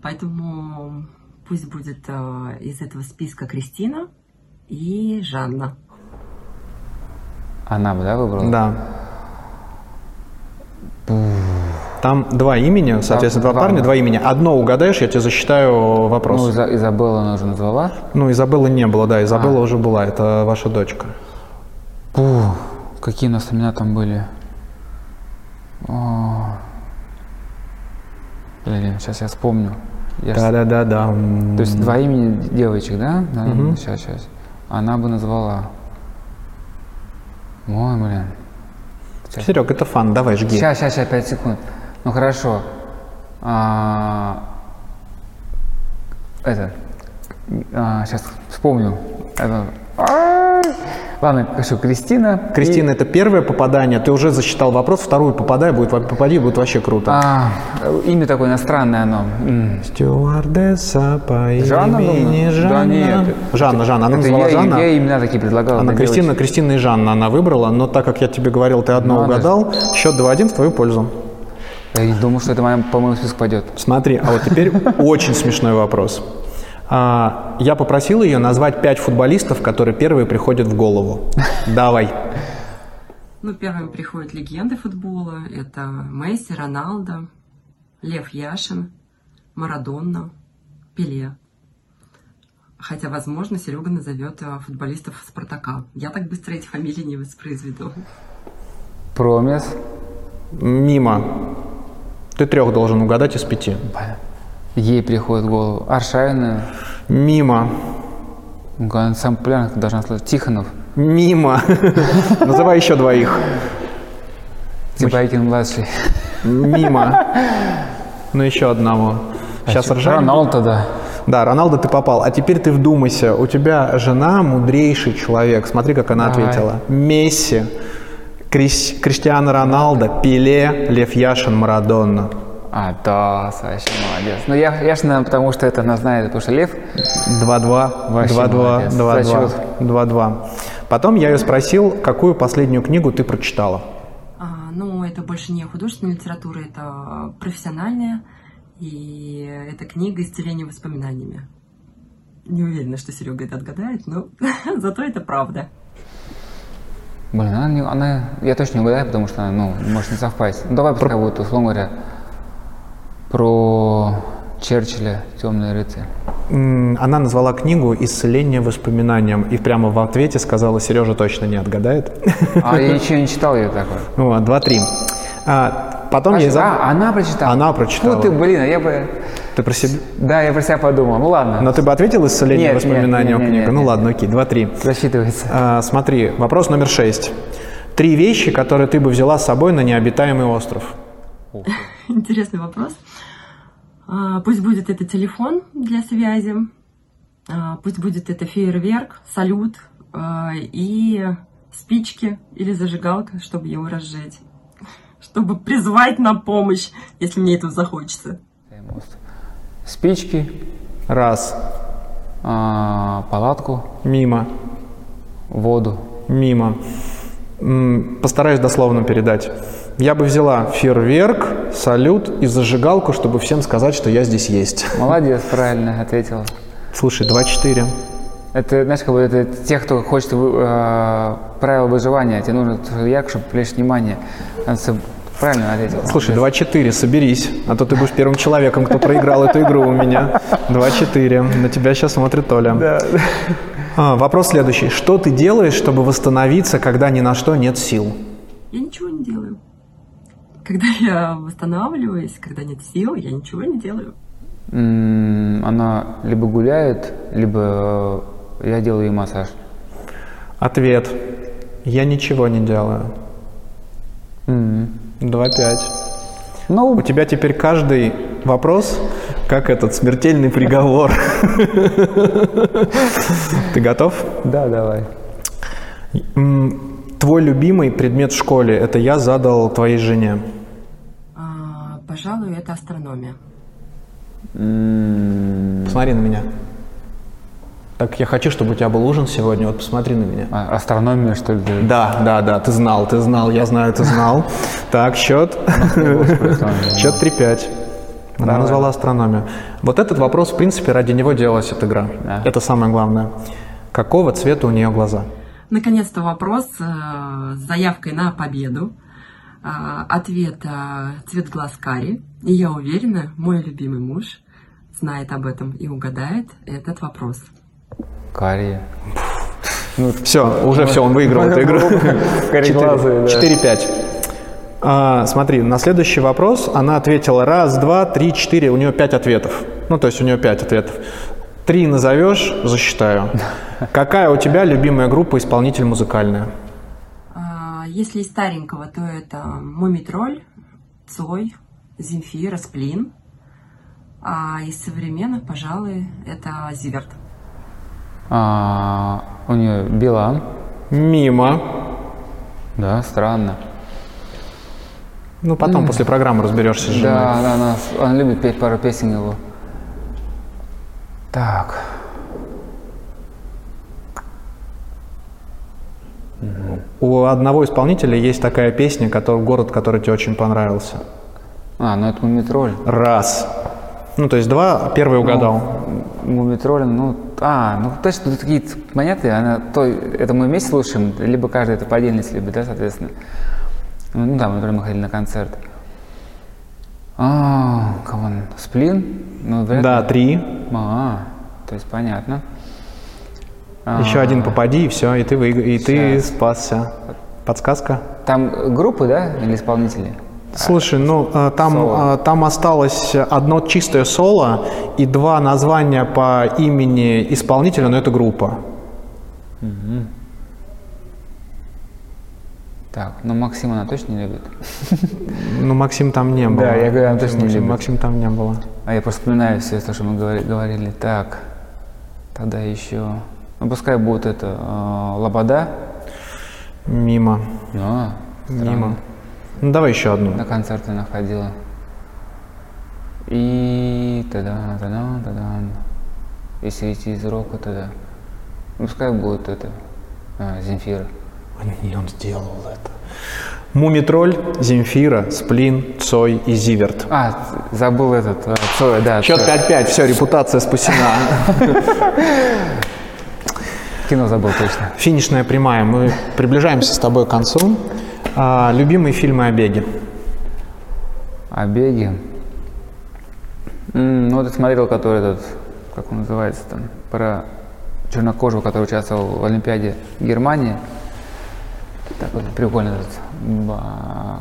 Поэтому пусть будет а, из этого списка Кристина и Жанна. Она бы, да, выбрала? Да. Там два имени, соответственно, два два, парня, да. два имени. Одно угадаешь, я тебе засчитаю вопрос. Ну, Иза- Изабелла она уже назвала. Ну, Изабеллы не было, да, Изабелла А. уже была, это ваша дочка. Фу, какие у нас имена там были? О. Блин, сейчас я вспомню. Я ж- Да-да-да-да. То есть два имени девочек, да? Мгм. Сейчас, сейчас. Она бы назвала. Ой, блин. Серег, это фан, давай, жги. Сейчас, сейчас, сейчас, пять секунд. Ну хорошо. А, это. сейчас вспомню. Это. Ладно, хорошо, Кристина. Кристина, это первое попадание, ты уже засчитал вопрос, вторую попадай, будет, попади, будет вообще круто. А, имя такое иностранное оно. Стюардесса по Жанна, имени думаю? Жанна. Да нет. Жанна, Жанна, она Это назвала я, Жанна. Я имена такие предлагал. Она Кристина. Кристина и Жанна она выбрала, но так как я тебе говорил, ты одно Надо угадал, счет 2-1 в твою пользу. Я не думал, что это моя- по моему списку пойдет. Смотри, а вот теперь очень смешной вопрос. А, я попросил ее назвать пять футболистов, которые первые приходят в голову. Давай. Ну, первым приходят легенды футбола. Это Месси, Роналдо, Лев Яшин, Марадонна, Пеле. Хотя, возможно, Серега назовет э, футболистов Спартака. Я так быстро эти фамилии не воспроизведу. Промес. Мимо. Ты трех должен угадать из пяти. Ей приходит в голову. Аршавина. Мимо. Сам популярный должна слышать. Тихонов. Мимо. Называй еще двоих. Типайкин младший. Мимо. Ну, еще одного. Сейчас чё, ржали. Роналдо, да. Да, Роналдо ты попал. А теперь ты вдумайся. У тебя жена мудрейший человек. Смотри, как она Давай. ответила. Месси, Крис- Роналдо, Пеле, Лев Яшин, Марадонна. А, да, Саша, молодец. Ну, я, ясно, потому что это она знает, потому что Лев 2-2, Вообще 2-2, молодец. 2-2, Зачет. 2-2. Потом я ее спросил, какую последнюю книгу ты прочитала. А, ну, это больше не художественная литература, это профессиональная. И это книга «Исцеление воспоминаниями». Не уверена, что Серега это отгадает, но зато это правда. Блин, она, не- она- я точно не угадаю, потому что она, ну, может не совпасть. Ну, давай пускай будет, условно говоря, про Черчилля «Темный рыцарь». М, Она назвала книгу «Исцеление воспоминаниям» и прямо в ответе сказала, Сережа точно не отгадает. А я еще не читал ее такой. Вот, 2-3. А, потом я... А, за- она прочитала? Она прочитала. Фу ты, блин, а я бы... Ты про себя... Да, я про себя подумал. Ну ладно. Но ты бы ответил «Исцеление Нет, нет, воспоминаниям» нет, нет, книга? нет, Ну нет. ладно, окей, 2-3. Засчитывается. А, смотри, вопрос номер 6. Три вещи, которые ты бы взяла с собой на необитаемый остров. Интересный вопрос. А, Пусть будет это телефон для связи, а, пусть будет это фейерверк, салют а, и спички или зажигалка, чтобы его разжечь, чтобы призвать на помощь, если мне этого захочется. Спички, Раз. а, палатку, Мимо. воду. Мимо. Постараюсь дословно передать. Я бы взяла фейерверк, салют и зажигалку, чтобы всем сказать, что я здесь есть. Молодец, правильно ответила. Слушай, 2-4. Это, знаешь, как бы это те, кто хочет э, правила выживания, тебе нужно як, чтобы привлечь внимание. Правильно ответил. Слушай, 2-4, соберись, а то ты будешь первым человеком, кто проиграл эту игру у меня. 2-4. На тебя сейчас смотрит Толя. А, вопрос следующий. Что ты делаешь, чтобы восстановиться, когда ни на что нет сил? Я ничего не делаю. Когда я восстанавливаюсь, когда нет сил, я ничего не делаю. Она либо гуляет, либо э, я делаю ей массаж. Ответ. Я ничего не делаю. 2-5. Ну, У тебя теперь каждый вопрос, как этот смертельный приговор. Ты готов? Да, давай. Твой любимый предмет в школе, это я задал твоей жене. Пожалуй, это астрономия. Посмотри на меня. Так я хочу, чтобы у тебя был ужин сегодня, вот посмотри на меня. А, астрономия, что ли? Да, да, да, ты знал, ты знал, я знаю, ты знал. Так, счет. Счет 3-5. Она Давай. назвала астрономию. Вот этот вопрос, в принципе, ради него делалась эта игра. Да. Это самое главное. Какого цвета у нее глаза? Наконец-то вопрос э, с заявкой на победу. А, Ответ э, цвет глаз карий. И я уверена, мой любимый муж знает об этом и угадает этот вопрос. Карие. Все, уже все, он выиграл эту игру. Кареглазые, да. 4-5. А, смотри, на следующий вопрос она ответила раз, два, три, четыре, у нее пять ответов. Ну, то есть у нее пять ответов. Три назовешь, засчитаю. Какая у тебя любимая группа исполнитель музыкальная? Если из старенького, то это Мумитроль, Цой, Земфира, Сплин. А из современных, пожалуй, это Зиверт. А, у нее Билан. Мимо. Да, странно. Ну, потом, М. после программы разберешься с женой. Да, да, она, она любит петь пару песен его. Так. У одного исполнителя есть такая песня, который, город, который тебе очень понравился. А, ну это Мумитроль. Раз. Ну, то есть два, первый угадал. Мумитроль, ну, а, ну точно, ну, такие понятные, она, то, это мы вместе слушаем, либо каждый это по отдельности любит, да, соответственно. Ну, ну да, мы например, мы ходили на концерт. А, кого он? Сплин? Ну, вряд Да, три. А, то есть понятно. А, Еще один попади, и все, и ты, выиг- и ты Щас. спасся. Подсказка? Там группы, да, или исполнители? Слушай, ну э, там, соло. э, там осталось одно чистое соло и два названия по имени исполнителя, но это группа. Мгм. Так, ну Максим она точно не любит. Ну, Максим там не был. Да, я говорю, он точно не любит. Максим там не было. А я просто вспоминаю все то, что мы говори- говорили. Так, тогда еще... Ну, пускай будет это э, Лобода. Мимо. А, странно. Мимо. Ну, давай еще одну. На концерты находила. И тогда, тогда, тогда. Если идти из рока, тогда. Ну, Пускай будет это а, Земфира. Не, он сделал это. Мумитроль, Земфира, Сплин, Цой и Зиверт. А, забыл этот, а, Цоя, да. Счет Цоя. 5-5, все, репутация спасена. Кино забыл точно. Финишная прямая. Мы приближаемся с тобой к концу. А, любимые фильмы о беге. О беге. М, ну, вот я смотрел, который этот, как он называется там, про чернокожего, который участвовал в Олимпиаде Германии. Так вот, прикольно этот,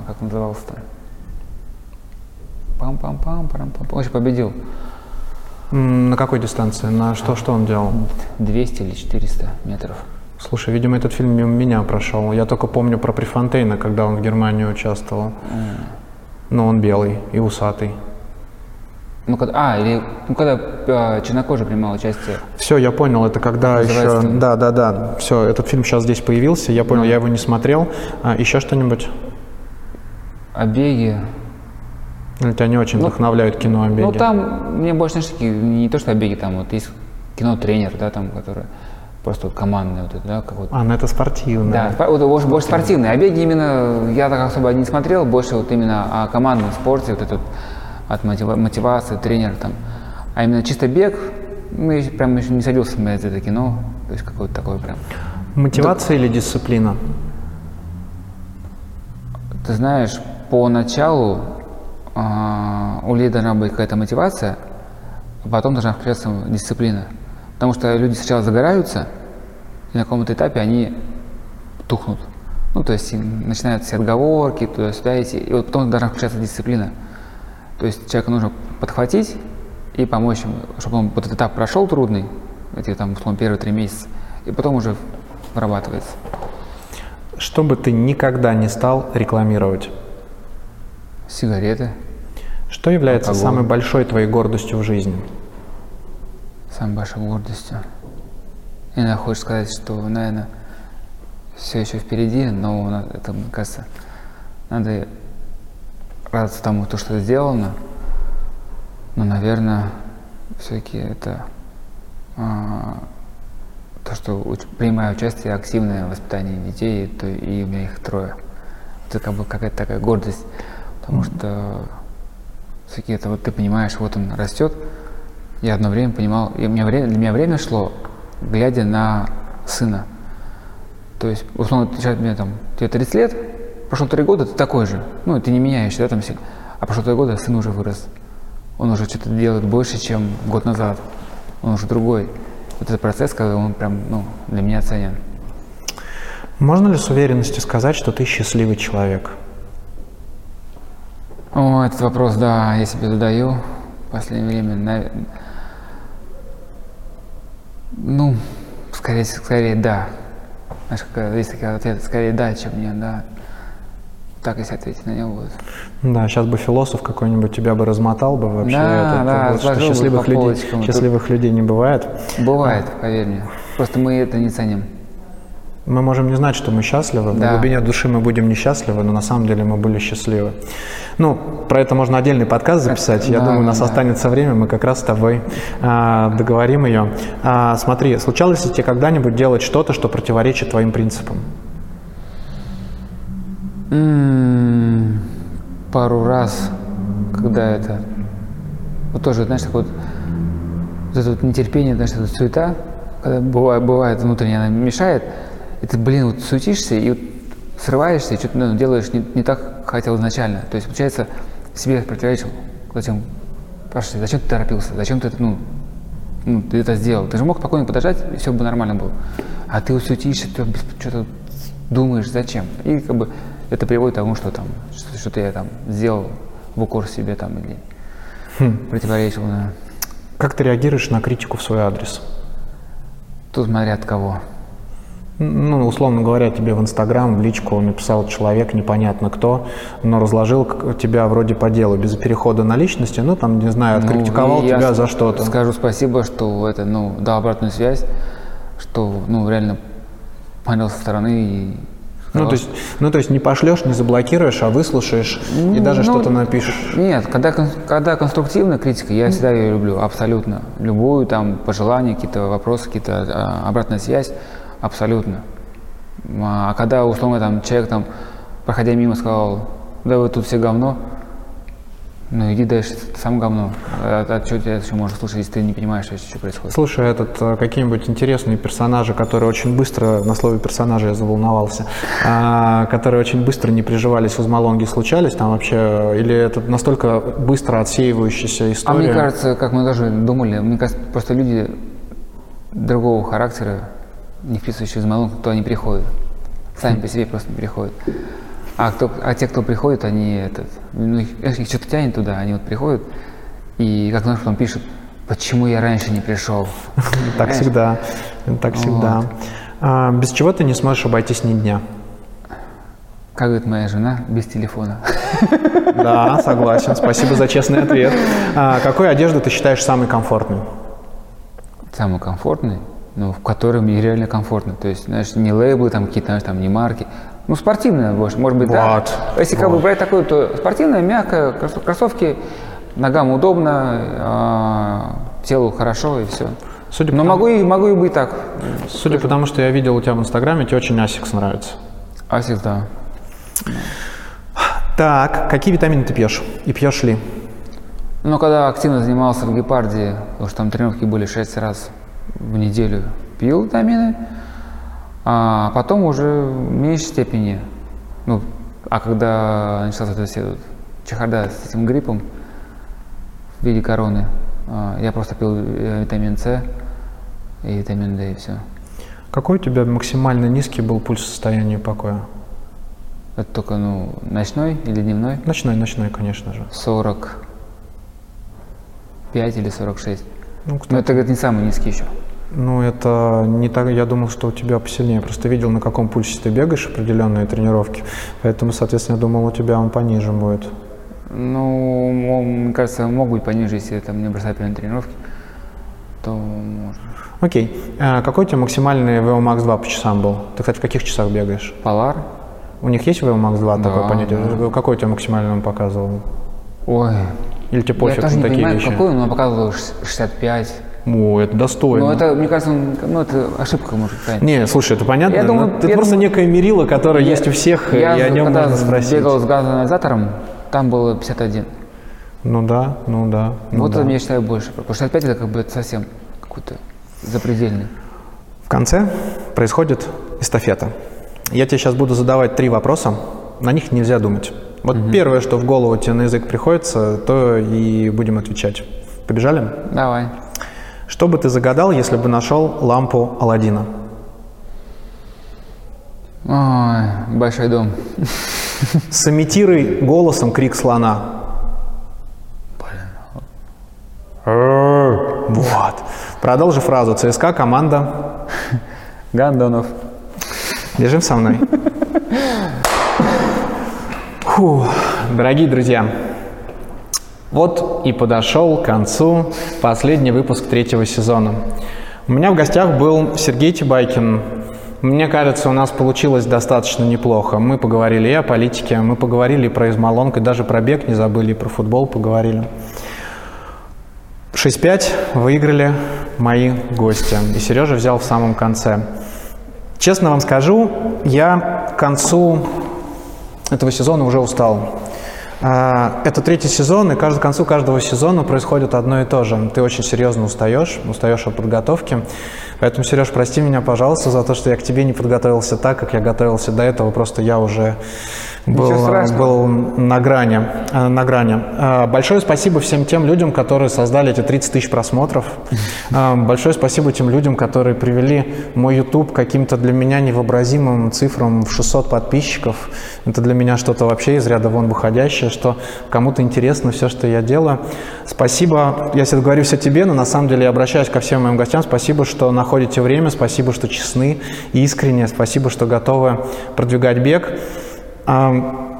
как он назывался-то? Пам-пам-пам, парам-пам. В общем, победил. На какой дистанции? На что, что он делал? 200 или 400 метров. Слушай, видимо, этот фильм мимо меня прошел. Я только помню про Префонтейна, когда он в Германии участвовал. Но он белый и усатый. Ну, когда, а, или, ну, когда а, чернокожий принимал участие. Все, я понял, это когда еще... Да, да, да. Все, этот фильм сейчас здесь появился. Я понял, я его не смотрел. А, еще что-нибудь? О беге. Или тебя не очень Ну, вдохновляют кино о беге? Ну, там мне больше, знаешь, такие, не то, что о беге, там вот есть кино-тренер, да, там, который просто вот командный, вот это, да, как вот. А, ну это спортивное. Да, вот больше, больше спортивный. А беги именно, я так особо не смотрел, больше вот именно о командном спорте, вот этот от мотива- мотивации, тренер там. А именно чисто бег, ну, я прям еще не садился смотреть это кино, то есть какое-то такое прям. Мотивация или дисциплина? Ты знаешь, поначалу у людей должна быть какая-то мотивация, а потом должна включаться дисциплина. Потому что люди сначала загораются, и на каком-то этапе они тухнут. Ну, то есть им начинаются все отговорки, туда-сюда идти, и вот потом должна включаться дисциплина. То есть человека нужно подхватить и помочь ему, чтобы он этот этап прошел трудный, эти там, условно, первые три месяца, и потом уже вырабатывается. Что бы ты никогда не стал рекламировать? Сигареты. Что является Алкоголь. самой большой твоей гордостью в жизни? самой большой гордостью. Иногда хочешь сказать, что, наверное, все еще впереди, но это, мне кажется, надо радоваться тому, то, что сделано. Но, наверное, все-таки это а, то, что уч- принимаю участие активное в воспитании детей, то и у меня их трое. Это как бы какая-то такая гордость, потому что все-таки это вот ты понимаешь, вот он растет, я одно время понимал, и у меня время, для меня время шло, глядя на сына. То есть, условно, сейчас мне там, тебе 30 лет, прошло 3 года, ты такой же. Ну, ты не меняешься, да, там сильно. А прошло 3 года, сын уже вырос. Он уже что-то делает больше, чем год назад. Он уже другой. Вот этот процесс, когда он прям, ну, для меня ценен. Можно ли с уверенностью сказать, что ты счастливый человек? О, этот вопрос, да, я себе задаю в последнее время. нав- Ну, скорее, скорее да. Знаешь, как, есть такие ответы, скорее да, чем нет, да. Так, если ответить на него будет. Да, сейчас бы философ какой-нибудь тебя бы размотал бы вообще. Да, этот, да, вот, что счастливых людей, счастливых людей не бывает. Бывает, поверь мне. Просто мы это не ценим. Мы можем не знать, что мы счастливы, Да. в глубине души мы будем несчастливы, но на самом деле мы были счастливы. Ну, про это можно отдельный подкаст записать. Я Да, думаю, у нас да. останется время, мы как раз с тобой а, договорим ее. А, смотри, случалось ли тебе когда-нибудь делать что-то, что противоречит твоим принципам? М, Пару раз, когда это... Вот тоже, знаешь, так вот, вот это вот нетерпение, знаешь, эта суета, когда бывает, бывает внутренне она мешает, и ты, блин, вот суетишься и вот срываешься, и что-то ну, делаешь не, не так, как хотел изначально. То есть, получается, себе противоречил. Зачем? Спрашивай, зачем ты торопился? Зачем ты, это, ну, ну, ты это сделал? Ты же мог спокойно подождать, и все бы нормально было. А ты все тише, ты что-то думаешь, зачем? И как бы это приводит к тому, что там что- что-то я там сделал в укор себе там или Хм. противоречил. Да. Как ты реагируешь на критику в свой адрес? Тут смотря от кого. Ну, условно говоря, тебе в Инстаграм, в личку написал человек, непонятно кто, но разложил тебя вроде по делу, без перехода на личности, ну, там, не знаю, Ну, откритиковал я тебя за что-то. Скажу спасибо, что это, ну, дал обратную связь, что, ну, реально понял со стороны и Ну, то есть, ну, то есть не пошлешь, не заблокируешь, а выслушаешь и даже Ну, что-то напишешь. Нет, когда, когда конструктивная критика, я всегда ее люблю, абсолютно. Любую там пожелания, какие-то вопросы, какие-то а, обратная связь, абсолютно. А когда, условно, там человек там, проходя мимо, сказал, да вы тут все говно, ну иди дальше, ты сам говно. А, а что тебя еще можно слушать, если ты не понимаешь, что, что происходит? Слушай, этот э, какие-нибудь интересные персонажи, которые очень быстро, на слове персонажа я заволновался, а, которые очень быстро не приживались в Узмалонге, случались там вообще, или это настолько быстро отсеивающаяся А история? мне кажется, как мы тоже думали, мне кажется, просто люди другого характера, не вписывающие в Измайлон, то они приходят. Сами по себе просто приходят. А, кто, а те, кто приходит, они этот, ну, их, их что-то тянет туда, они вот приходят, и как знаешь, потом пишут, почему я раньше не пришел. Так всегда, так всегда. А, без чего ты не сможешь обойтись ни дня? Как говорит моя жена, без телефона. Да, согласен. Спасибо за честный ответ. А, какую одежду ты считаешь самой комфортной? Самый комфортный, ну, в котором мне реально комфортно. То есть, знаешь, не лейблы там какие-то, знаешь, там не марки. Ну, спортивная, больше, может быть, да. Вот, Если как бы вот. брать такое, то спортивная, мягкая, крос- кроссовки, ногам удобно, а, телу хорошо и все. Судя Но по могу и, могу и быть так. Судя по тому, что я видел у тебя в Инстаграме, тебе очень Asics нравится. Asics, да. Так, какие витамины ты пьешь? И пьешь ли? Но когда активно занимался в гепарде, потому что там тренировки были 6 раз в неделю, пил витамины, а потом уже в меньшей степени. Ну, а когда началась вот эта вот чехарда с этим гриппом в виде короны, а, я просто пил э, витамин С и витамин D и все. Какой у тебя максимально низкий был пульс состояния покоя? Это только, ну, ночной или дневной? Ночной, ночной, конечно же. 45 или 46. Ну, Но это говорит, не самый низкий еще. Ну, это не так, я думал, что у тебя посильнее. Просто видел, на каком пульсе ты бегаешь определенные тренировки. Поэтому, соответственно, я думал, у тебя он пониже будет. Ну, мне кажется, мог быть пониже, если там не бросать прям тренировки, то можно. Окей. А какой у тебя максимальный VO Max 2 по часам был? Ты, кстати, в каких часах бегаешь? Полар. У них есть VO Max 2 такое Да, понятие? да. Какой у тебя максимальный он показывал? Ой. Или тебе пофиг я тоже не такие понимаю, вещи? какой, но он показывал ш- 65. О, это достойно. Ну, это, мне кажется, он- ну, это ошибка, может, быть. Не, слушай, это понятно. Я думаю, это я просто думаю- некое мерило, которое Я- есть у всех, я и о нем когда можно спросить. бегал с газоанализатором, там было 51. Ну да, ну да. ну вот да. это, я считаю, больше. Потому что 65 это как бы это совсем какой-то запредельный. В конце происходит эстафета. Я тебе сейчас буду задавать три вопроса, на них нельзя думать. Вот первое, что в голову тебе на язык приходится, то и будем отвечать. Побежали? Давай. Что бы ты загадал, если бы нашел лампу Аладдина? Ой, большой дом. Сымитируй голосом крик слона. Вот. Продолжи фразу. ЦСКА команда. Гандонов. Бежим со мной. Фу. Дорогие друзья, вот и подошел к концу последний выпуск третьего сезона. У меня в гостях был Сергей Тибайкин. Мне кажется, у нас получилось достаточно неплохо. Мы поговорили и о политике, мы поговорили про измолонг, и даже про бег не забыли, и про футбол поговорили. 6-5 выиграли мои гости, и Сережа взял в самом конце. Честно вам скажу, я к концу этого сезона уже устал. А, Это третий сезон, и к концу каждого сезона происходит одно и то же. Ты очень серьезно устаешь, устаешь от подготовки. Поэтому, Сереж, прости меня, пожалуйста, за то, что я к тебе не подготовился так, как я готовился до этого. Просто я уже был, страшного. был на грани. э, На грани. Э, Большое спасибо всем тем людям, которые создали эти 30 тысяч просмотров. Э, Большое спасибо тем людям, которые привели мой YouTube каким-то для меня невообразимым цифрам в 600 подписчиков. Это для меня что-то вообще из ряда вон выходящее, что кому-то интересно все, что я делаю. Спасибо, я сейчас говорю все тебе, но на самом деле я обращаюсь ко всем моим гостям. Спасибо, что находите время, спасибо, что честны, искренне, спасибо, что готовы продвигать бег. Um,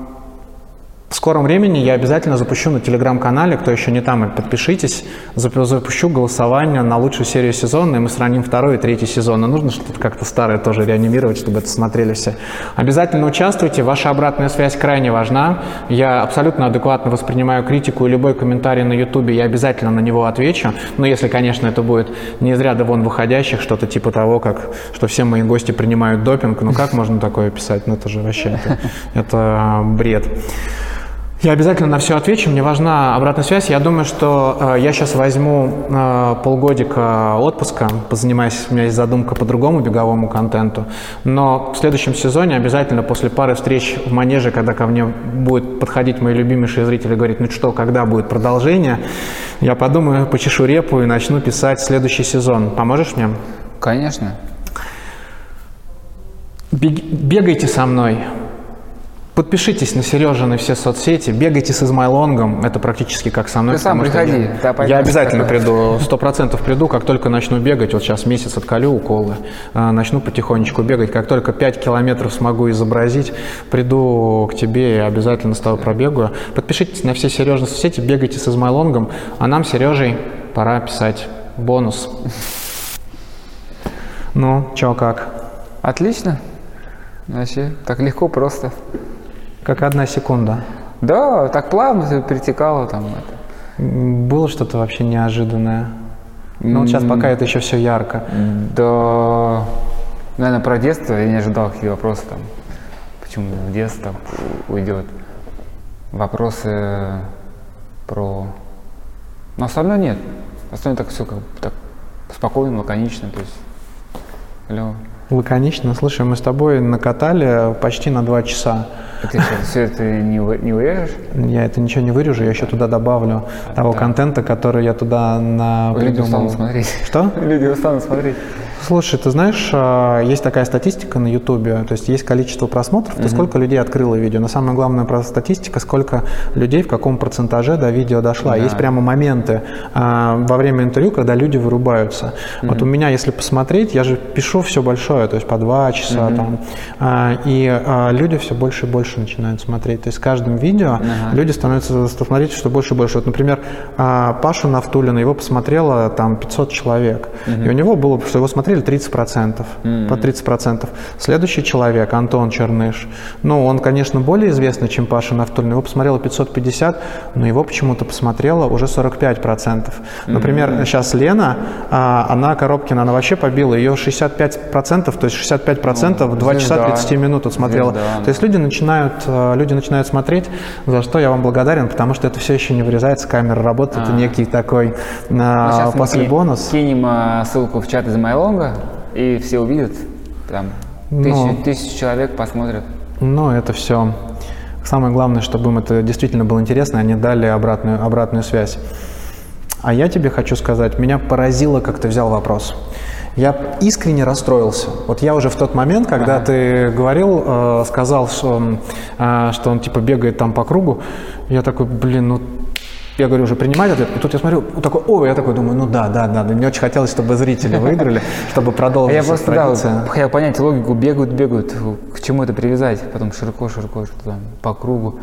В скором времени я обязательно запущу на телеграм-канале, кто еще не там, подпишитесь, зап- запущу голосование на лучшую серию сезона, и мы сравним второй и третий сезон. Но нужно что-то как-то старое тоже реанимировать, чтобы это смотрели все. Обязательно участвуйте, ваша обратная связь крайне важна. Я абсолютно адекватно воспринимаю критику и любой комментарий на ютубе, я обязательно на него отвечу. Но если, конечно, это будет не из ряда вон выходящих, что-то типа того, как, что все мои гости принимают допинг, ну как можно такое писать? Ну это же вообще, это, это бред. Я обязательно на все отвечу. Мне важна обратная связь. Я думаю, что э, я сейчас возьму э, полгодика отпуска, позанимаюсь, у меня есть задумка по другому беговому контенту. Но в следующем сезоне обязательно после пары встреч в манеже, когда ко мне будет подходить мои любимейшие зрители и говорить, ну что, когда будет продолжение, я подумаю, почешу репу и начну писать следующий сезон. Поможешь мне? Конечно. Бег- бегайте со мной. Подпишитесь на Сережины все соцсети, бегайте с Измайлонгом, это практически как со мной. Ты сам приходи, я- да. Я обязательно приду, сто процентов приду, как только начну бегать, вот сейчас месяц отколю уколы, а, начну потихонечку бегать, как только 5 километров смогу изобразить, приду к тебе и обязательно с тобой пробегаю. Подпишитесь на все Сережины соцсети, бегайте с Измайлонгом, а нам, Сережей, пора писать бонус. Ну, чё, как? Отлично. Вообще, так легко, просто. Как одна секунда. Да, так плавно все перетекало там. Это. Было что-то вообще неожиданное? Ну, вот сейчас пока это еще все ярко. Да, наверное, про детство я не ожидал какие вопросы там. Почему в детство уйдет. Вопросы про... Но остальное нет. Остальное так все как так спокойно, лаконично. То есть, клево. Лаконично. Слушай, мы с тобой накатали почти на два часа. А Ты все это не, вы- не урежешь? Я это ничего не вырежу, я еще туда добавлю того контента, который я туда на Люди устанут смотреть. Что? Люди устанут смотреть. Слушай, ты знаешь, а, есть такая статистика на Ютубе, то есть есть количество просмотров, то Мгм. сколько людей открыло видео. Но самое главное про статистика, сколько людей в каком процентаже до видео дошла. Да. Есть прямо моменты а, во время интервью, когда люди вырубаются. Вот у меня, если посмотреть, я же пишу все большое, то есть по два часа Мгм. там, а, и а, люди все больше и больше начинают смотреть. То есть с каждым видео Ага. люди становятся смотреть все больше и больше. Вот, например, а, Пашу Нафтулина, его посмотрело там 500 человек, Мгм. и у него было, что его смотрели 30%, Мгм. по 30%. Следующий человек, Антон Черныш, ну, он, конечно, более известный, чем Паша Нафтулин, его посмотрело 550, но его почему-то посмотрело уже 45%. Например, Мгм. сейчас Лена, а, она Коробкина, она вообще побила, ее 65%, то есть 65% в 2 часа звезда. 30 минут отсмотрела. Звезда, То есть люди начинают, э, люди начинают смотреть, за что я вам благодарен, потому что это все еще не вырезается, камера работает, это А. некий такой Ну, а, мы после бонус. Кинем а, ссылку в чат из Майлонга, и все увидят. Там тысячи, тысячи человек посмотрят. Ну, это все. Самое главное, чтобы им это действительно было интересно, они дали обратную, обратную связь. А я тебе хочу сказать, меня поразило, как ты взял вопрос. Я искренне расстроился. Вот я уже в тот момент, когда ты говорил, э, сказал, что, он, э, что он типа бегает там по кругу, я такой, блин, ну я говорю, уже принимать ответ. И тут я смотрю, вот такой, о, я такой думаю, ну да, да, да. Мне очень хотелось, чтобы зрители выиграли, чтобы А продолжить я просто, да, хотел понять логику, бегают, бегают, к чему это привязать, потом широко-широко, что там, по кругу,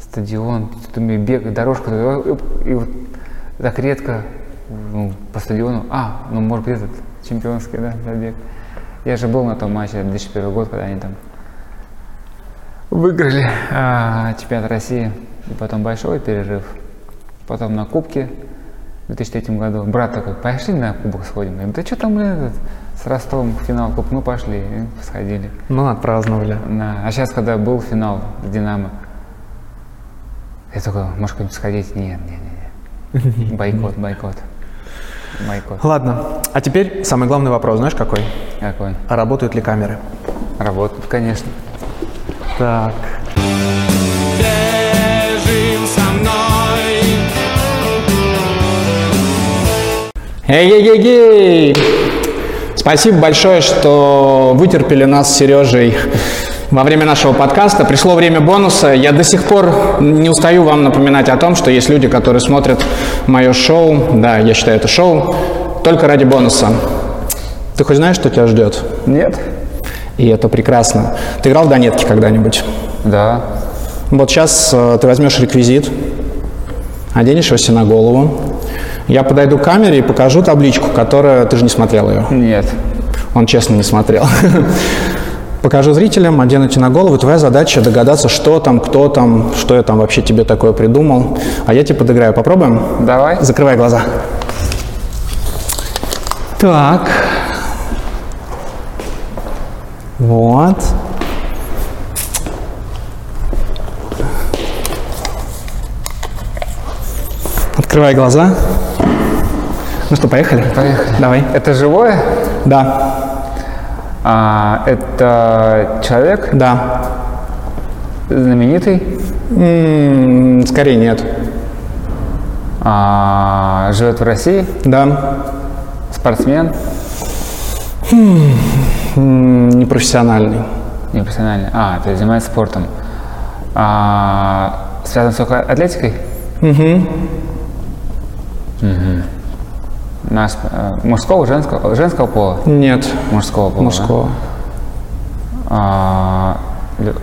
стадион, что-то мне бег, дорожка, и, и вот так редко ну, по стадиону, а, ну, может быть, этот чемпионский, да, забег. Я же был на том матче 2001 год, когда они там выиграли а, чемпионат России, и потом большой перерыв, потом на Кубке в 2003 году. Брат такой, пошли на Кубок сходим. Я говорю, да что там, блин, этот, с Ростовом финал Кубок, ну пошли, и сходили. Ну, отпраздновали. Да. А сейчас, когда был финал с Динамо, я такой, может, как-нибудь сходить? Нет, нет, нет, нет. Бойкот, бойкот. Бойкот. Ладно, а теперь самый главный вопрос, знаешь какой? Какой? А работают ли камеры? Работают, конечно. Так. Бежим Эй-ей-ей-ей! Спасибо большое, что вытерпели нас с Сережей во время нашего подкаста. Пришло время бонуса. Я до сих пор не устаю вам напоминать о том, что есть люди, которые смотрят мое шоу. Да, я считаю это шоу только ради бонуса. Ты хоть знаешь, что тебя ждет? Нет. И это прекрасно. Ты играл в Донетки когда-нибудь? Да. Вот сейчас э, ты возьмешь реквизит, оденешь его себе на голову. Я подойду к камере и покажу табличку, которая... Ты же не смотрел ее? Нет. Он честно не смотрел. Покажу зрителям, одену тебе на голову. Твоя задача догадаться, что там, кто там, что я там вообще тебе такое придумал. А я тебе подыграю. Попробуем? Давай. Закрывай глаза. Так. Вот. Открывай глаза. Ну что, поехали? Поехали. Давай. Это живое? Да. А, это человек? Да. Знаменитый? М, скорее нет. А, живет в России? Да. Спортсмен? М, Непрофессиональный. Непрофессиональный. А, то есть занимается спортом. А, связан с атлетикой? Угу. Угу. Наш, э, мужского, женского, женского пола? Нет. Мужского пола. Мужского. Да? А,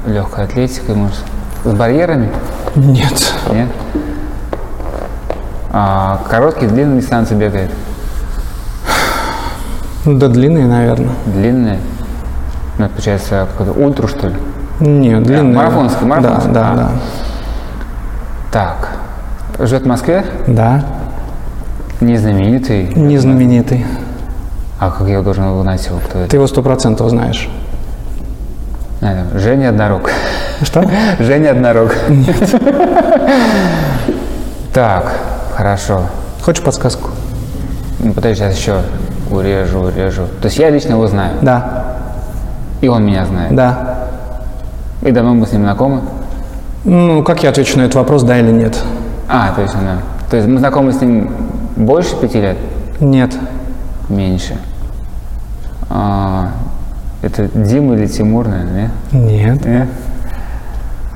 легкая атлетика, может, с барьерами? Нет. Нет. А, короткий, длинный дистанции бегает? Да длинные, наверное. Длинные? Ну, это получается какой-то ультру, что ли? Нет, длинные. марафонский, марафонский. Да, да, да. Так. Живет в Москве? Да. Не знаменитый? Не знаменитый. А как я должен узнать его, кто это? Ты его сто процентов знаешь. А, Женя Однорог. Что? Женя Однорог. Так, хорошо. Хочешь подсказку? Ну, подожди, сейчас еще урежу, урежу. То есть я лично его знаю? Да. И он меня знает? Да. И давно мы с ним знакомы? Ну, как я отвечу на этот вопрос, да или нет? А, то есть она... То есть мы знакомы с ним больше пяти лет? Нет. Меньше. А, это Дима или Тимур, наверное, Нет. нет?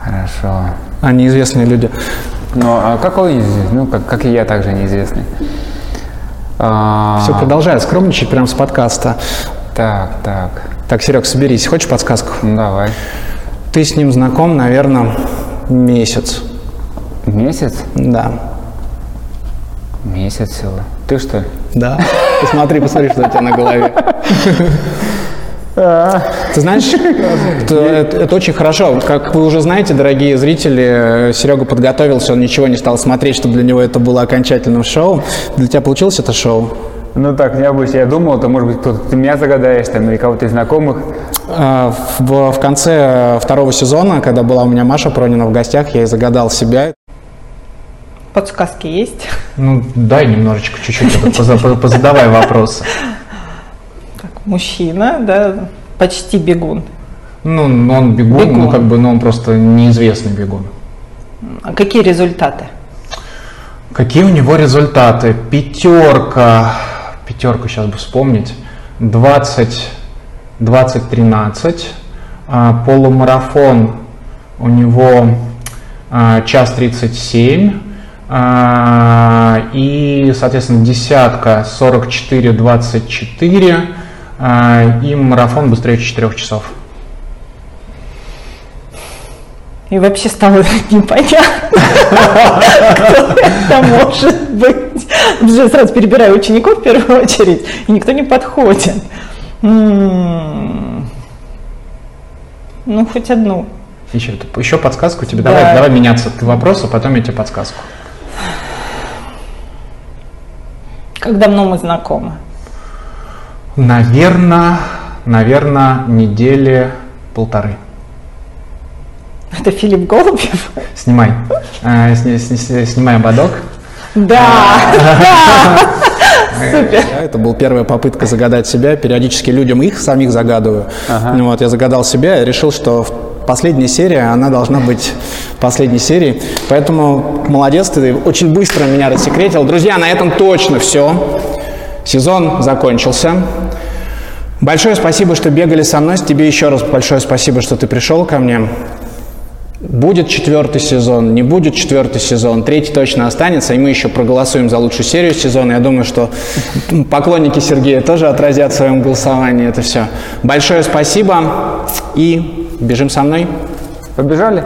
Хорошо. Они известные люди. Ну, а какой из них? Ну, как, как и я, также неизвестный. А, Все, продолжай скромничать прямо с подкаста. Так, так. Так, Серег, соберись. Хочешь подсказку? Ну, давай. Ты с ним знаком, наверное, месяц. Месяц? Да. Месяц всего. Ты что? Да. Посмотри, посмотри, что у тебя на голове. Ты знаешь, это, это- это очень хорошо. Как вы уже знаете, дорогие зрители, Серега подготовился, он ничего не стал смотреть, чтобы для него это было окончательным шоу. Для тебя получилось это шоу? Ну так, необычно. Я думал, то может быть кто-то ты меня загадаешь там или кого-то из знакомых. А, В, в конце второго сезона, когда была у меня Маша Пронина в гостях, я и загадал себя. Подсказки есть? Ну, дай немножечко, чуть-чуть, позадавай вопросы. Мужчина, да, почти бегун. Ну, он бегун, Бегун. ну, как бы, ну, он просто неизвестный бегун. А какие результаты? Какие у него результаты? Пятерка, пятерку сейчас бы вспомнить, 20, 20, 13, А, полумарафон у него а, час 37, а, и, соответственно, десятка 44, 24, а, и марафон быстрее 4 часов. И вообще стало непонятно, кто это может быть. Сразу перебираю учеников в первую очередь, и никто не подходит. Ну, хоть одну. Еще, еще подсказку тебе. Да. Давай, давай меняться ты вопрос, а потом я тебе подсказку. Как давно мы знакомы? Наверное, наверное, недели полторы. Это Филипп Голубев? Снимай. Э, сни- сни- снимай ободок. Да, да. Супер. Это была первая попытка загадать себя. Периодически людям их самих загадываю. Вот, я загадал себя и решил, что в- последняя серия, она должна быть последней серией. Поэтому молодец, ты очень быстро меня рассекретил. Друзья, на этом точно все. Сезон закончился. Большое спасибо, что бегали со мной. Тебе еще раз большое спасибо, что ты пришел ко мне. Будет четвертый сезон, не будет четвертый сезон, третий точно останется, и мы еще проголосуем за лучшую серию сезона. Я думаю, что поклонники Сергея тоже отразят в своем голосовании это все. Большое спасибо и бежим со мной. Побежали?